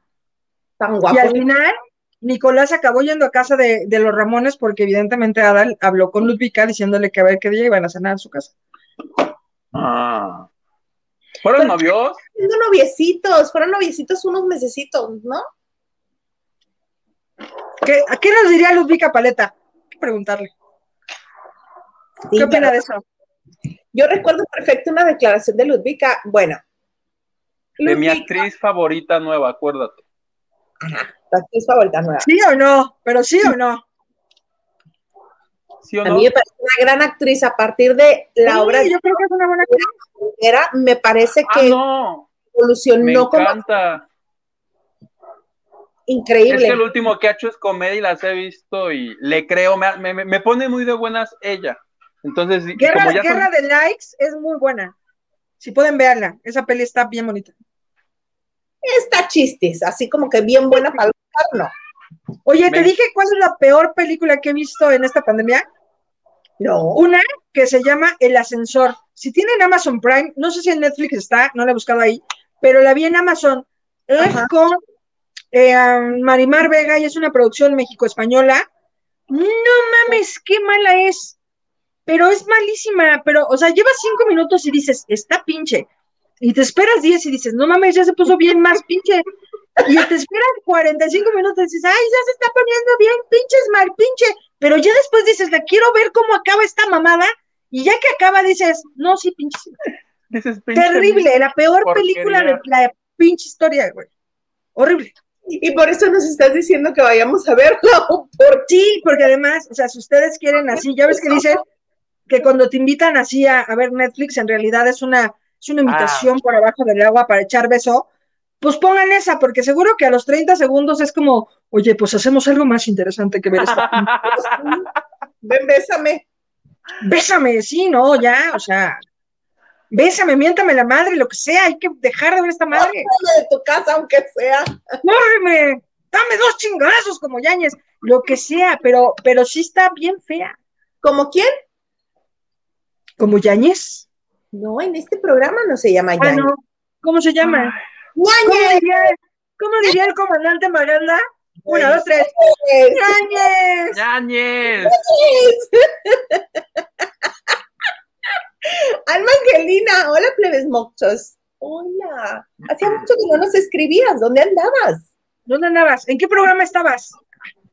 Tan Y al final, Nicolás acabó yendo a casa de, de los Ramones porque evidentemente Adal habló con Ludvika diciéndole que a ver qué día iban a cenar a su casa. Ah. ¿Fueron novios? Siendo noviecitos, fueron noviecitos unos mesecitos, ¿no? ¿Qué, ¿A qué nos diría Ludvika Paleta? Hay que preguntarle. Sí, ¿Qué opina pero de eso? Yo recuerdo perfecto una declaración de Ludvika. Bueno, De mi actriz favorita nueva, acuérdate. Tu actriz favorita nueva. ¿Sí o no? Pero sí o no. ¿Sí o A no? mí me parece una gran actriz a partir de la Sí, obra yo creo que es una buena actriz. era, me parece Ah, que no. Me evolucionó como encanta. Es increíble. que el último que ha hecho es comedia y las he visto y le creo, me, me, me pone muy de buenas ella. Entonces, Guerra, como ya son- Guerra de Likes es muy buena. Si pueden verla, esa peli está bien bonita. Está chistes, así como que bien buena para no. Oye, ¿te Me- dije cuál es la peor película que he visto en esta pandemia? No. Una que se llama El Ascensor. Si tienen Amazon Prime, no sé si en Netflix está, no la he buscado ahí, pero la vi en Amazon. Es con eh, um, Marimar Vega y es una producción México-española. No mames, qué mala es. Pero es malísima, pero, o sea, llevas cinco minutos y dices, está pinche. Y te esperas diez y dices, no mames, ya se puso bien más pinche. Y te esperas 45 minutos y dices, ay, ya se está poniendo bien pinches mal pinche. Pero ya después dices, la quiero ver cómo acaba esta mamada. Y ya que acaba dices, no, sí, pinche. dices, pinche Terrible, la peor porquería. película de la pinche historia, güey. Horrible. Y por eso nos estás diciendo que vayamos a verla. ¿o por Sí, porque además, o sea, si ustedes quieren así, ya ves que dicen que cuando te invitan así a, a ver Netflix, en realidad es una, es una invitación por abajo del agua para echar beso, pues pongan esa, porque seguro que a los 30 segundos es como, oye, pues hacemos algo más interesante que ver esta. Ven, bésame. Bésame, sí, no, ya, o sea, bésame, miéntame la madre, lo que sea, hay que dejar de ver esta madre. De tu casa, aunque sea. ¡Córreme! Dame dos chingadazos como Yañez, lo que sea, pero, pero sí está bien fea. ¿Como quién? ¿Como Yañez? No, en este programa no se llama Ah, Yañez. no. ¿Cómo se llama? ¿Cómo ¡Yañez! diría, cómo diría el comandante Maganda? Una, dos, tres. ¡Yañez! Ñañez. Alma Angelina, hola plebes mochos. Hola. Hacía mucho que no nos escribías. ¿Dónde andabas? ¿Dónde andabas? ¿En qué programa estabas?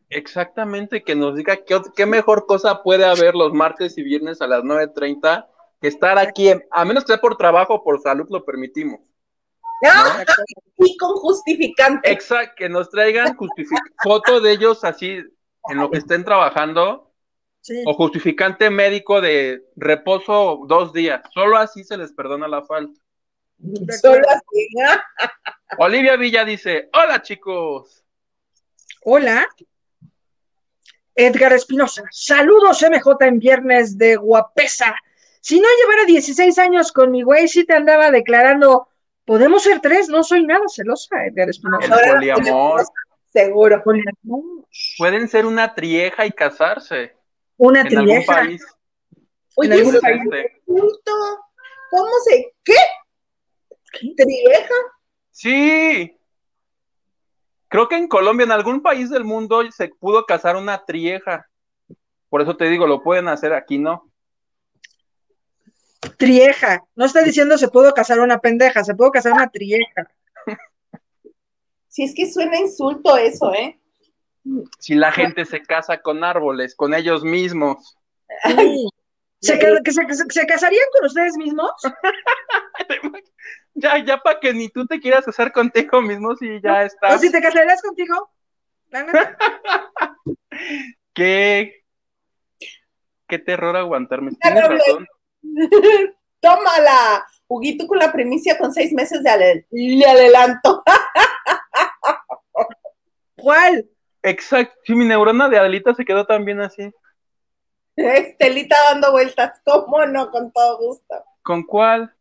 Exactamente, que nos diga qué, qué mejor cosa puede haber los martes y viernes a las 9.30 que estar aquí, en- a menos que sea por trabajo o por salud, lo permitimos. Y con justificante. Exacto, que nos traigan foto de ellos así en lo que estén trabajando Sí. o justificante médico de reposo dos días. Solo así se les perdona la falta. Solo así. ¿ah? Olivia Villa dice, hola chicos. Hola. Edgar Espinosa, saludos MJ en viernes de guapesa. Si no llevara 16 años con mi güey, sí te andaba declarando, podemos ser tres, no soy nada celosa, Edgar El Espinosa. Ahora poliamor. Seguro. Poliamor. Pueden ser una trieja y casarse Una en algún trieja. país. Oye, algún eso país. es insulto. ¿Cómo se? ¿Qué? ¿Qué? ¿Trieja? Sí. Creo que en Colombia, en algún país del mundo, se pudo casar una trieja. Por eso te digo, lo pueden hacer aquí, ¿no? Trieja. No está diciendo se pudo casar una pendeja, se pudo casar una trieja. Si es que suena insulto eso, ¿eh? Si la gente se casa con árboles, con ellos mismos. Sí. ¿Se, ca- que se, que se- se casarían con ustedes mismos? Ya, ya para que ni tú te quieras casar contigo mismo, si ya ¿O estás. si te casarías contigo? Qué, qué terror aguantarme. Tienes razón. Tómala. Huguito con la primicia con seis meses de, ale- de adelanto. ¿Cuál? Exacto. Sí, mi neurona de Adelita se quedó también así. Estelita dando vueltas. ¿Cómo no? Con todo gusto. ¿Con cuál?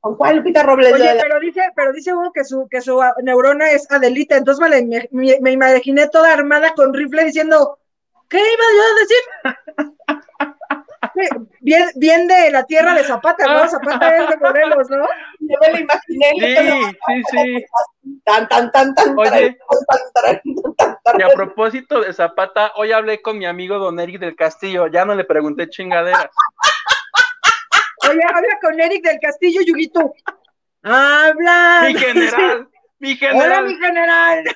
¿Con cuál Lupita Robles? Oye, pero dice, pero dice Hugo que su, que su ah, neurona es Adelita, entonces me, la ima- me, me imaginé toda armada con rifle diciendo, ¿qué iba yo a decir? Bien, bien de la tierra de Zapata, ¿no? Zapata es de Morelos, ¿no? Yo me lo imaginé. Sí, sí, sí. Tan, tan, tan, tan. Oye. tan, tan, tan, tan, tan, Y a propósito de Zapata, hoy hablé con mi amigo Don Eric del Castillo. Ya no le pregunté chingaderas. Oye, habla con Eric del Castillo, Yuguito. Habla. Mi general, mi Hola, general. mi general.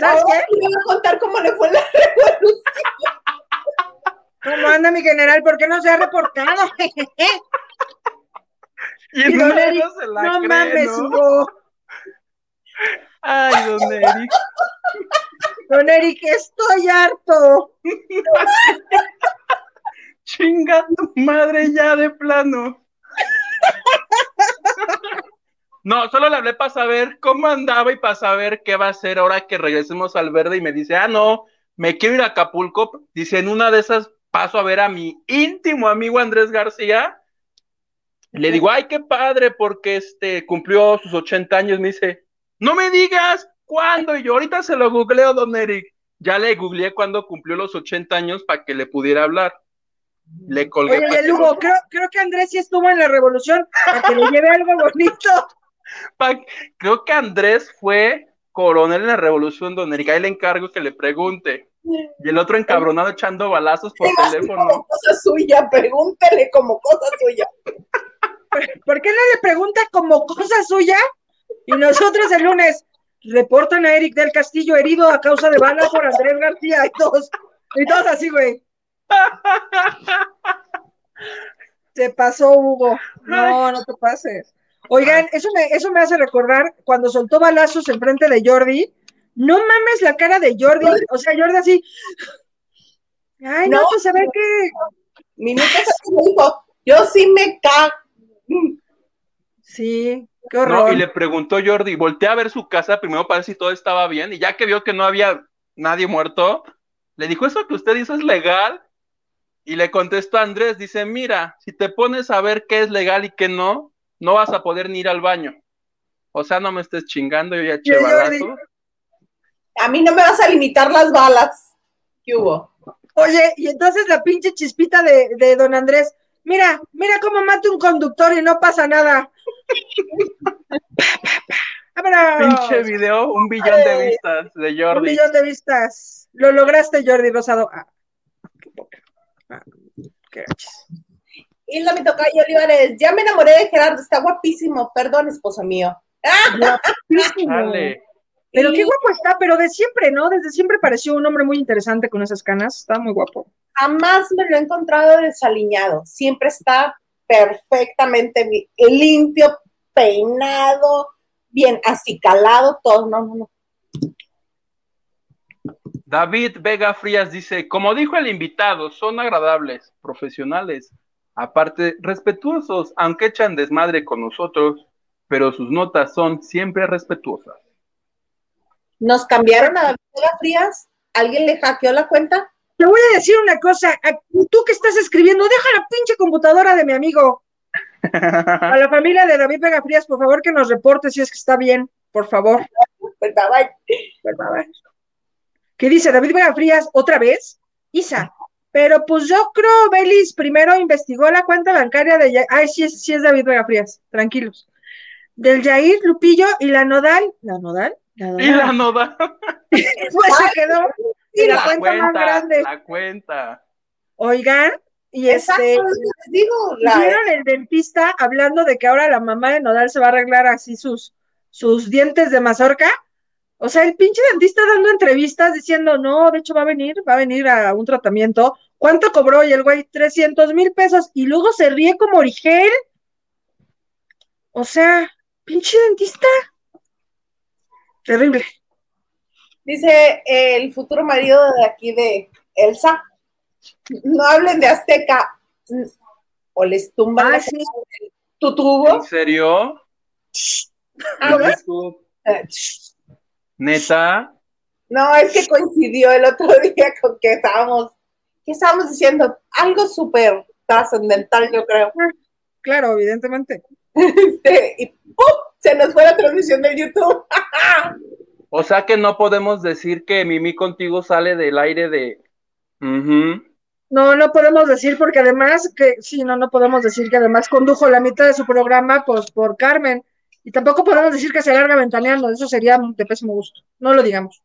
¿Sabes qué? voy a contar cómo le fue la revolución. ¿Cómo anda mi general? ¿Por qué no se ha reportado? Y don Eric, esas se la no cree, mames, ¿no? Hugo. Ay, don Eric. Don Eric, estoy harto. Chinga tu madre ya de plano. No, solo le hablé para saber cómo andaba y para saber qué va a hacer ahora que regresemos al verde y me dice, ah, no, me quiero ir a Acapulco. Dice, en una de esas paso a ver a mi íntimo amigo Andrés García. Le digo, ay, qué padre, porque este cumplió sus 80 años. Me dice, no me digas cuándo. Y yo ahorita se lo googleo, don Eric. Ya le googleé cuándo cumplió los 80 años para que le pudiera hablar. Le colgué. Oye, Hugo, creo, creo que Andrés sí estuvo en la revolución para que le lleve algo bonito. Pa- Creo que Andrés fue coronel en la revolución, don Erika. Ahí le encargo que le pregunte. Y el otro encabronado echando balazos por Como teléfono. cosa suya, pregúntele como cosa suya. ¿Por qué no le pregunta como cosa suya? Y nosotros el lunes reportan a Eric del Castillo herido a causa de bala por Andrés García y todos, y todos así, güey. Se pasó, Hugo. No, no te pases. Oigan, eso me, eso me hace recordar cuando soltó balazos enfrente de Jordi. No mames la cara de Jordi. O sea, Jordi así. Ay, no, No. pues se ve que. Minutos dijo, yo sí me cago. Sí, qué No, horror. y le preguntó Jordi, volteé a ver su casa primero para ver si todo estaba bien, y ya que vio que no había nadie muerto, le dijo, ¿eso que usted dice es legal? Y le contestó Andrés, dice, mira, si te pones a ver qué es legal y qué no, no vas a poder ni ir al baño. O sea, no me estés chingando, yo ya eché Y Jordi, balazo. A mí no me vas a limitar las balas. ¿Qué hubo? Oye, y entonces la pinche chispita de, de don Andrés, mira, mira cómo mata un conductor y no pasa nada. Pinche video, un billón de vistas de Un Jordi. millón de vistas. Lo lograste, Jordi Rosado. Ah, qué poca. Ah, qué gachis. Hilda mi tocayo Olivares, ya me enamoré de Gerardo, está guapísimo, perdón, esposo mío. Guapísimo. Dale. Pero qué guapo está, pero de siempre, ¿no? Desde siempre pareció un hombre muy interesante con esas canas. Está muy guapo. Jamás me lo he encontrado desaliñado, siempre está perfectamente limpio, peinado, bien acicalado, todo, no, no, no. David Vega Frías dice, como dijo el invitado, son agradables, profesionales, aparte respetuosos, aunque echan desmadre con nosotros, pero sus notas son siempre respetuosas. Nos cambiaron a David Vega Frías. ¿Alguien le hackeó la cuenta? Te voy a decir una cosa, tú que estás escribiendo, deja la pinche computadora de mi amigo. A la familia de David Vega Frías, por favor, que nos reporte si es que está bien, por favor. Pues, bye, por favor. ¿Qué dice David Vega Frías otra vez? Isa. Pero pues yo creo, Belis primero investigó la cuenta bancaria de Ya- Ay, sí, es- sí es David Vega Frías, tranquilos. Del Jair Lupillo y la Nodal. ¿La Nodal? La Y la Nodal. noda. Pues se quedó Y la, la cuenta, más grande. la cuenta. Oigan, y Exacto, este. es lo que les digo. la- ¿Vieron el dentista hablando de que ahora la mamá de Nodal se va a arreglar así sus, sus dientes de mazorca? O sea, el pinche dentista dando entrevistas diciendo, no, de hecho va a venir, va a venir a un tratamiento. ¿Cuánto cobró? Y el güey, 300 mil pesos. Y luego se ríe como origel. O sea, pinche dentista. Terrible. Dice el futuro marido de aquí de Elsa. No hablen de Azteca. O les tumban Ah, sí. tu tubo. ¿En serio? Ah. Eh, ¿Neta? No, es que coincidió el otro día con que estábamos, que estábamos diciendo algo súper trascendental, yo creo. Claro, evidentemente. Este, y ¡pum! Se nos fue la transmisión del YouTube. O sea que no podemos decir que Mimi contigo sale del aire de... No, no podemos decir porque además que, sí, no, no podemos decir que además condujo la mitad de su programa pues por Carmen. Y tampoco podemos decir que se larga ventaneando, eso sería de pésimo gusto. No lo digamos.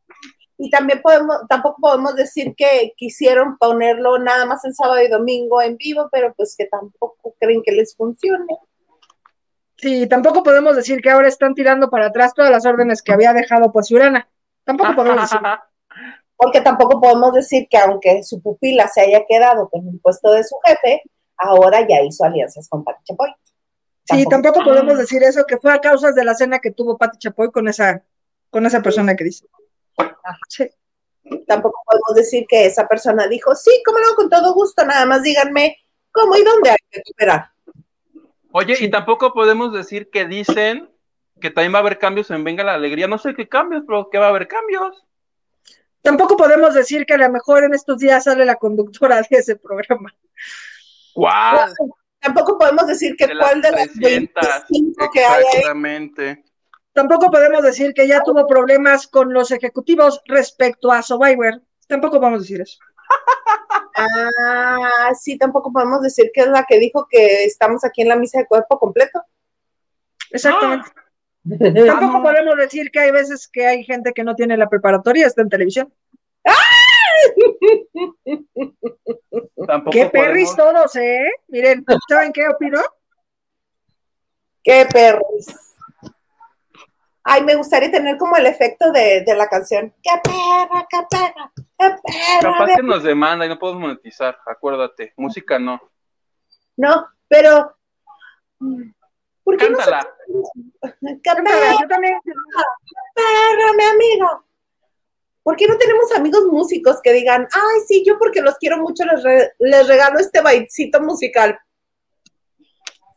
Y también podemos, tampoco podemos decir que quisieron ponerlo nada más en sábado y domingo en vivo, pero pues que tampoco creen que les funcione. Sí, tampoco podemos decir que ahora están tirando para atrás todas las órdenes que había dejado pues Urana. Tampoco podemos decir. Porque tampoco podemos decir que aunque su pupila se haya quedado con el puesto de su jefe, ahora ya hizo alianzas con Pati Chapoy. Sí, tampoco podemos decir eso, que fue a causa de la cena que tuvo Pati Chapoy con esa, con esa persona que dice. Sí. Tampoco podemos decir que esa persona dijo, sí, cómo no, con todo gusto, nada más díganme cómo y dónde hay que cooperar. Oye, y tampoco podemos decir que dicen que también va a haber cambios en Venga la Alegría. No sé qué cambios, pero que va a haber cambios. Tampoco podemos decir que a lo mejor en estos días sale la conductora de ese programa. ¿Cuál? Tampoco podemos decir que De las cuál de las 300. 25 que hay ahí Exactamente. Tampoco podemos decir que ya tuvo problemas con los ejecutivos respecto a Survivor. Tampoco podemos decir eso. Ah, sí, tampoco podemos decir que es la que dijo que estamos aquí en la misa de cuerpo completo. Exactamente. Ah, Tampoco podemos decir que hay veces que hay gente que no tiene la preparatoria, está en televisión. Tampoco Qué perris podemos- todos, ¿eh? Miren, ¿saben qué opino? Qué perros. Ay, me gustaría tener como el efecto de, de la canción. Qué perra, qué perra, qué perra. Capaz que nos demanda y no podemos monetizar, acuérdate. Música no. No, pero. ¿Por qué no Cántala. Qué Cántala, perra, Yo también. perra, mi amigo. ¿Por qué no tenemos amigos músicos que digan, ay, sí, yo porque los quiero mucho les, re- les regalo este baitcito musical?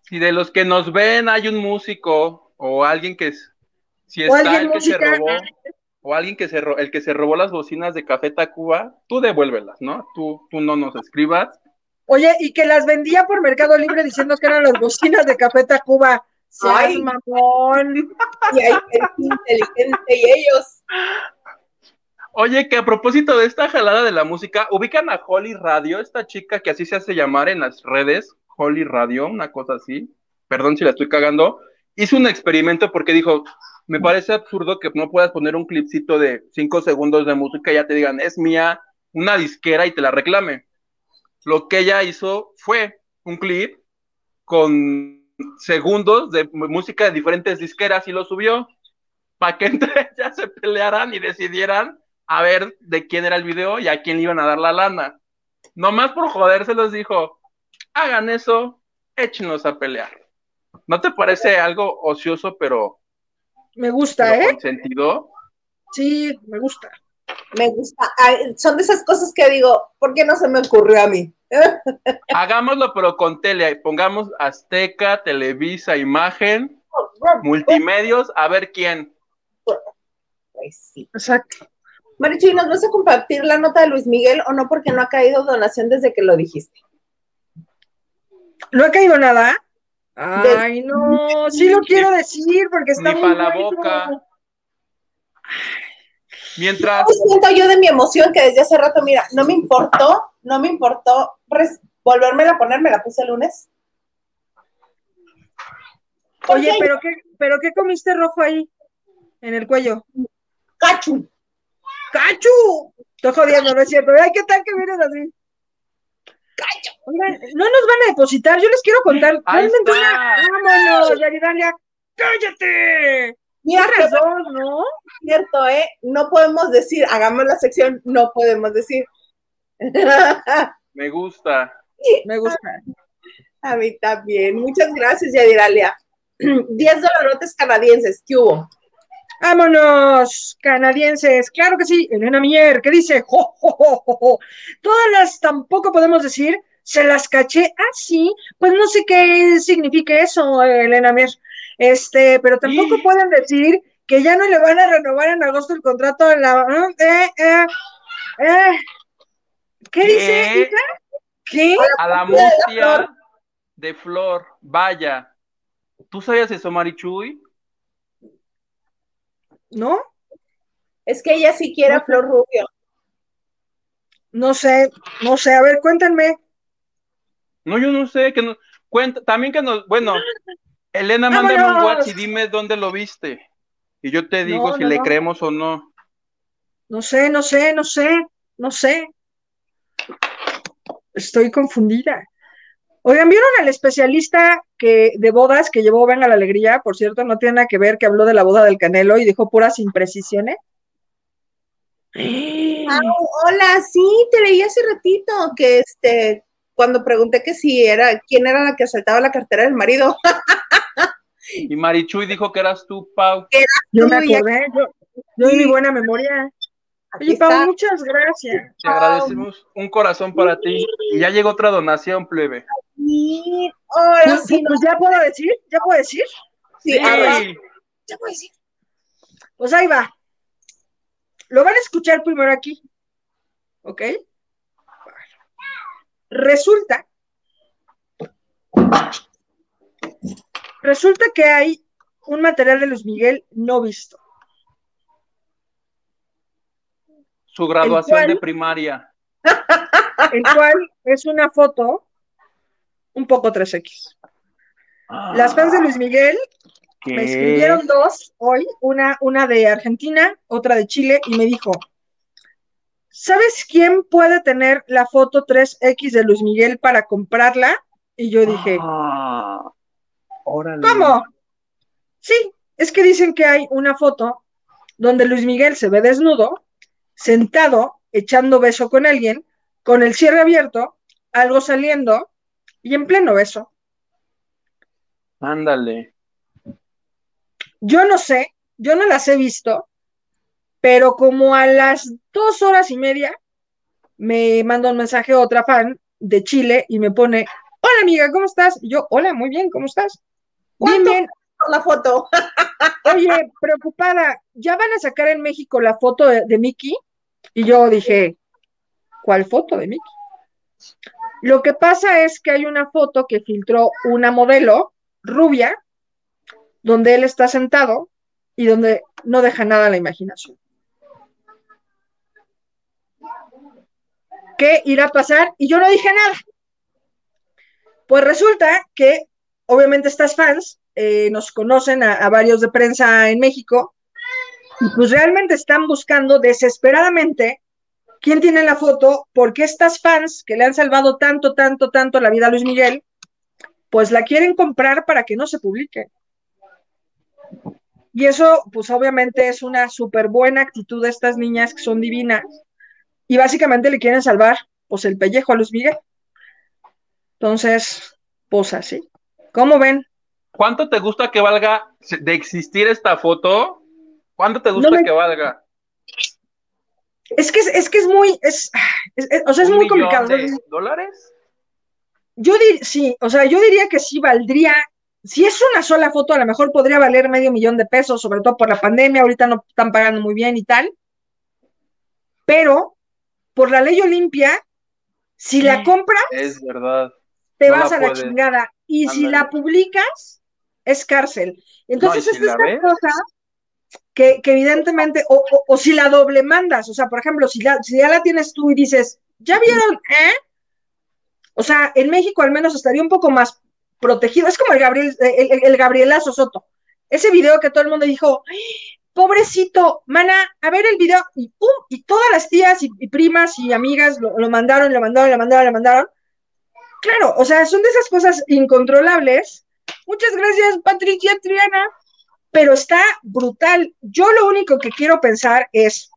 Si de los que nos ven hay un músico o alguien que es, si está el que se robó o alguien que se ro- el que se robó las bocinas de Café Tacuba, tú devuélvelas, ¿no? Tú tú no nos escribas. Oye, y que las vendía por Mercado Libre diciendo que eran las bocinas de Café Tacuba. Ay. mamón. Y hay gente inteligente y ellos. Oye, que a propósito de esta jalada de la música, ubican a Holly Radio, esta chica que así se hace llamar en las redes, Holly Radio, una cosa así. Perdón si la estoy cagando. Hizo un experimento porque dijo, me parece absurdo que no puedas poner un clipcito de cinco segundos de música y ya te digan, es mía, una disquera y te la reclame. Lo que ella hizo fue un clip con segundos de música de diferentes disqueras y lo subió para que entre ellas se pelearan y decidieran a ver de quién era el video y a quién le iban a dar la lana. Nomás por joder se los dijo, hagan eso, échenos a pelear. ¿No te parece algo ocioso pero, Me gusta, ¿eh? con sentido? Sí, me gusta. Me gusta. Ay, son de esas cosas que digo, ¿por qué no se me ocurrió a mí? Hagámoslo pero con tele, pongamos Azteca, Televisa, Imagen, Multimedios, a ver quién. Pues sí. Exacto. Marichuy, ¿nos vas a compartir la nota de Luis Miguel o no? Porque no ha caído donación desde que lo dijiste. ¿No ha caído nada? Ay, no, sí lo quiero decir porque está Ni muy para la boca. Mientras, ¿Cómo siento yo de mi emoción que desde hace rato, mira, no me importó, no me importó res- volvérmela a poner, me la puse el lunes. Oye, Oye, pero qué, pero qué comiste rojo ahí en el cuello. Cachu, ¡Cachu! Estoy jodiendo, no es cierto. Ay, ¿qué tal que vienes así? Oigan, no nos van a depositar, yo les quiero contar. Realmente vámonos, Yaridalia. ¡Cállate! mira dos, ¿no? cierto, ¿eh? No podemos decir, hagamos la sección, no podemos decir. me gusta. Me gusta. A mí también. Muchas gracias, Yadiralia. 10 dolarotes canadienses, ¿qué hubo? Vámonos, canadienses. Claro que sí. Elena Mier, ¿qué dice? Jo, jo, jo. Todas las tampoco podemos decir, se las caché. Ah, sí. Pues no sé qué significa eso, Elena Mier. Este, pero tampoco Sí. pueden decir que ya no le van a renovar en agosto el contrato a la. Eh, eh, eh. ¿Qué, ¿Qué? dice? hija? ¿Qué? A la mustia de Flor. Vaya. ¿Tú sabías eso, Marichuy? ¿No? Es que ella sí quiere a Flor Rubio. No sé, no sé. A ver, cuéntenme. No, yo no sé, que no, cuenta, también que nos, bueno, Elena, mándame un. WhatsApp y dime dónde lo viste. Y yo te digo No, si no, le no. creemos o no. No sé, no sé, no sé, no sé. Estoy confundida. Oigan, ¿vieron al especialista que, de bodas que llevó Venga la Alegría? Por cierto, no tiene nada que ver que habló de la boda del Canelo y dijo puras imprecisiones. Ah, hola, sí, te leí hace ratito que este, cuando pregunté que si era, quién era la que asaltaba la cartera del marido. Y Marichuy dijo que eras tú, Pau. Yo me Tú acordé, yo, yo y mi buena memoria. Aquí Oye, Pau, está. muchas gracias. Te agradecemos un corazón para ti. Y ya llegó otra donación, plebe. Sí, ahora Pues, sí, no, pues ya puedo decir, ya puedo decir, sí, ahora- ya puedo decir. Pues ahí va. Lo van a escuchar primero aquí. ¿Ok? Resulta. Resulta que hay un material de Luis Miguel no visto. Su graduación cual? de primaria. el cual es una foto un poco 3X. Las fans de Luis Miguel ¿Qué? me escribieron dos hoy, una, una de Argentina, otra de Chile, y me dijo, ¿sabes quién puede tener la foto 3X de Luis Miguel para comprarla? Y yo dije, Ah, órale. ¿cómo? Sí, es que dicen que hay una foto donde Luis Miguel se ve desnudo, sentado, echando beso con alguien, con el cierre abierto, algo saliendo y en pleno beso. Ándale. Yo no sé, yo no las he visto, pero como a las dos horas y media me manda un mensaje otra fan de Chile y me pone, hola amiga, ¿cómo estás? Y yo, hola, muy bien, ¿cómo estás? Bien, ¿Cuánto? bien. la foto. Oye, preocupada, ¿ya van a sacar en México la foto de, de Mickey? Y yo dije, ¿cuál foto de Mickey? Lo que pasa es que hay una foto que filtró una modelo rubia, donde él está sentado y donde no deja nada a la imaginación. ¿Qué irá a pasar? Y yo no dije nada. Pues resulta que, obviamente, estas fans eh, nos conocen a, a varios de prensa en México y pues realmente están buscando desesperadamente quién tiene la foto, porque estas fans que le han salvado tanto, tanto, tanto la vida a Luis Miguel, pues la quieren comprar para que no se publique. Y eso, pues obviamente es una súper buena actitud de estas niñas que son divinas y básicamente le quieren salvar, pues el pellejo a Luis Miguel. Entonces, pues así. ¿Cómo ven? ¿Cuánto te gusta que valga de existir esta foto? ¿Cuánto te gusta No me- que valga? Es que es, es que es muy, es, es- es- o sea, es ¿Un muy complicado. de dólares? Yo diría, sí, o sea, yo diría que sí valdría si es una sola foto, a lo mejor podría valer medio millón de pesos, sobre todo por la pandemia, ahorita no están pagando muy bien y tal. Pero por la ley Olimpia, si la compras, Es verdad. te no vas la a la chingada. Y si la publicas, es cárcel. Entonces, No, es esta cosa que, evidentemente, o, o- si la doble mandas, o sea, por ejemplo, si, la- si ya la tienes tú y dices, ¿ya vieron? eh?" O sea, en México al menos estaría un poco más protegido. Es como el, Gabriel, el, el- el Gabrielazo Soto. Ese video que todo el mundo dijo, "Ay, pobrecito, mana, a ver el video, y pum, y todas las tías y, y primas y amigas lo, lo mandaron, lo mandaron, lo mandaron, lo mandaron. Claro, o sea, son de esas cosas incontrolables. Muchas gracias, Patricia Triana. Pero está brutal. Yo lo único que quiero pensar es,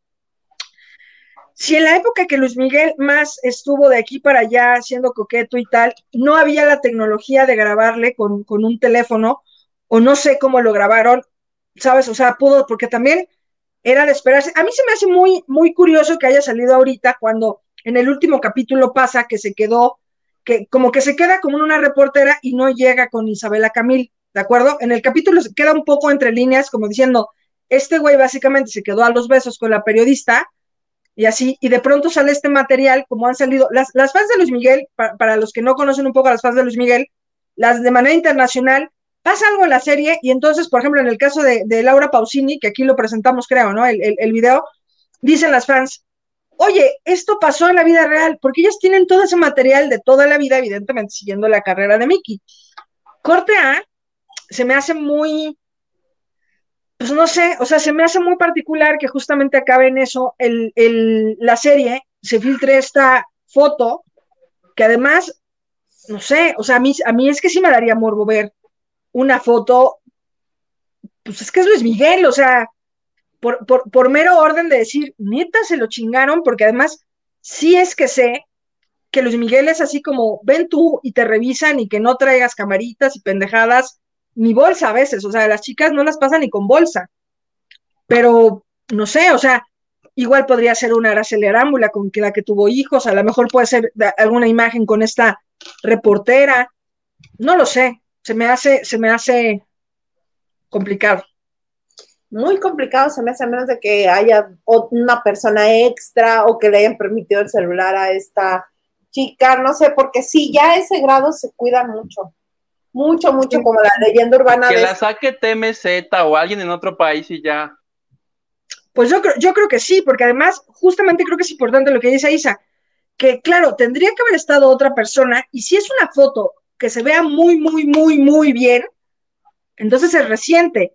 si en la época que Luis Miguel más estuvo de aquí para allá siendo coqueto y tal, no había la tecnología de grabarle con, con un teléfono, o no sé cómo lo grabaron, ¿sabes? O sea, pudo, porque también era de esperarse. A mí se me hace muy, muy curioso que haya salido ahorita cuando en el último capítulo pasa que se quedó, que como que se queda como una reportera y no llega con Isabela Camil, ¿de acuerdo? En el capítulo se queda un poco entre líneas como diciendo, este güey básicamente se quedó a los besos con la periodista y así, y de pronto sale este material, como han salido, las, las fans de Luis Miguel, pa- para los que no conocen un poco a las fans de Luis Miguel, las de manera internacional, pasa algo en la serie y entonces, por ejemplo, en el caso de, Laura Pausini, que aquí lo presentamos, creo, ¿no? El, el, el video, dicen las fans, oye, esto pasó en la vida real, porque ellas tienen todo ese material de toda la vida, evidentemente, siguiendo la carrera de Mickey. Corte A, se me hace muy, pues no sé, o sea, se me hace muy particular que justamente acabe en eso. El, el, la serie, se filtre esta foto, que además, no sé, o sea, a mí, a mí es que sí me daría morbo ver una foto, pues es que es Luis Miguel, o sea, por, por, por mero orden de decir, neta se lo chingaron, porque además sí es que sé que Luis Miguel es así como, ven tú y te revisan y que no traigas camaritas y pendejadas, ni bolsa a veces, o sea, las chicas no las pasan ni con bolsa, pero no sé, o sea, igual podría ser una Araceli Arámbula con la que tuvo hijos, a lo mejor puede ser alguna imagen con esta reportera, no lo sé, se me hace, se me hace complicado. Muy complicado se me hace a menos de que haya una persona extra o que le hayan permitido el celular a esta chica, no sé, porque sí, ya ese grado se cuidan mucho. Mucho, mucho, como la leyenda urbana Que de la saque TMZ o alguien en otro país y ya. Pues yo creo, yo creo que sí, porque además, justamente creo que es importante lo que dice Isa, que claro, tendría que haber estado otra persona, y si es una foto que se vea muy, muy, muy, muy bien, entonces es reciente.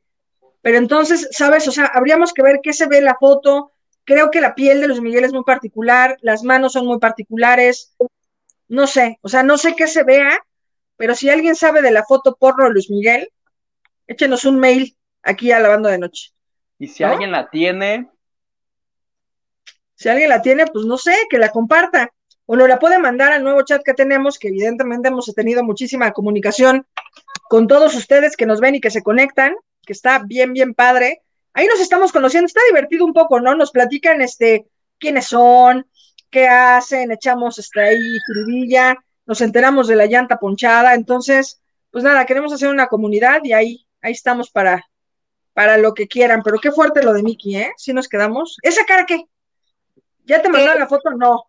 Pero entonces, ¿sabes? O sea, habríamos que ver qué se ve en la foto. Creo que la piel de Luis Miguel es muy particular, las manos son muy particulares. No sé, o sea, no sé qué se vea, pero si alguien sabe de la foto porno de Luis Miguel, échenos un mail aquí a la banda de noche. Y si ¿No? alguien la tiene, Si alguien la tiene, pues no sé, que la comparta. O nos la puede mandar al nuevo chat que tenemos, que evidentemente hemos tenido muchísima comunicación con todos ustedes que nos ven y que se conectan, que está bien, bien padre. Ahí nos estamos conociendo, está divertido un poco, ¿no? Nos platican este quiénes son, qué hacen, echamos este ahí jiribilla, nos enteramos de la llanta ponchada, entonces, pues nada, queremos hacer una comunidad y ahí, ahí estamos para, para lo que quieran, pero qué fuerte lo de Mickey, ¿eh? Si nos quedamos. ¿Esa cara qué? ¿Ya te mandaron la foto? No.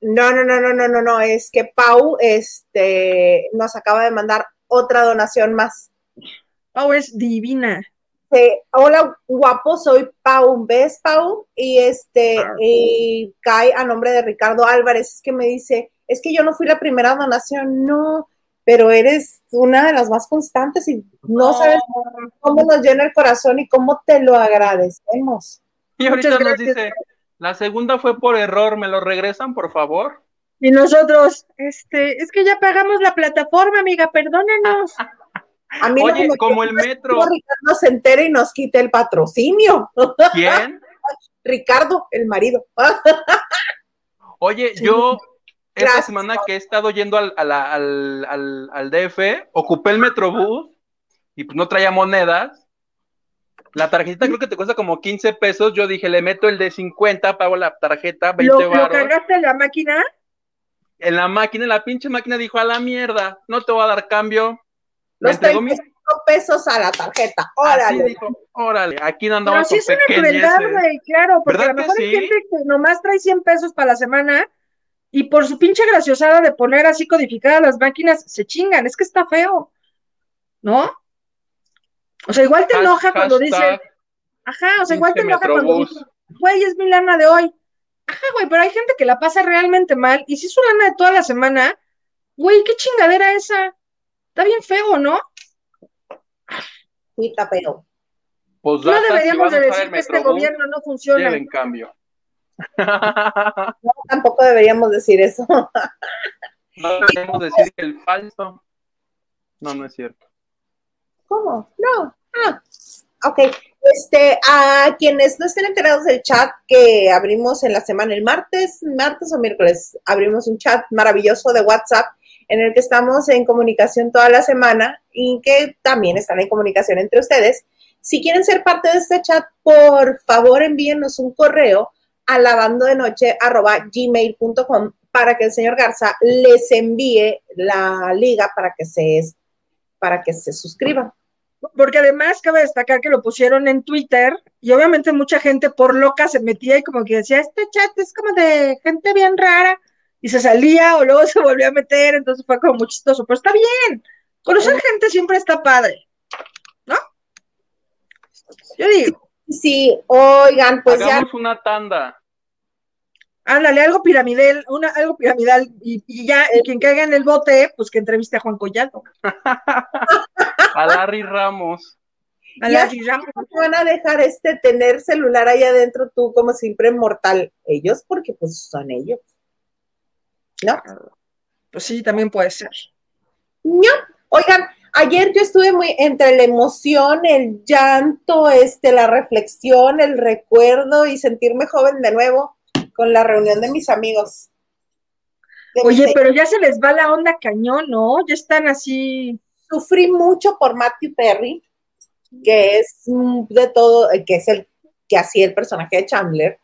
No, no, no, no, no, no, no, es que Pau este, nos acaba de mandar otra donación más. Pau es divina. Eh, hola, guapo, soy Pau. ¿Ves, Pau? Y este, y cae a nombre de Ricardo Álvarez. Es que me dice, es que yo no fui la primera donación, no, pero eres una de las más constantes y no sabes cómo nos llena el corazón y cómo te lo agradecemos. y ahorita Muchas nos gracias. dice, la segunda fue por error, ¿me lo regresan, por favor? Y nosotros, este, es que ya pagamos la plataforma, amiga, perdónanos. A mí Oye, me como el metro, Ricardo se entere y nos quite el patrocinio. ¿quién? Ricardo, el marido. Oye, Sí. Esta semana que he estado yendo al, a la- al, al, al DF, ocupé el Metrobús y pues no traía monedas. La tarjetita creo que te cuesta como 15 pesos. Yo dije, le meto el de 50, pago la tarjeta, 20 ¿Lo, lo baros. cargaste en la máquina? En la máquina, la pinche máquina dijo, a la mierda, no te voy a dar cambio. Los entregó mi- 35 pesos a la tarjeta. Así Órale. dijo, órale, aquí no Pero andamos sí con es una crueldad, güey, claro, porque a ¿Verdad lo mejor hay sí? gente que nomás trae 100 pesos para la semana y por su pinche graciosada de poner así codificadas las máquinas, se chingan, es que está feo, ¿no? O sea, igual te enoja cuando dicen, ajá, o sea, igual te enoja cuando dicen, güey, es mi lana de hoy. Ajá, güey, pero hay gente que la pasa realmente mal y si es su lana de toda la semana, güey, qué chingadera esa. Está bien feo, ¿no? Sí, está feo. Pues No deberíamos de decir que este gobierno no funciona. lleven cambio. No, tampoco deberíamos decir eso. no debemos decir que el falso. No, no es cierto. ¿Cómo? No. Ah, ok. Este, a quienes no estén enterados del chat que abrimos en la semana, el martes, martes o miércoles, abrimos un chat maravilloso de WhatsApp en el que estamos en comunicación toda la semana y que también están en comunicación entre ustedes. Si quieren ser parte de este chat, por favor envíenos un correo a lavandodenoche.gmail.com para que el señor Garza les envíe la liga para que se, para que se suscriban. Porque además cabe destacar que lo pusieron en Twitter y obviamente mucha gente por loca se metía y como que decía, este chat es como de gente bien rara y se salía o luego se volvía a meter, entonces fue como muy chistoso, pero está bien, conocer gente siempre está padre, ¿no? Yo digo, Sí, oigan, pues ya, Hagamos una tanda. Ándale, algo piramidal, una, algo piramidal y, y ya, y quien caiga en el bote, pues que entreviste a Juan Collado, A Larry Ramos. a Ya. Larry Ramos. van a dejar este tener celular ahí adentro tú como siempre mortal. Ellos, porque pues son ellos. ¿No? Pues sí, también puede ser. No. Oigan, ayer yo estuve muy entre la emoción, el llanto, este, la reflexión, el recuerdo y sentirme joven de nuevo con la reunión de mis amigos. De Oye, mis- pero ya se les va la onda cañón, ¿no? Ya están así. sufrí mucho por Matthew Perry, que es de todo, eh, que es el que hacía el personaje de Chandler,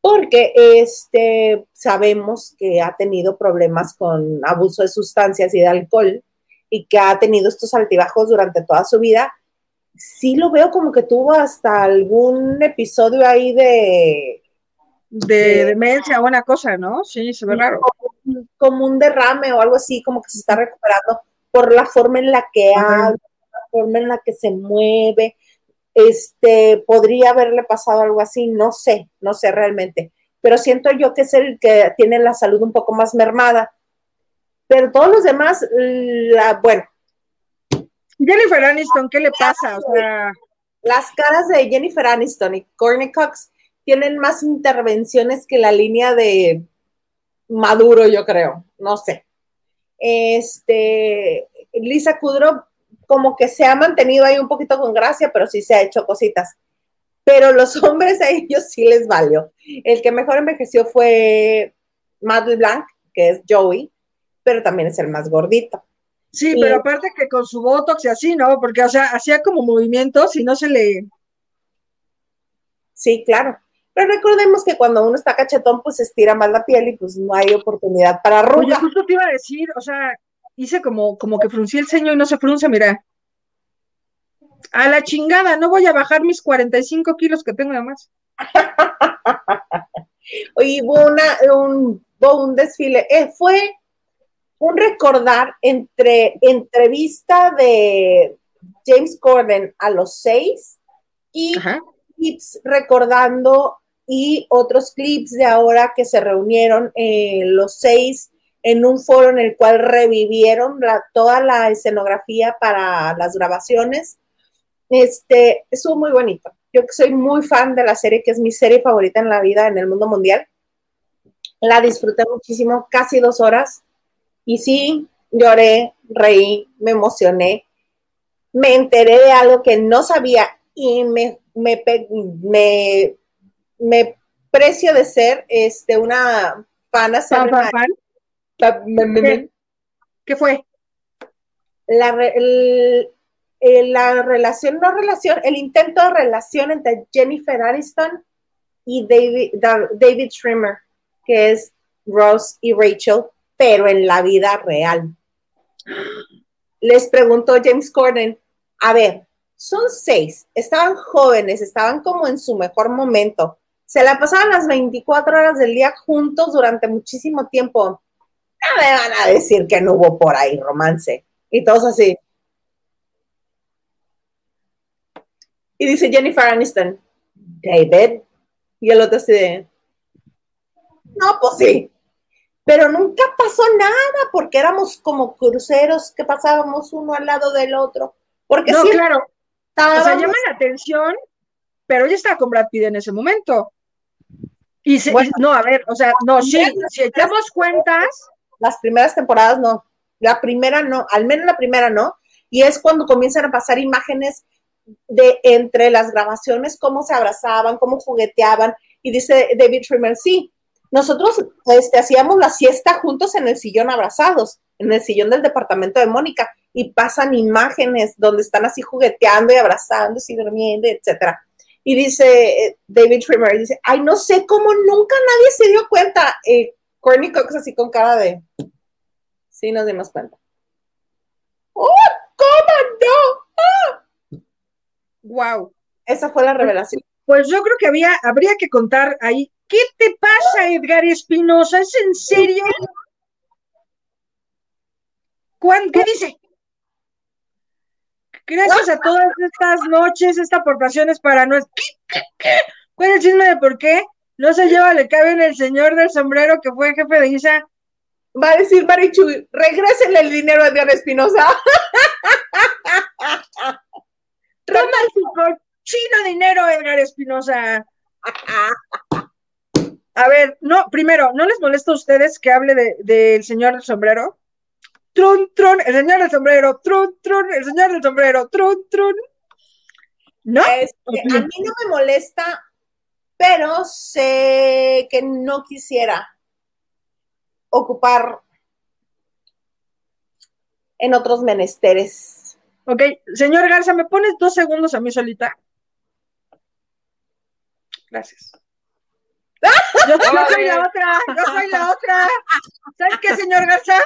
porque este sabemos que ha tenido problemas con abuso de sustancias y de alcohol y que ha tenido estos altibajos durante toda su vida. Sí lo veo como que tuvo hasta algún episodio ahí de de demencia, buena cosa, ¿no? Sí, se ve raro. como un derrame o algo así, como que se está recuperando por la forma en la que habla, la forma en la que se mueve. Este, podría haberle pasado algo así, no sé, no sé realmente, pero siento yo que es el que tiene la salud un poco más mermada. Pero todos los demás, la, bueno, Jennifer Aniston, ¿qué le pasa? O sea, las caras de Jennifer Aniston y Courtney Cox tienen más intervenciones que la línea de Maduro, yo creo, no sé. Este, Lisa Kudrow como que se ha mantenido ahí un poquito con gracia, pero sí se ha hecho cositas. Pero los hombres a ellos sí les valió. El que mejor envejeció fue Matt LeBlanc, que es Joey, pero también es el más gordito. sí, Sí. pero aparte que con su botox y así, ¿no? Porque, o sea, hacía como movimientos y no se le. Sí, claro. Pero recordemos que cuando uno está cachetón, pues estira más la piel y pues no hay oportunidad para Oye, arruga. justo te iba a decir, o sea, hice como, como que fruncí el ceño y no se frunce, mira. A la chingada, no voy a bajar mis 45 kilos que tengo además. Oye, hubo una, un, un desfile. Eh, fue un recordar entre entrevista de James Corden a los seis y Ajá. recordando y otros clips de ahora que se reunieron eh, los seis en un foro en el cual revivieron la- toda la escenografía para las grabaciones. Este, estuvo muy bonito. Yo que soy muy fan de la serie, que es mi serie favorita en la vida, en el mundo mundial. La disfruté muchísimo, casi dos horas. Y sí, lloré, reí, me emocioné. Me enteré de algo que no sabía y me, me, me, me precio de ser este, una fan Fan, fan, fan. ¿Qué? ¿Qué fue? la, re- el- el- la relación, no relación, el intento de relación entre Jennifer Aniston y David, Da- David Schwimmer, que es Ross y Rachel, pero en la vida real. les preguntó James Corden, a ver, son seis, estaban jóvenes, estaban como en su mejor momento, se la pasaban las 24 horas del día juntos durante muchísimo tiempo. No me van a decir que no hubo por ahí romance. Y todos así. Y dice Jennifer Aniston, David. Y el otro así de, no, pues sí. Pero nunca pasó nada porque éramos como cruceros que pasábamos uno al lado del otro. Porque No, sí, claro. O sea, llama la atención, pero ella estaba con Brad Pitt en ese momento. Y Bueno. y- no, a ver, o sea, no, sí, si echamos cuentas, las primeras temporadas no. La primera no, al menos la primera no. Y es cuando comienzan a pasar imágenes de entre las grabaciones, cómo se abrazaban, cómo jugueteaban. Y dice David Schwimmer, sí, nosotros este, hacíamos la siesta juntos en el sillón abrazados, en el sillón del departamento de Mónica, y pasan imágenes donde están así jugueteando y abrazándose y durmiendo, etcétera. Y dice eh, David Schwimmer, dice, ay, no sé cómo nunca nadie se dio cuenta. Eh, Courtney Cox así con cara de, sí nos dimos cuenta. ¡Oh, cómo no! wow. Esa fue la revelación. Pues yo creo que había, habría que contar ahí. ¿Qué te pasa, Edgar Espinosa? ¿Es en serio? ¿Cuán- ¿Qué dice? Gracias a todas estas noches, esta aportación es para nuestro. ¿Qué, qué, qué? ¿Cuál es el chisme de por qué? No se lleva, le cabe en el señor del sombrero que fue jefe de Isa. Va a decir Marichu, regrésenle el dinero a Diana Espinosa. Toma el chino dinero, Edgar Espinosa. A ver, no, primero, ¿no les molesta a ustedes que hable de- del señor del sombrero? Trun, trun, el señor del sombrero, trun, trun, el señor del sombrero, trun, trun. ¿No? Este, a mí no me molesta, pero sé que no quisiera ocupar en otros menesteres. Ok, señor Garza, ¿me pones dos segundos a mí solita? Gracias. Yo, yo soy la otra, yo soy la otra. ¿Sabes qué, señor Garza?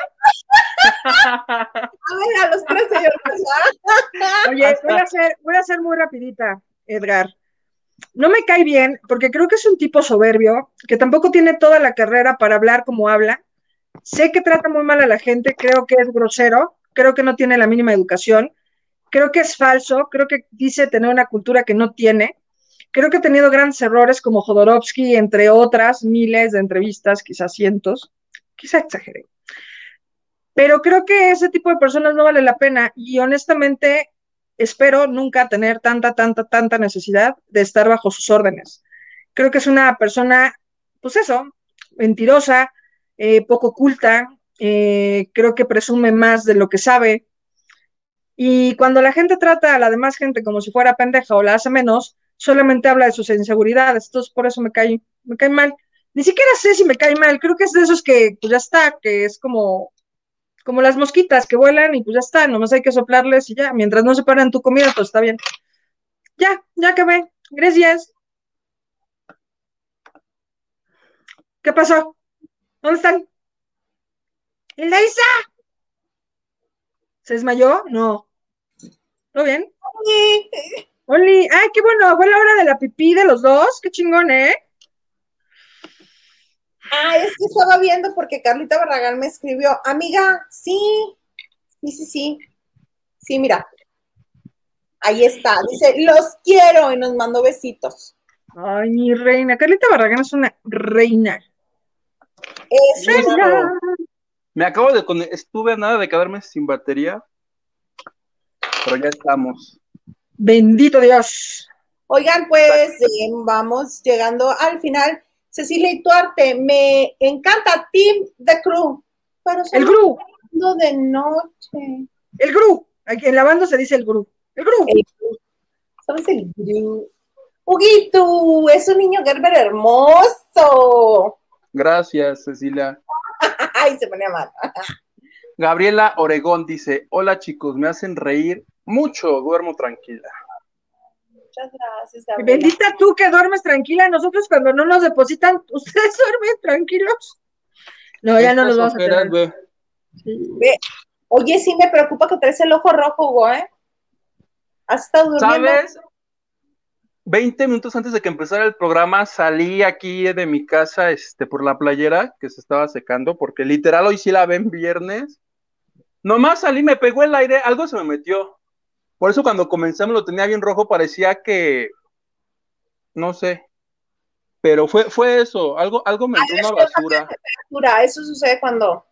A ver, a los tres señores. Oye, voy a ser, voy a ser muy rapidita, Edgar. No me cae bien, porque creo que es un tipo soberbio, que tampoco tiene toda la carrera para hablar como habla. Sé que trata muy mal a la gente, creo que es grosero, creo que no tiene la mínima educación, creo que es falso, creo que dice tener una cultura que no tiene. Creo que ha tenido grandes errores como Jodorowsky, entre otras miles de entrevistas, quizás cientos, quizá exageré. Pero creo que ese tipo de personas no vale la pena y honestamente espero nunca tener tanta, tanta, tanta necesidad de estar bajo sus órdenes. Creo que es una persona, pues eso, mentirosa, eh, poco culta, eh, creo que presume más de lo que sabe. Y cuando la gente trata a la demás gente como si fuera pendeja o la hace menos, solamente habla de sus inseguridades. Entonces, por eso me cae, me cae mal. Ni siquiera sé si me cae mal. Creo que es de esos que, pues ya está, que es como, como las mosquitas que vuelan y pues ya está, nomás hay que soplarles y ya. Mientras no se paran tu comida, pues está bien. Ya, ya acabé. Gracias. ¿Qué pasó? ¿Dónde están? ¿El Isa? ¿Se desmayó? No. ¿Todo bien? Oli, ay, qué bueno, fue la hora de la pipí de los dos, qué chingón, ¿eh? Ah, es que estaba viendo porque Carlita Barragán me escribió, amiga, sí, sí, sí, sí, sí, mira, ahí está, dice, los quiero y nos mandó besitos. Ay, mi reina, Carlita Barragán es una reina. Es claro. Me acabo de con- estuve a nada de quedarme sin batería, pero ya estamos. Bendito Dios. Oigan, pues eh, vamos llegando al final. Cecilia y Tuarte, me encanta Team The Crew, pero El Gru, de noche. el Gru. Aquí En la banda se dice el Gru. El Gru. El Gru. ¿Sabes el Gru? Huguito, es un niño Gerber hermoso. Gracias, Cecilia. Ay, se ponía mal. Gabriela Oregón dice, hola chicos, me hacen reír mucho, duermo tranquila. Muchas gracias, Gabriela. Bendita tú que duermes tranquila. Nosotros cuando no nos depositan, ¿ustedes duermen tranquilos? No, ya no nos vamos a tener. Sí. Oye, sí me preocupa que traes el ojo rojo, Hugo, ¿eh? ¿Has estado durmiendo? ¿Sabes? 20 minutos antes de que empezara el programa salí aquí de mi casa este, por la playera que se estaba secando, porque literal hoy sí la ven viernes. Nomás salí, me pegó el aire, algo se me metió. Por eso cuando comencé me lo tenía bien rojo, parecía que, no sé, pero fue, fue eso, algo, algo me entró una basura. Eso sucede cuando,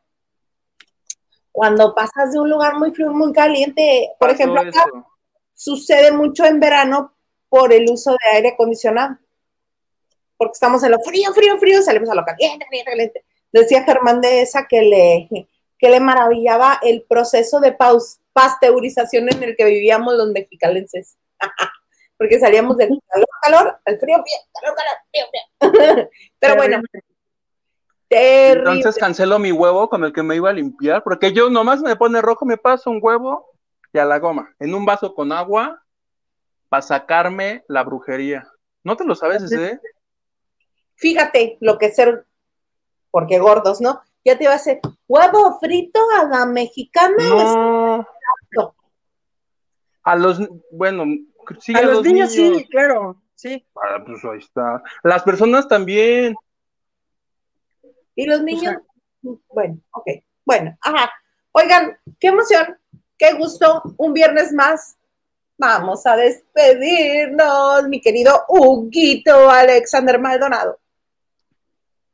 cuando pasas de un lugar muy frío, muy caliente. Por Pasó ejemplo, acá eso. sucede mucho en verano por el uso de aire acondicionado. Porque estamos en lo frío, frío, frío, salimos a lo caliente, caliente, caliente. Decía Germán de esa que le, que le maravillaba el proceso de paus- pasteurización en el que vivíamos los mexicalenses. Porque salíamos del calor, calor, al frío, frío, calor, calor, frío, frío. Pero bueno, terrible. Entonces cancelo mi huevo con el que me iba a limpiar, porque yo nomás me pone rojo, me paso un huevo y a la goma, en un vaso con agua, para sacarme la brujería. ¿No te lo sabes ese? Fíjate lo que es ser, porque gordos, ¿no? Ya te iba a hacer huevo frito a la mexicana. No. A los, bueno, sí, a los niños, sí, claro, sí. Ah, pues ahí está. Las personas también. Y los niños, bueno, ok, bueno, ajá. Oigan, qué emoción, qué gusto, un viernes más. Vamos a despedirnos, mi querido Huguito Alexander Maldonado.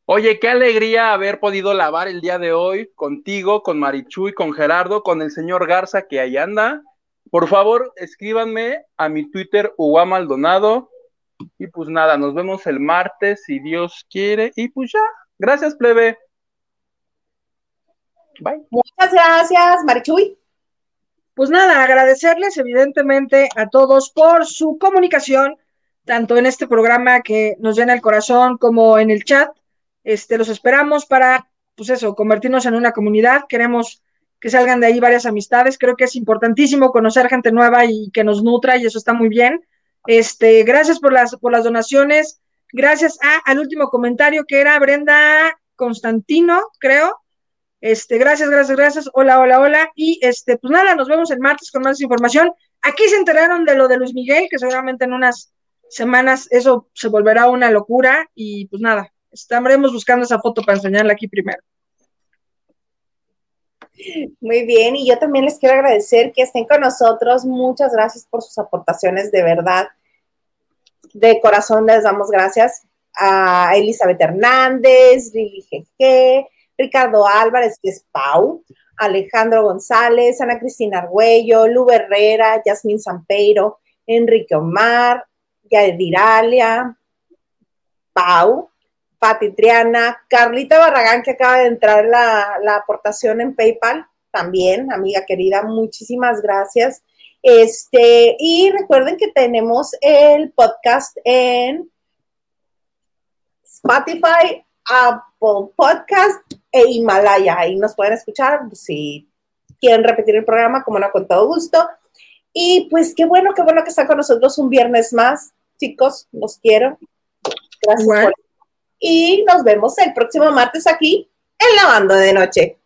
Oye, qué alegría haber podido lavar el día de hoy contigo, con Marichuy, con Gerardo, con el señor Garza que ahí anda. Por favor, escríbanme a mi Twitter, Hugo Maldonado. Y pues nada, nos vemos el martes si Dios quiere. Y pues ya, gracias, plebe. Bye. Muchas gracias, Marichuy. Pues nada, agradecerles evidentemente a todos por su comunicación, tanto en este programa que nos llena el corazón como en el chat. Este, los esperamos para, pues eso, convertirnos en una comunidad. Queremos que salgan de ahí varias amistades. Creo que es importantísimo conocer gente nueva y que nos nutra y eso está muy bien. Este, gracias por las, por las donaciones. Gracias al último comentario que era Brenda Constantino, creo. Este, gracias, gracias, gracias. Hola, hola, hola. Y este, pues nada, nos vemos el martes con más información. Aquí se enteraron de lo de Luis Miguel, que seguramente en unas semanas eso se volverá una locura. Y pues nada, estaremos buscando esa foto para enseñarla aquí primero. Muy bien, y yo también les quiero agradecer que estén con nosotros. Muchas gracias por sus aportaciones, de verdad. De corazón les damos gracias a Elizabeth Hernández, Lili GG, Ricardo Álvarez, que es Pau, Alejandro González, Ana Cristina Argüello, Lu Herrera, Yasmín Sampeiro, Enrique Omar, Yadiralia, Pau, Pati Triana, Carlita Barragán, que acaba de entrar la, la aportación en PayPal, también, amiga querida, muchísimas gracias. Este, y recuerden que tenemos el podcast en Spotify, Apple Podcast e Himalaya. Ahí nos pueden escuchar si quieren repetir el programa, como no, con todo gusto. Y pues qué bueno, qué bueno que están con nosotros un viernes más. Chicos, los quiero. Gracias por y nos vemos el próximo martes aquí en la banda de noche.